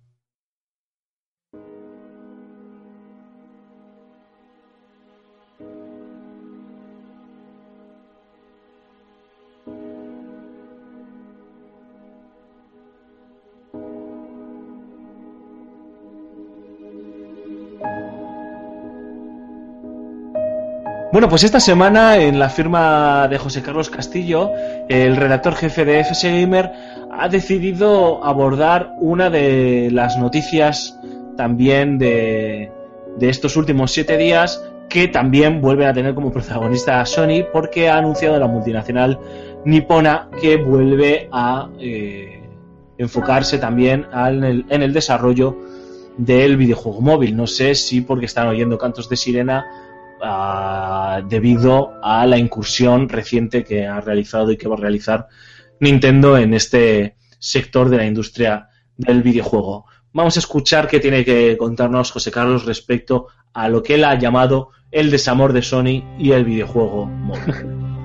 Speaker 1: Bueno, pues esta semana en la firma de José Carlos Castillo, el redactor jefe de FS Gamer ha decidido abordar una de las noticias también de, de estos últimos siete días que también vuelven a tener como protagonista a Sony porque ha anunciado la multinacional nipona que vuelve a eh, enfocarse también en el desarrollo del videojuego móvil. No sé si porque están oyendo cantos de sirena ah, debido a la incursión reciente que ha realizado y que va a realizar Nintendo en este sector de la industria del videojuego. Vamos a escuchar qué tiene que contarnos José Carlos respecto a lo que él ha llamado el desamor de Sony y el videojuego móvil.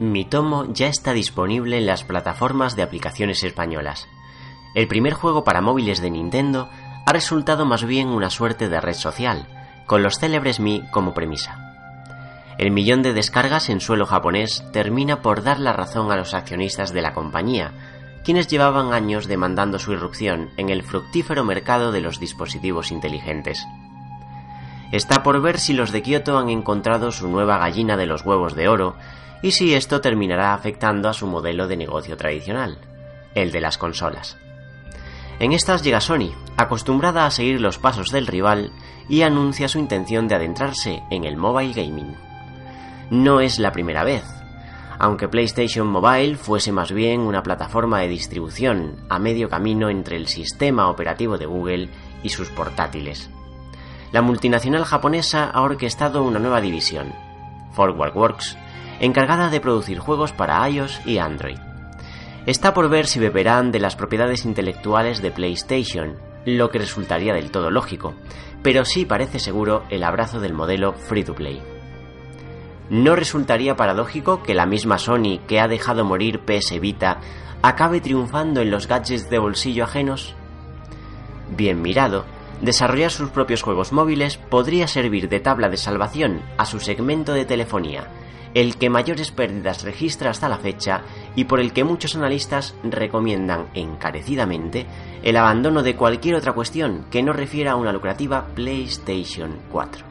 Speaker 5: Mi tomo ya está disponible en las plataformas de aplicaciones españolas. El primer juego para móviles de Nintendo ha resultado más bien una suerte de red social, con los célebres Mi como premisa. El millón de descargas en suelo japonés termina por dar la razón a los accionistas de la compañía, quienes llevaban años demandando su irrupción en el fructífero mercado de los dispositivos inteligentes. Está por ver si los de Kyoto han encontrado su nueva gallina de los huevos de oro y si esto terminará afectando a su modelo de negocio tradicional, el de las consolas. En estas llega Sony, acostumbrada a seguir los pasos del rival, y anuncia su intención de adentrarse en el mobile gaming. No es la primera vez, aunque PlayStation Mobile fuese más bien una plataforma de distribución a medio camino entre el sistema operativo de Google y sus portátiles. La multinacional japonesa ha orquestado una nueva división, Forward Works, encargada de producir juegos para iOS y Android. Está por ver si beberán de las propiedades intelectuales de PlayStation, lo que resultaría del todo lógico, pero sí parece seguro el abrazo del modelo free to play. ¿No resultaría paradójico que la misma Sony que ha dejado morir PS Vita acabe triunfando en los gadgets de bolsillo ajenos? Bien mirado, desarrollar sus propios juegos móviles podría servir de tabla de salvación a su segmento de telefonía, el que mayores pérdidas registra hasta la fecha y por el que muchos analistas recomiendan encarecidamente el abandono de cualquier otra cuestión que no refiera a una lucrativa PlayStation 4.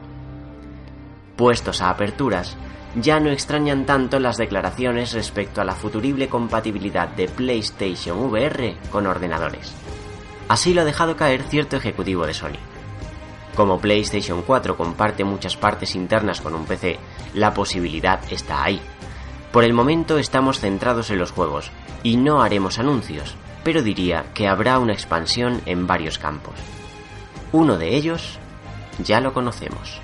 Speaker 5: Puestos a aperturas, ya no extrañan tanto las declaraciones respecto a la futurible compatibilidad de PlayStation VR con ordenadores. Así lo ha dejado caer cierto ejecutivo de Sony. Como PlayStation 4 comparte muchas partes internas con un PC, la posibilidad está ahí. Por el momento estamos centrados en los juegos y no haremos anuncios, pero diría que habrá una expansión en varios campos. Uno de ellos ya lo conocemos.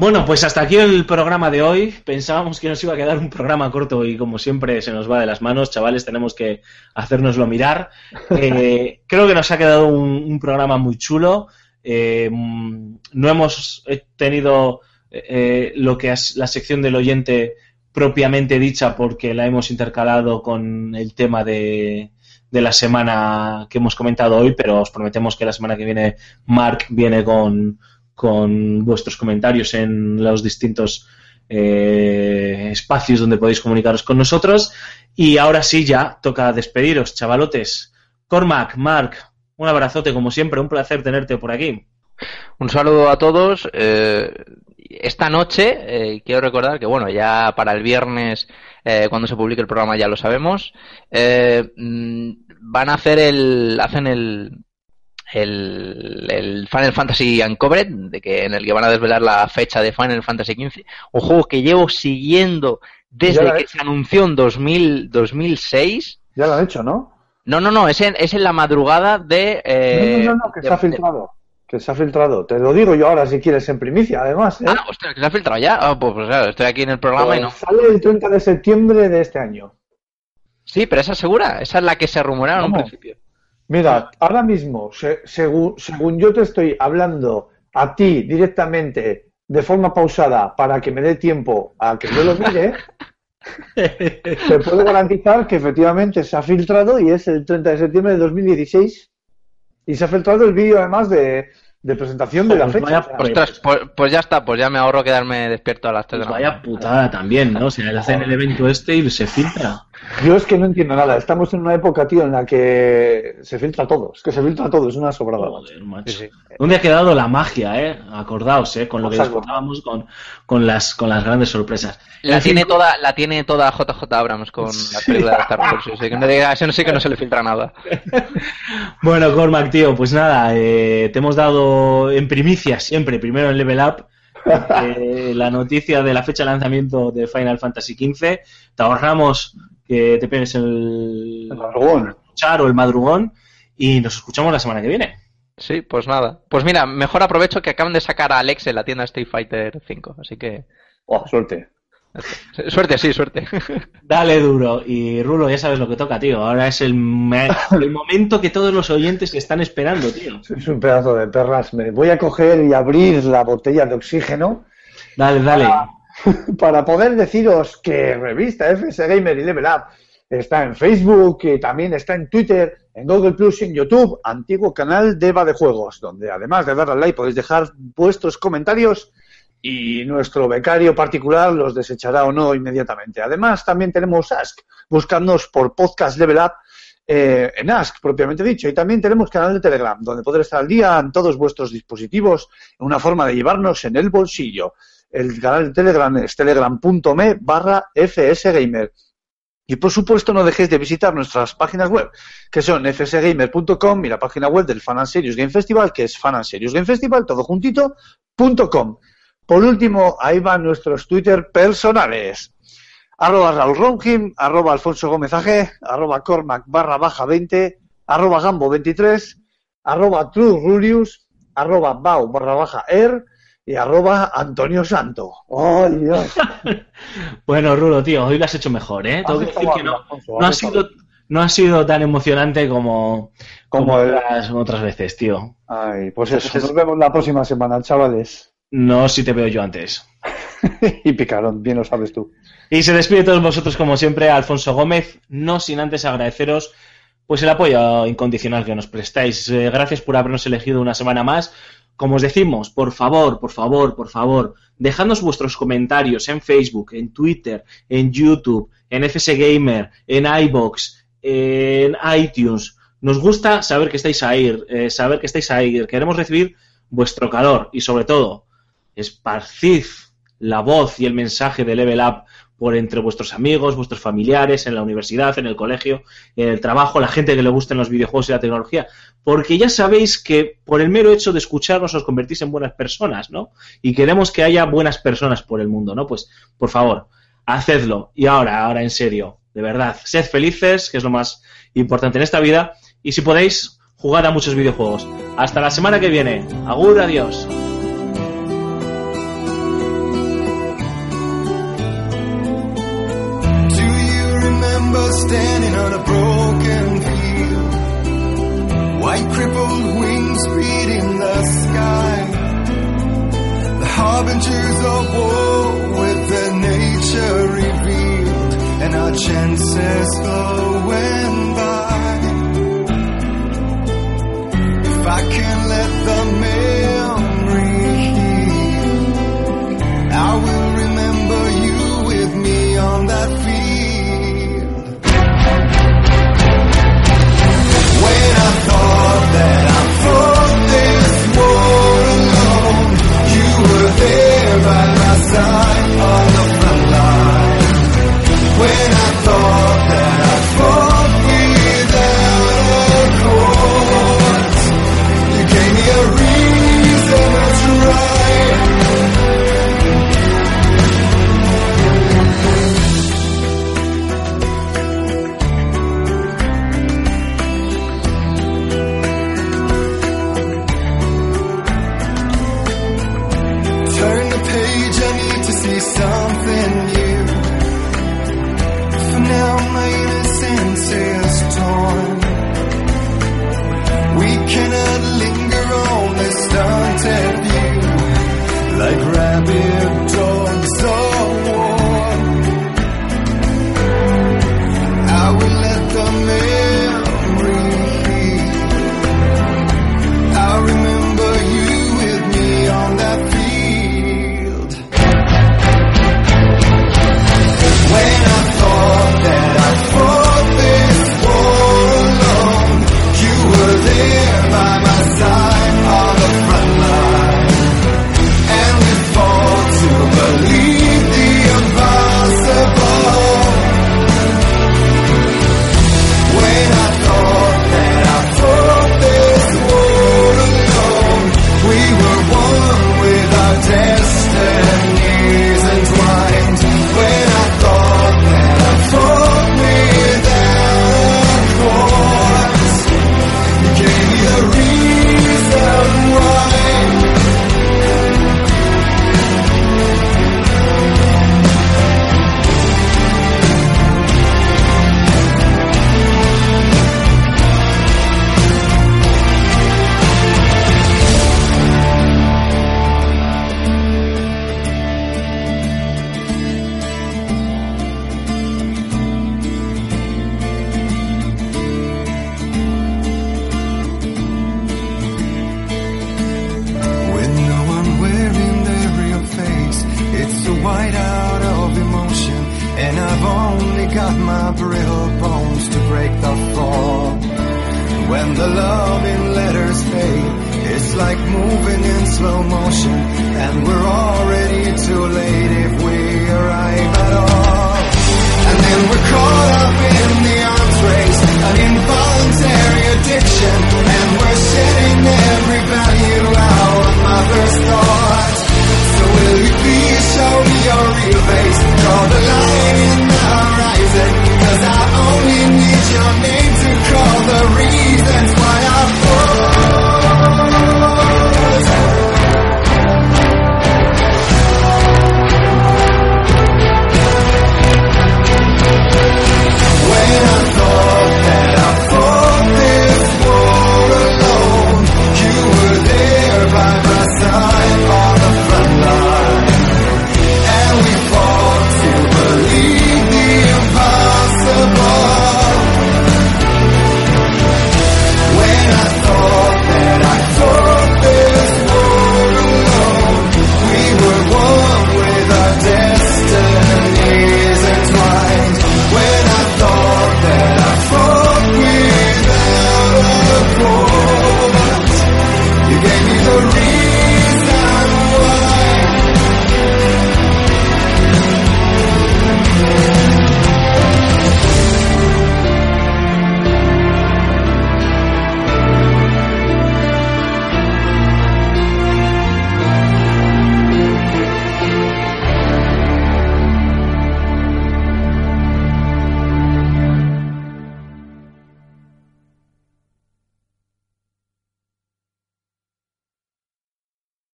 Speaker 1: Bueno, pues hasta aquí el programa de hoy. Pensábamos que nos iba a quedar un programa corto y como siempre se nos va de las manos, chavales, tenemos que hacérnoslo mirar. Eh, creo que nos ha quedado un, un programa muy chulo. Eh, no hemos tenido eh, lo que es la sección del oyente propiamente dicha porque la hemos intercalado con el tema de, de la semana que hemos comentado hoy, pero os prometemos que la semana que viene Mark viene con, con vuestros comentarios en los distintos eh, espacios donde podéis comunicaros con nosotros. Y ahora sí, ya toca despediros, chavalotes. Cormac, Mark, un abrazote como siempre, un placer tenerte por aquí.
Speaker 3: Un saludo a todos. Eh, esta noche eh, quiero recordar que, bueno, ya para el viernes, cuando se publique el programa, ya lo sabemos. mm, van a hacer el. Hacen el. El, el Final Fantasy Uncovered, de que, en el que van a desvelar la fecha de Final Fantasy XV. Un juego que llevo siguiendo desde
Speaker 2: he
Speaker 3: que se anunció en 2000, 2006.
Speaker 2: Ya lo han hecho, ¿no?
Speaker 3: No, no, no, es en, es en la madrugada de. eh,
Speaker 2: no, no, no, que
Speaker 3: de-
Speaker 2: se ha filtrado. Que se ha filtrado. Te lo digo yo ahora si quieres en primicia, además. ¿eh?
Speaker 3: Ah, ostras, que se ha filtrado ya. Ah, pues, pues, claro, estoy aquí en el programa y no.
Speaker 2: Pues sale el 30 de septiembre de este año.
Speaker 3: Sí, pero esa es segura. Esa es la que se rumoreaba en un principio.
Speaker 2: Mira, ahora mismo, se- según, según yo te estoy hablando a ti directamente de forma pausada para que me dé tiempo a que yo lo mire, te puedo garantizar que efectivamente se ha filtrado y es el 30 de septiembre de 2016 y se ha filtrado el vídeo además de, de presentación de la
Speaker 1: Pues
Speaker 2: fecha.
Speaker 1: vaya
Speaker 3: Ostras, pues, pues ya está, pues ya me ahorro quedarme despierto a las 3 de
Speaker 1: Pues
Speaker 3: la
Speaker 1: vaya
Speaker 3: mañana.
Speaker 1: putada también, ¿no? O sea, hacen el evento este y se filtra.
Speaker 2: Yo es que no entiendo nada. Estamos en una época, tío, en la que se filtra todo. Es que se filtra todo, es una sobrada.
Speaker 1: Joder, macho.
Speaker 3: Sí, sí.
Speaker 1: ¿Dónde ha quedado la magia, eh? Acordaos, eh, con lo que
Speaker 2: Exacto.
Speaker 1: disfrutábamos con, con, las, con las grandes sorpresas.
Speaker 3: La tiene toda, la tiene toda JJ Abrams con la película de Star Wars. sí, que no diga, eso no sé que no se le filtra nada.
Speaker 1: Bueno, Cormac, tío, pues nada, eh, te hemos dado en primicia siempre, primero en Level Up, eh, la noticia de la fecha de lanzamiento de Final Fantasy XV. Te ahorramos que te pegues el,
Speaker 2: El madrugón.
Speaker 1: char o el madrugón y nos escuchamos la semana que viene.
Speaker 3: Sí, pues nada. Pues mira, mejor aprovecho que acaban de sacar a Alex en la tienda Street Fighter 5. Así que.
Speaker 2: Oh, suerte.
Speaker 3: Suerte, sí, suerte.
Speaker 1: Dale duro. Y Rulo, ya sabes lo que toca, tío. Ahora es el, me- el momento que todos los oyentes están esperando, tío.
Speaker 2: Es un pedazo de perras. Me voy a coger y abrir la botella de oxígeno
Speaker 1: Dale, dale.
Speaker 2: para poder deciros que revista FS Gamer y Level Up está en Facebook, y también está en Twitter, en Google Plus y en YouTube, antiguo canal de Eva de Juegos, donde además de darle al like podéis dejar vuestros comentarios y nuestro becario particular los desechará o no inmediatamente. Además, también tenemos Ask, buscadnos por Podcast Level Up eh, en Ask, propiamente dicho. Y también tenemos canal de Telegram, donde poder estar al día en todos vuestros dispositivos, una forma de llevarnos en el bolsillo. El canal de Telegram es telegram.me barra fsgamer. Y por supuesto no dejéis de visitar nuestras páginas web, que son fsgamer.com y la página web del Fan and Serious Game Festival, que es Fan Serious Game Festival, todo juntito, punto com. Por último, ahí van nuestros Twitter personales. Arroba Raúl Ronjim, arroba Alfonso Gómez AG, arroba Cormac barra baja 20, arroba Gambo 23, arroba True Rulius, arroba Bau barra baja Er y arroba Antonio Santo. ¡Ay, Dios!
Speaker 1: Bueno, Rulo, tío, hoy lo has hecho mejor, ¿eh? Tengo que decir que no, ha sido no ha sido tan emocionante como,
Speaker 2: Como
Speaker 1: como
Speaker 2: el-
Speaker 1: otras, otras veces, tío.
Speaker 2: Ay, pues eso, nos vemos la próxima semana, chavales.
Speaker 1: No si te veo yo antes.
Speaker 2: y picaron, bien lo sabes tú.
Speaker 1: Y se despide de todos vosotros, como siempre, Alfonso Gómez, no sin antes agradeceros pues el apoyo incondicional que nos prestáis. Eh, gracias por habernos elegido una semana más. Como os decimos, por favor, por favor, por favor, dejadnos vuestros comentarios en Facebook, en Twitter, en YouTube, en FS Gamer, en iBox, en iTunes. Nos gusta saber que estáis ahí, eh, saber que estáis ahí. Queremos recibir vuestro calor y sobre todo, esparcid la voz y el mensaje de Level Up por entre vuestros amigos, vuestros familiares, en la universidad, en el colegio, en el trabajo, la gente que le gusten los videojuegos y la tecnología. Porque ya sabéis que por el mero hecho de escucharnos os convertís en buenas personas, ¿no? Y queremos que haya buenas personas por el mundo, ¿no? Pues, por favor, hacedlo. Y ahora, ahora en serio, de verdad, sed felices, que es lo más importante en esta vida. Y si podéis, jugad a muchos videojuegos. Hasta la semana que viene. Agur, adiós.
Speaker 6: Harbingers of war with their nature revealed, and our chances flowing by. If I can let the memory heal, I will